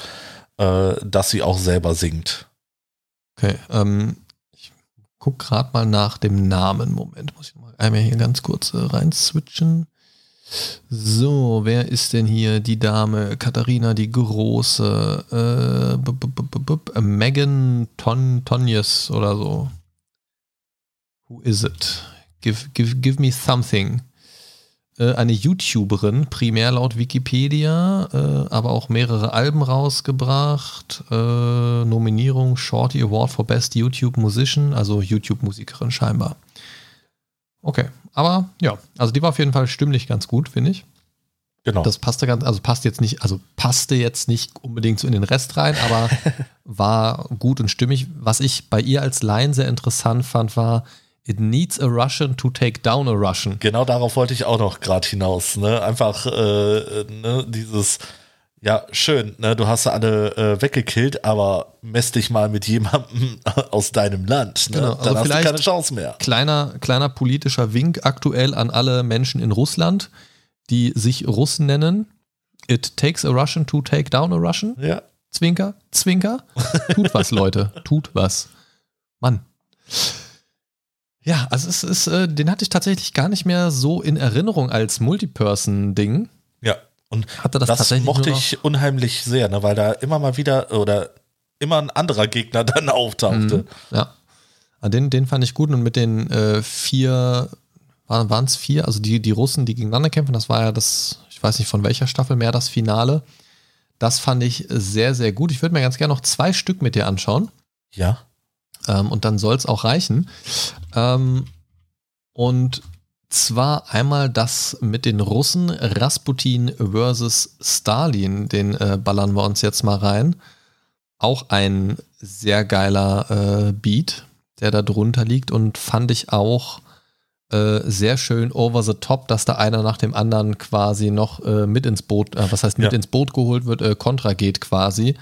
äh, dass sie auch selber singt. Okay, ähm, ich guck gerade mal nach dem Namen. Moment, muss ich mal einmal hier ganz kurz äh, rein switchen. So, wer ist denn hier die Dame? Katharina die Große. Äh, Megan Ton Tonjes oder so. Who is it? Give me something. Äh, eine YouTuberin, primär laut Wikipedia, äh, aber auch mehrere Alben rausgebracht. Äh, Nominierung Shorty Award for Best YouTube Musician, also YouTube-Musikerin scheinbar. Okay, aber ja, also die war auf jeden Fall stimmlich ganz gut, finde ich. Genau. Das passte ganz, also passt jetzt nicht, also passte jetzt nicht unbedingt so in den Rest rein, aber war gut und stimmig. Was ich bei ihr als Line sehr interessant fand, war, it needs a Russian to take down a Russian. Genau darauf wollte ich auch noch gerade hinaus. Ne? Einfach äh, ne, dieses, ja, schön, ne? du hast sie alle äh, weggekillt, aber mess dich mal mit jemandem aus deinem Land. Ne? Genau, Dann also hast du keine Chance mehr. Kleiner, kleiner politischer Wink aktuell an alle Menschen in Russland, die sich Russen nennen. It takes a Russian to take down a Russian. Ja. Zwinker, Zwinker. Tut was, Leute. Tut was. Mann. Ja, also es ist, äh, den hatte ich tatsächlich gar nicht mehr so in Erinnerung als Multiperson-Ding. Ja. Und Hatte das, das, tatsächlich mochte ich unheimlich sehr, ne? weil da immer mal wieder oder immer ein anderer Gegner dann auftauchte. Mhm. Ja. Ah, Den, den fand ich gut und mit den äh, vier, waren es vier, also die, die Russen, die gegeneinander kämpfen, das war ja das, ich weiß nicht von welcher Staffel mehr, das Finale. Das fand ich sehr, sehr gut. Ich würde mir ganz gerne noch zwei Stück mit dir anschauen. Ja. Ähm, und dann soll es auch reichen. Ähm, und zwar einmal das mit den Russen, Rasputin versus Stalin, den äh, ballern wir uns jetzt mal rein. Auch ein sehr geiler äh, Beat, der da drunter liegt und fand ich auch äh, sehr schön over the top, dass da einer nach dem anderen quasi noch äh, mit ins Boot, äh, was heißt mit Ja. ins Boot geholt wird, kontra geht quasi.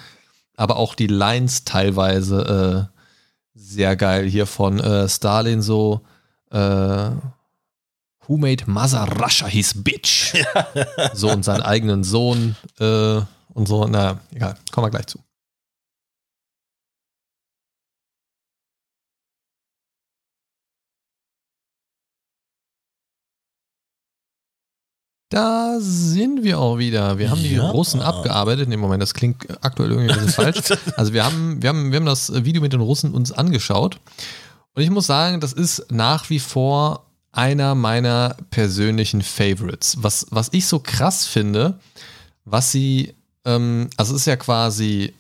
Aber auch die Lines teilweise sehr geil hier von Stalin so Who made Mother Russia his bitch? so und seinen eigenen Sohn äh, und so. Na, egal, kommen wir gleich zu. Da sind wir auch wieder. Wir haben die Ja. Russen abgearbeitet. Nee, Moment, das klingt aktuell irgendwie ein bisschen falsch. Also wir haben, wir haben, wir haben das Video mit den Russen uns angeschaut. Und ich muss sagen, das ist nach wie vor einer meiner persönlichen Favorites. Was, was ich so krass finde, was sie, ähm, also es ist ja quasi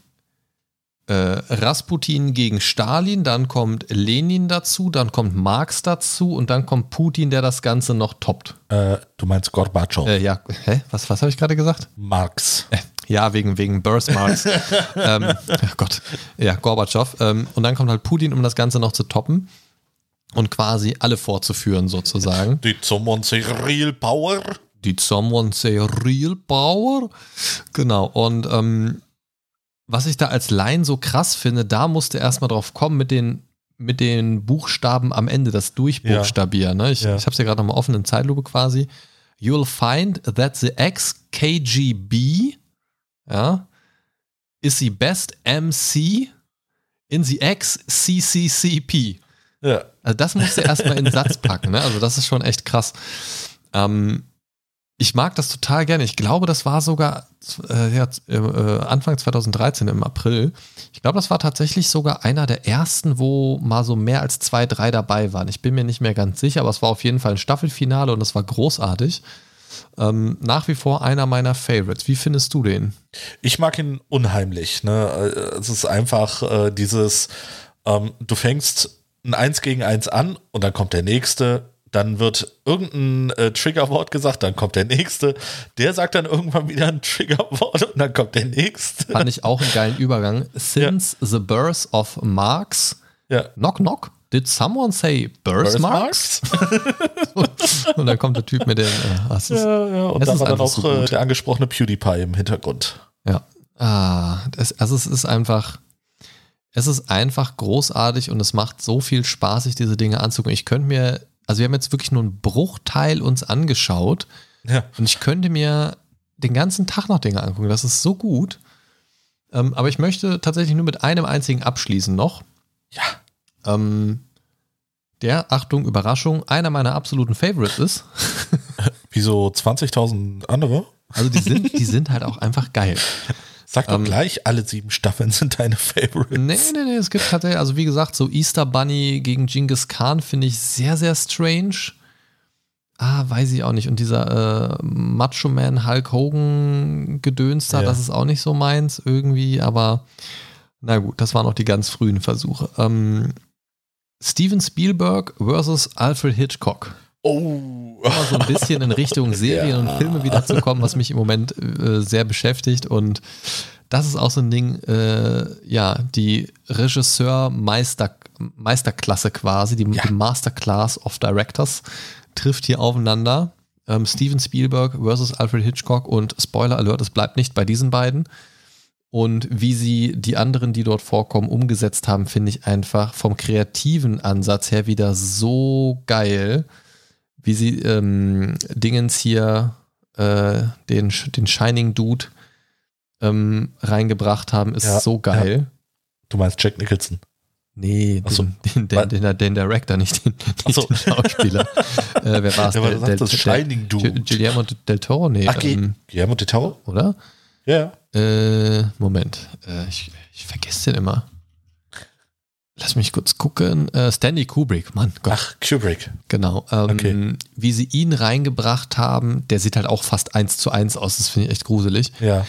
äh, Rasputin gegen Stalin, dann kommt Lenin dazu, dann kommt Marx dazu und dann kommt Putin, der das Ganze noch toppt. Äh, du meinst Gorbatschow. Äh, ja, hä? Was, was habe ich gerade gesagt? Marx. Äh, Ja, wegen, wegen Birthmarks. ähm, oh Gott. Ja, Gorbatschow. Ähm, und dann kommt halt Putin, um das Ganze noch zu toppen und quasi alle vorzuführen, sozusagen. Did someone say real power? Did someone say real power? Genau. Und ähm, was ich da als Line so krass finde, da musste erstmal drauf kommen mit den, mit den Buchstaben am Ende, das Durchbuchstabieren. Ne? Ich, Ja. ich habe es ja gerade nochmal offen in Zeitlupe quasi. You'll find that the ex-KGB ja, is the best MC in the ex-CCCP. Ja. Also das musst du erstmal in den Satz packen, ne? Also das ist schon echt krass. Ähm, ich mag das total gerne. Ich glaube, das war sogar äh, ja, äh, Anfang 2013 im April. Ich glaube, das war tatsächlich sogar einer der ersten, wo mal so mehr als zwei, drei dabei waren. Ich bin mir nicht mehr ganz sicher, aber es war auf jeden Fall ein Staffelfinale und es war großartig. Ähm, nach wie vor einer meiner Favorites. Wie findest du den? Ich mag ihn unheimlich. Ne? Äh, Es ist einfach äh, dieses, ähm, du fängst ein 1 gegen 1 an und dann kommt der nächste, dann wird irgendein äh, Triggerwort gesagt, dann kommt der nächste, der sagt dann irgendwann wieder ein Triggerwort und dann kommt der nächste. Fand ich auch einen geilen Übergang. Since ja. the birth of Marx, ja. knock knock, did someone say birth, Marx? und dann kommt der Typ mit den. Äh, ist, ja, ja, und da war dann auch so äh, der angesprochene PewDiePie im Hintergrund. Ja. Ah, das, also es ist einfach. Es ist einfach großartig und es macht so viel Spaß, sich diese Dinge anzugucken. Ich könnte mir also wir haben jetzt wirklich nur einen Bruchteil uns angeschaut. Ja. Und ich könnte mir den ganzen Tag noch Dinge angucken. Das ist so gut. Ähm, aber ich möchte tatsächlich nur mit einem einzigen abschließen noch. Ja. Ähm, der, Achtung, Überraschung, einer meiner absoluten Favorites ist. Wieso 20.000 andere? Also die sind, die sind halt auch einfach geil. Sag doch ähm, gleich, alle sieben Staffeln sind deine Favorites. Nee, nee, nee, es gibt tatsächlich, also wie gesagt, so Easter Bunny gegen Genghis Khan finde ich sehr, sehr strange. Ah, weiß ich auch nicht. Und dieser äh, Macho Man Hulk Hogan Gedöns da, ja. das ist auch nicht so meins irgendwie, aber na gut, das waren auch die ganz frühen Versuche. Ähm, Steven Spielberg versus Alfred Hitchcock. Oh. Immer so ein bisschen in Richtung Serien ja. und Filme wiederzukommen, was mich im Moment äh, sehr beschäftigt. Und das ist auch so ein Ding, äh, ja, die Regisseur-Meisterklasse quasi, die, ja. die, Masterclass of Directors trifft hier aufeinander. Ähm, Steven Spielberg versus Alfred Hitchcock und Spoiler Alert, es bleibt nicht bei diesen beiden. Und wie sie die anderen, die dort vorkommen, umgesetzt haben, finde ich einfach vom kreativen Ansatz her wieder so geil wie sie ähm, Dingens hier äh, den, den Shining Dude ähm, reingebracht haben, ist ja, so geil. Ja. Du meinst Jack Nicholson? Nee, den, so, den, den, den, den, Director, nicht den, nicht so. den Schauspieler. äh, wer war es? Ja, der, der, das Shining Dude. Guillermo del Toro? Nee. Ach, ähm, Guillermo del Toro? Oder? Ja. Äh, Moment. Äh, ich, ich vergesse den immer. Lass mich kurz gucken. Äh, Stanley Kubrick, Mann. Gott. Ach, Kubrick. Genau. Ähm, okay. Wie sie ihn reingebracht haben, der sieht halt auch fast eins zu eins aus. Das finde ich echt gruselig. Ja.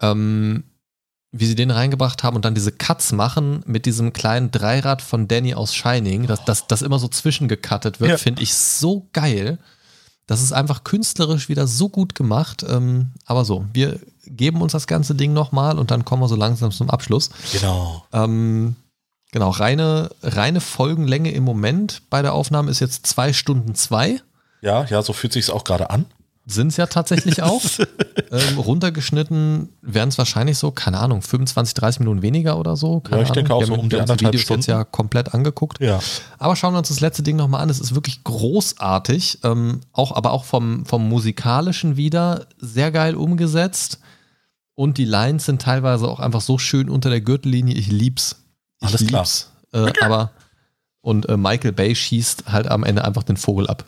Ähm, wie sie den reingebracht haben und dann diese Cuts machen mit diesem kleinen Dreirad von Danny aus Shining, dass das, das immer so zwischengekattet wird, ja. finde ich so geil. Das ist einfach künstlerisch wieder so gut gemacht. Ähm, aber so, wir geben uns das ganze Ding nochmal und dann kommen wir so langsam zum Abschluss. Genau. Ähm, Genau, reine, reine Folgenlänge im Moment bei der Aufnahme ist jetzt zwei Stunden zwei. Ja, ja, so fühlt sich es auch gerade an. Sind es ja tatsächlich auch. ähm, runtergeschnitten werden es wahrscheinlich so, keine Ahnung, 25, 30 Minuten weniger oder so. Keine ja, ich Ahnung. denke auch wir so um die anderthalb Videos Stunden. jetzt ja komplett angeguckt. Ja. Aber schauen wir uns das letzte Ding nochmal an. Es ist wirklich großartig. Ähm, auch, aber auch vom, vom musikalischen wieder sehr geil umgesetzt. Und die Lines sind teilweise auch einfach so schön unter der Gürtellinie. Ich lieb's. Ich Alles klar. Äh, aber und äh, Michael Bay schießt halt am Ende einfach den Vogel ab.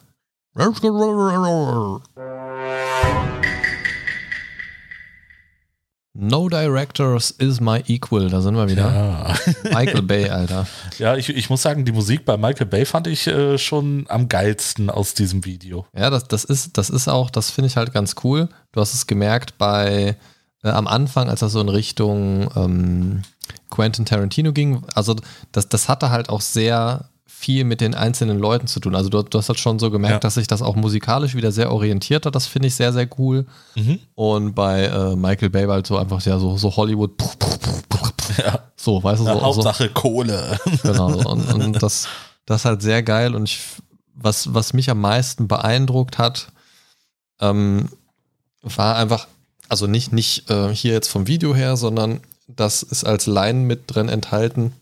No Directors is my equal. Da sind wir wieder. Ja. Michael Bay, Alter. Ja, ich, ich muss sagen, die Musik bei Michael Bay fand ich äh, schon am geilsten aus diesem Video. Ja, das, das, ist, das ist auch, das finde ich halt ganz cool. Du hast es gemerkt bei äh, am Anfang, als er so in Richtung ähm, Quentin Tarantino ging. Also das, das hatte halt auch sehr viel mit den einzelnen Leuten zu tun. Also du, du hast halt schon so gemerkt, ja. dass sich das auch musikalisch wieder sehr orientiert hat. Das finde ich sehr, sehr cool. Mhm. Und bei äh, Michael Bay war halt so einfach ja so, so Hollywood. Ja. So, weißt du, so. Hauptsache so, Kohle. Genau. Und, und das, das ist halt sehr geil. Und ich, was, was mich am meisten beeindruckt hat, ähm, war einfach, also nicht, nicht äh, hier jetzt vom Video her, sondern das ist als Line mit drin enthalten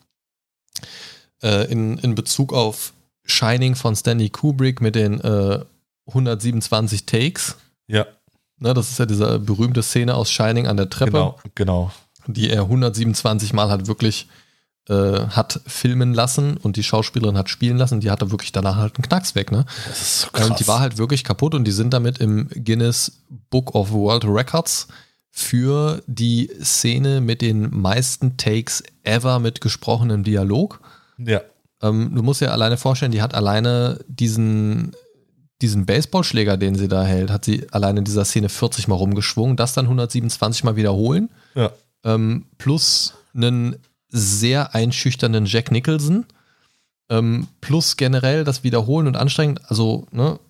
äh, in, in Bezug auf Shining von Stanley Kubrick mit den äh, 127 Takes. Ja. Ne, das ist ja diese berühmte Szene aus Shining an der Treppe. Genau, genau. Die er 127 Mal hat wirklich äh, hat filmen lassen und die Schauspielerin hat spielen lassen. Die hatte wirklich danach halt einen Knacks weg, ne? Das ist so krass. Und die war halt wirklich kaputt und die sind damit im Guinness Book of World Records für die Szene mit den meisten Takes ever mit gesprochenem Dialog. Ja. Ähm, du musst dir alleine vorstellen, die hat alleine diesen, diesen Baseballschläger, den sie da hält, hat sie alleine in dieser Szene 40 Mal rumgeschwungen, das dann 127 Mal wiederholen. Ja. Ähm, plus einen sehr einschüchternden Jack Nicholson. Ähm, plus generell das Wiederholen und anstrengend, also, ne,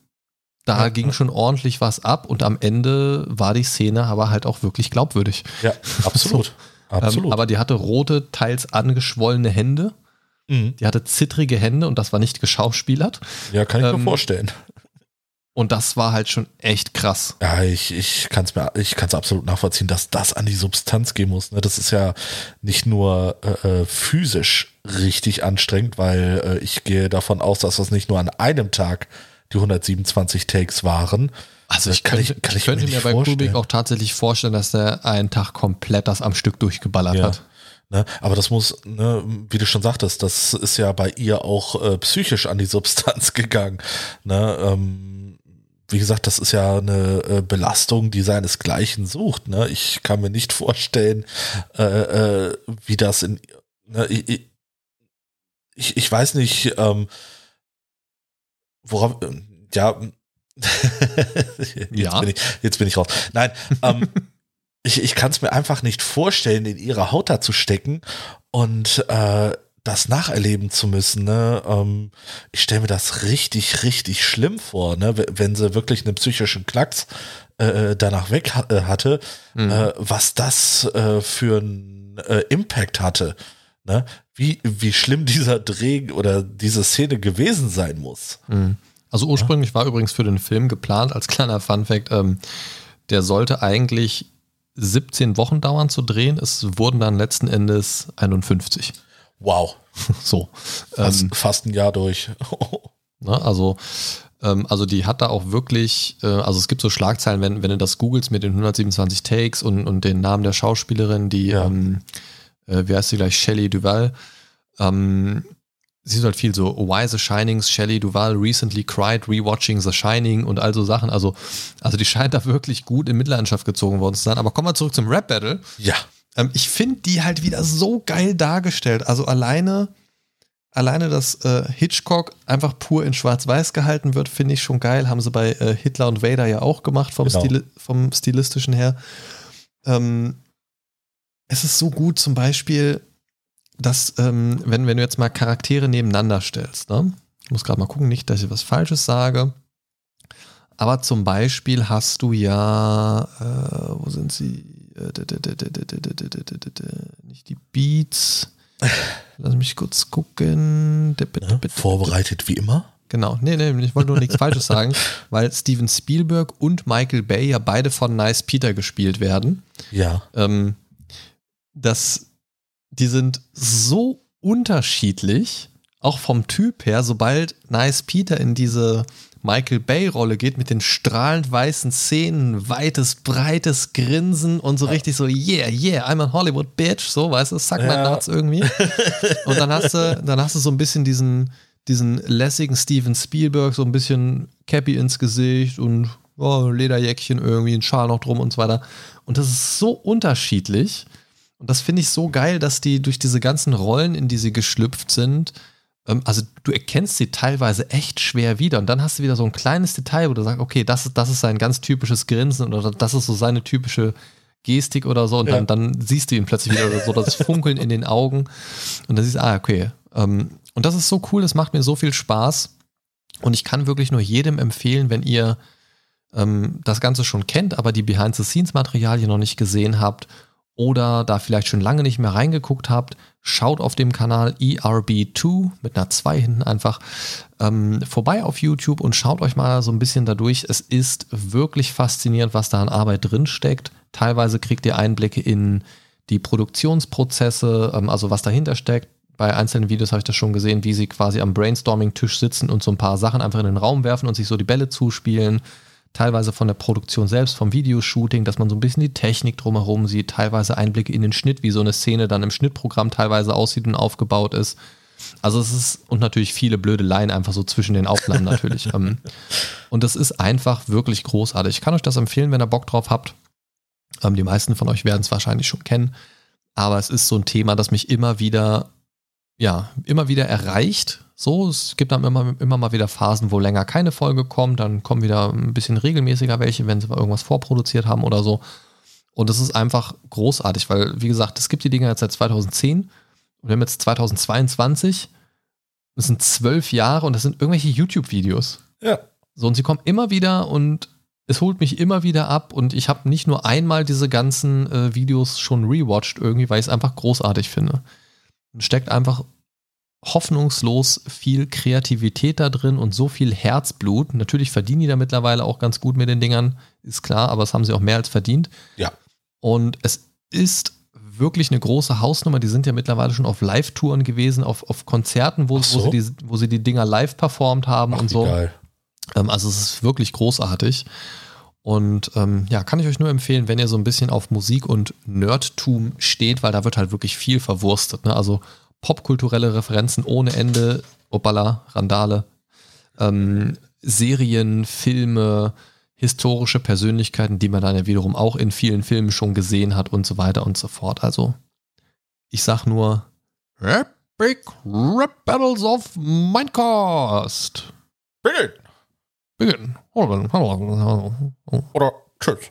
da Ja, ging schon ordentlich was ab und am Ende war die Szene aber halt auch wirklich glaubwürdig. Ja, absolut. absolut. Ähm, aber die hatte rote, teils angeschwollene Hände. mhm. Die hatte zittrige Hände und das war nicht geschauspielert. Ja, kann ich ähm, mir vorstellen. Und das war halt schon echt krass. Ja, ich, ich kann es mir, ich kann es absolut nachvollziehen, dass das an die Substanz gehen muss. Ne? Das ist ja nicht nur äh, äh, physisch richtig anstrengend, weil äh, ich gehe davon aus, dass das nicht nur an einem Tag die 127 Takes waren. Also ich kann könnte, kann ich mir könnte mir nicht bei. Kubik auch tatsächlich vorstellen, dass der einen Tag komplett das am Stück durchgeballert Ja. hat. Ne? Aber das muss, ne, wie du schon sagtest, das ist ja bei ihr auch äh, psychisch an die Substanz gegangen. Ne? Ähm, wie gesagt, das ist ja eine äh, Belastung, die seinesgleichen sucht. Ne? Ich kann mir nicht vorstellen, äh, äh, wie das in. Ne, ich, ich, ich weiß nicht, ähm, worauf. Ja. jetzt, Ja. Bin ich, jetzt bin ich raus. Nein, ähm, ich, ich kann es mir einfach nicht vorstellen, in ihre Haut da zu stecken und äh, das nacherleben zu müssen. Ne? Ähm, ich stelle mir das richtig, richtig schlimm vor, ne? wenn sie wirklich einen psychischen Klacks äh, danach weg äh, hatte, Mhm. äh, was das äh, für einen äh, Impact hatte. Ne? Wie, wie schlimm dieser Dreh oder diese Szene gewesen sein muss. Mhm. Also ursprünglich war übrigens für den Film geplant, als kleiner Funfact, ähm, der sollte eigentlich 17 Wochen dauern zu drehen. Es wurden dann letzten Endes 51. Wow, So. fast, Ähm, fast ein Jahr durch. ne, also, ähm, also die hat da auch wirklich, äh, also es gibt so Schlagzeilen, wenn, wenn du das googelst mit den 127 Takes und, und den Namen der Schauspielerin, die, Ja. ähm, äh, wie heißt sie gleich, Shelley Duval, ähm, siehst du halt viel so Why The Shinings, Shelley Duval recently cried, rewatching The Shining und all so Sachen. Also, also die scheint da wirklich gut in Mitleidenschaft gezogen worden zu sein. Aber kommen wir zurück zum Rap Battle. ja, Ähm, ich finde die halt wieder so geil dargestellt. Also alleine, alleine, dass äh, Hitchcock einfach pur in Schwarz-Weiß gehalten wird, finde ich schon geil. Haben sie bei äh, Hitler und Vader ja auch gemacht vom, Genau. Stili vom stilistischen her. Ähm, es ist so gut zum Beispiel, dass, ähm, wenn, wenn du jetzt mal Charaktere nebeneinander stellst, ne? ich muss gerade mal gucken, nicht, dass ich was Falsches sage, aber zum Beispiel hast du ja, äh, wo sind sie? Nicht die Beats. Lass mich kurz gucken. Vorbereitet wie immer. Genau, nee, nee, ich wollte nur nichts Falsches sagen, weil Steven Spielberg und Michael Bay ja beide von Nice Peter gespielt werden. Ja. Ähm, dass die sind so unterschiedlich, auch vom Typ her, sobald Nice Peter in diese Michael Bay-Rolle geht mit den strahlend weißen Szenen, weites, breites Grinsen und so richtig so, yeah, yeah, I'm a Hollywood bitch, so, weißt du, suck my Ja. nuts irgendwie. Und dann hast du, dann hast du so ein bisschen diesen, diesen lässigen Steven Spielberg, so ein bisschen Cappy ins Gesicht und oh, Lederjäckchen irgendwie, ein Schal noch drum und so weiter. Und das ist so unterschiedlich. Und das finde ich so geil, dass die durch diese ganzen Rollen, in die sie geschlüpft sind, ähm, also du erkennst sie teilweise echt schwer wieder. Und dann hast du wieder so ein kleines Detail, wo du sagst, okay, das ist, das ist sein ganz typisches Grinsen oder das ist so seine typische Gestik oder so. Und Ja. dann, dann siehst du ihn plötzlich wieder oder so, das Funkeln in den Augen. Und dann siehst du, ah, okay. Ähm, und das ist so cool, das macht mir so viel Spaß. Und ich kann wirklich nur jedem empfehlen, wenn ihr ähm, das Ganze schon kennt, aber die Behind-the-Scenes-Materialien noch nicht gesehen habt oder da vielleicht schon lange nicht mehr reingeguckt habt, schaut auf dem Kanal E ERB2 mit einer 2 hinten einfach ähm, vorbei auf YouTube und schaut euch mal so ein bisschen dadurch. Es ist wirklich faszinierend, was da an Arbeit drin steckt. Teilweise kriegt ihr Einblicke in die Produktionsprozesse, ähm, also was dahinter steckt. Bei einzelnen Videos habe ich das schon gesehen, wie sie quasi am Brainstorming-Tisch sitzen und so ein paar Sachen einfach in den Raum werfen und sich so die Bälle zuspielen. Teilweise von der Produktion selbst, vom Videoshooting, dass man so ein bisschen die Technik drumherum sieht, teilweise Einblicke in den Schnitt, wie so eine Szene dann im Schnittprogramm teilweise aussieht und aufgebaut ist. Also es ist, und natürlich viele blöde Laien einfach so zwischen den Aufnahmen natürlich. Ähm, und das ist einfach wirklich großartig. Ich kann euch das empfehlen, wenn ihr Bock drauf habt. Ähm, die meisten von euch werden es wahrscheinlich schon kennen. Aber es ist so ein Thema, das mich immer wieder, ja, immer wieder erreicht. So, es gibt dann immer, immer mal wieder Phasen, wo länger keine Folge kommt. Dann kommen wieder ein bisschen regelmäßiger welche, wenn sie mal irgendwas vorproduziert haben oder so. Und es ist einfach großartig, weil, wie gesagt, es gibt die Dinge jetzt seit 2010 und wir haben jetzt 2022. Das sind zwölf Jahre und das sind irgendwelche YouTube-Videos. Ja. So, und sie kommen immer wieder und es holt mich immer wieder ab und ich habe nicht nur einmal diese ganzen äh, Videos schon rewatcht irgendwie, weil ich es einfach großartig finde. Und steckt einfach hoffnungslos viel Kreativität da drin und so viel Herzblut. Natürlich verdienen die da mittlerweile auch ganz gut mit den Dingern, ist klar, aber das haben sie auch mehr als verdient. Ja. Und es ist wirklich eine große Hausnummer. Die sind ja mittlerweile schon auf Live-Touren gewesen, auf, auf Konzerten, wo, so. wo, sie die, wo sie die Dinger live performt haben Ach, und so. geil. Ähm, also es ist wirklich großartig. Und ähm, ja, kann ich euch nur empfehlen, wenn ihr so ein bisschen auf Musik und Nerdtum steht, weil da wird halt wirklich viel verwurstet. Ne? Also popkulturelle Referenzen ohne Ende, Opala, Randale, ähm, Serien, Filme, historische Persönlichkeiten, die man dann ja wiederum auch in vielen Filmen schon gesehen hat und so weiter und so fort. Also ich sag nur Epic Rap Battles of Minecast. Bitte. Beginn. Oder tschüss.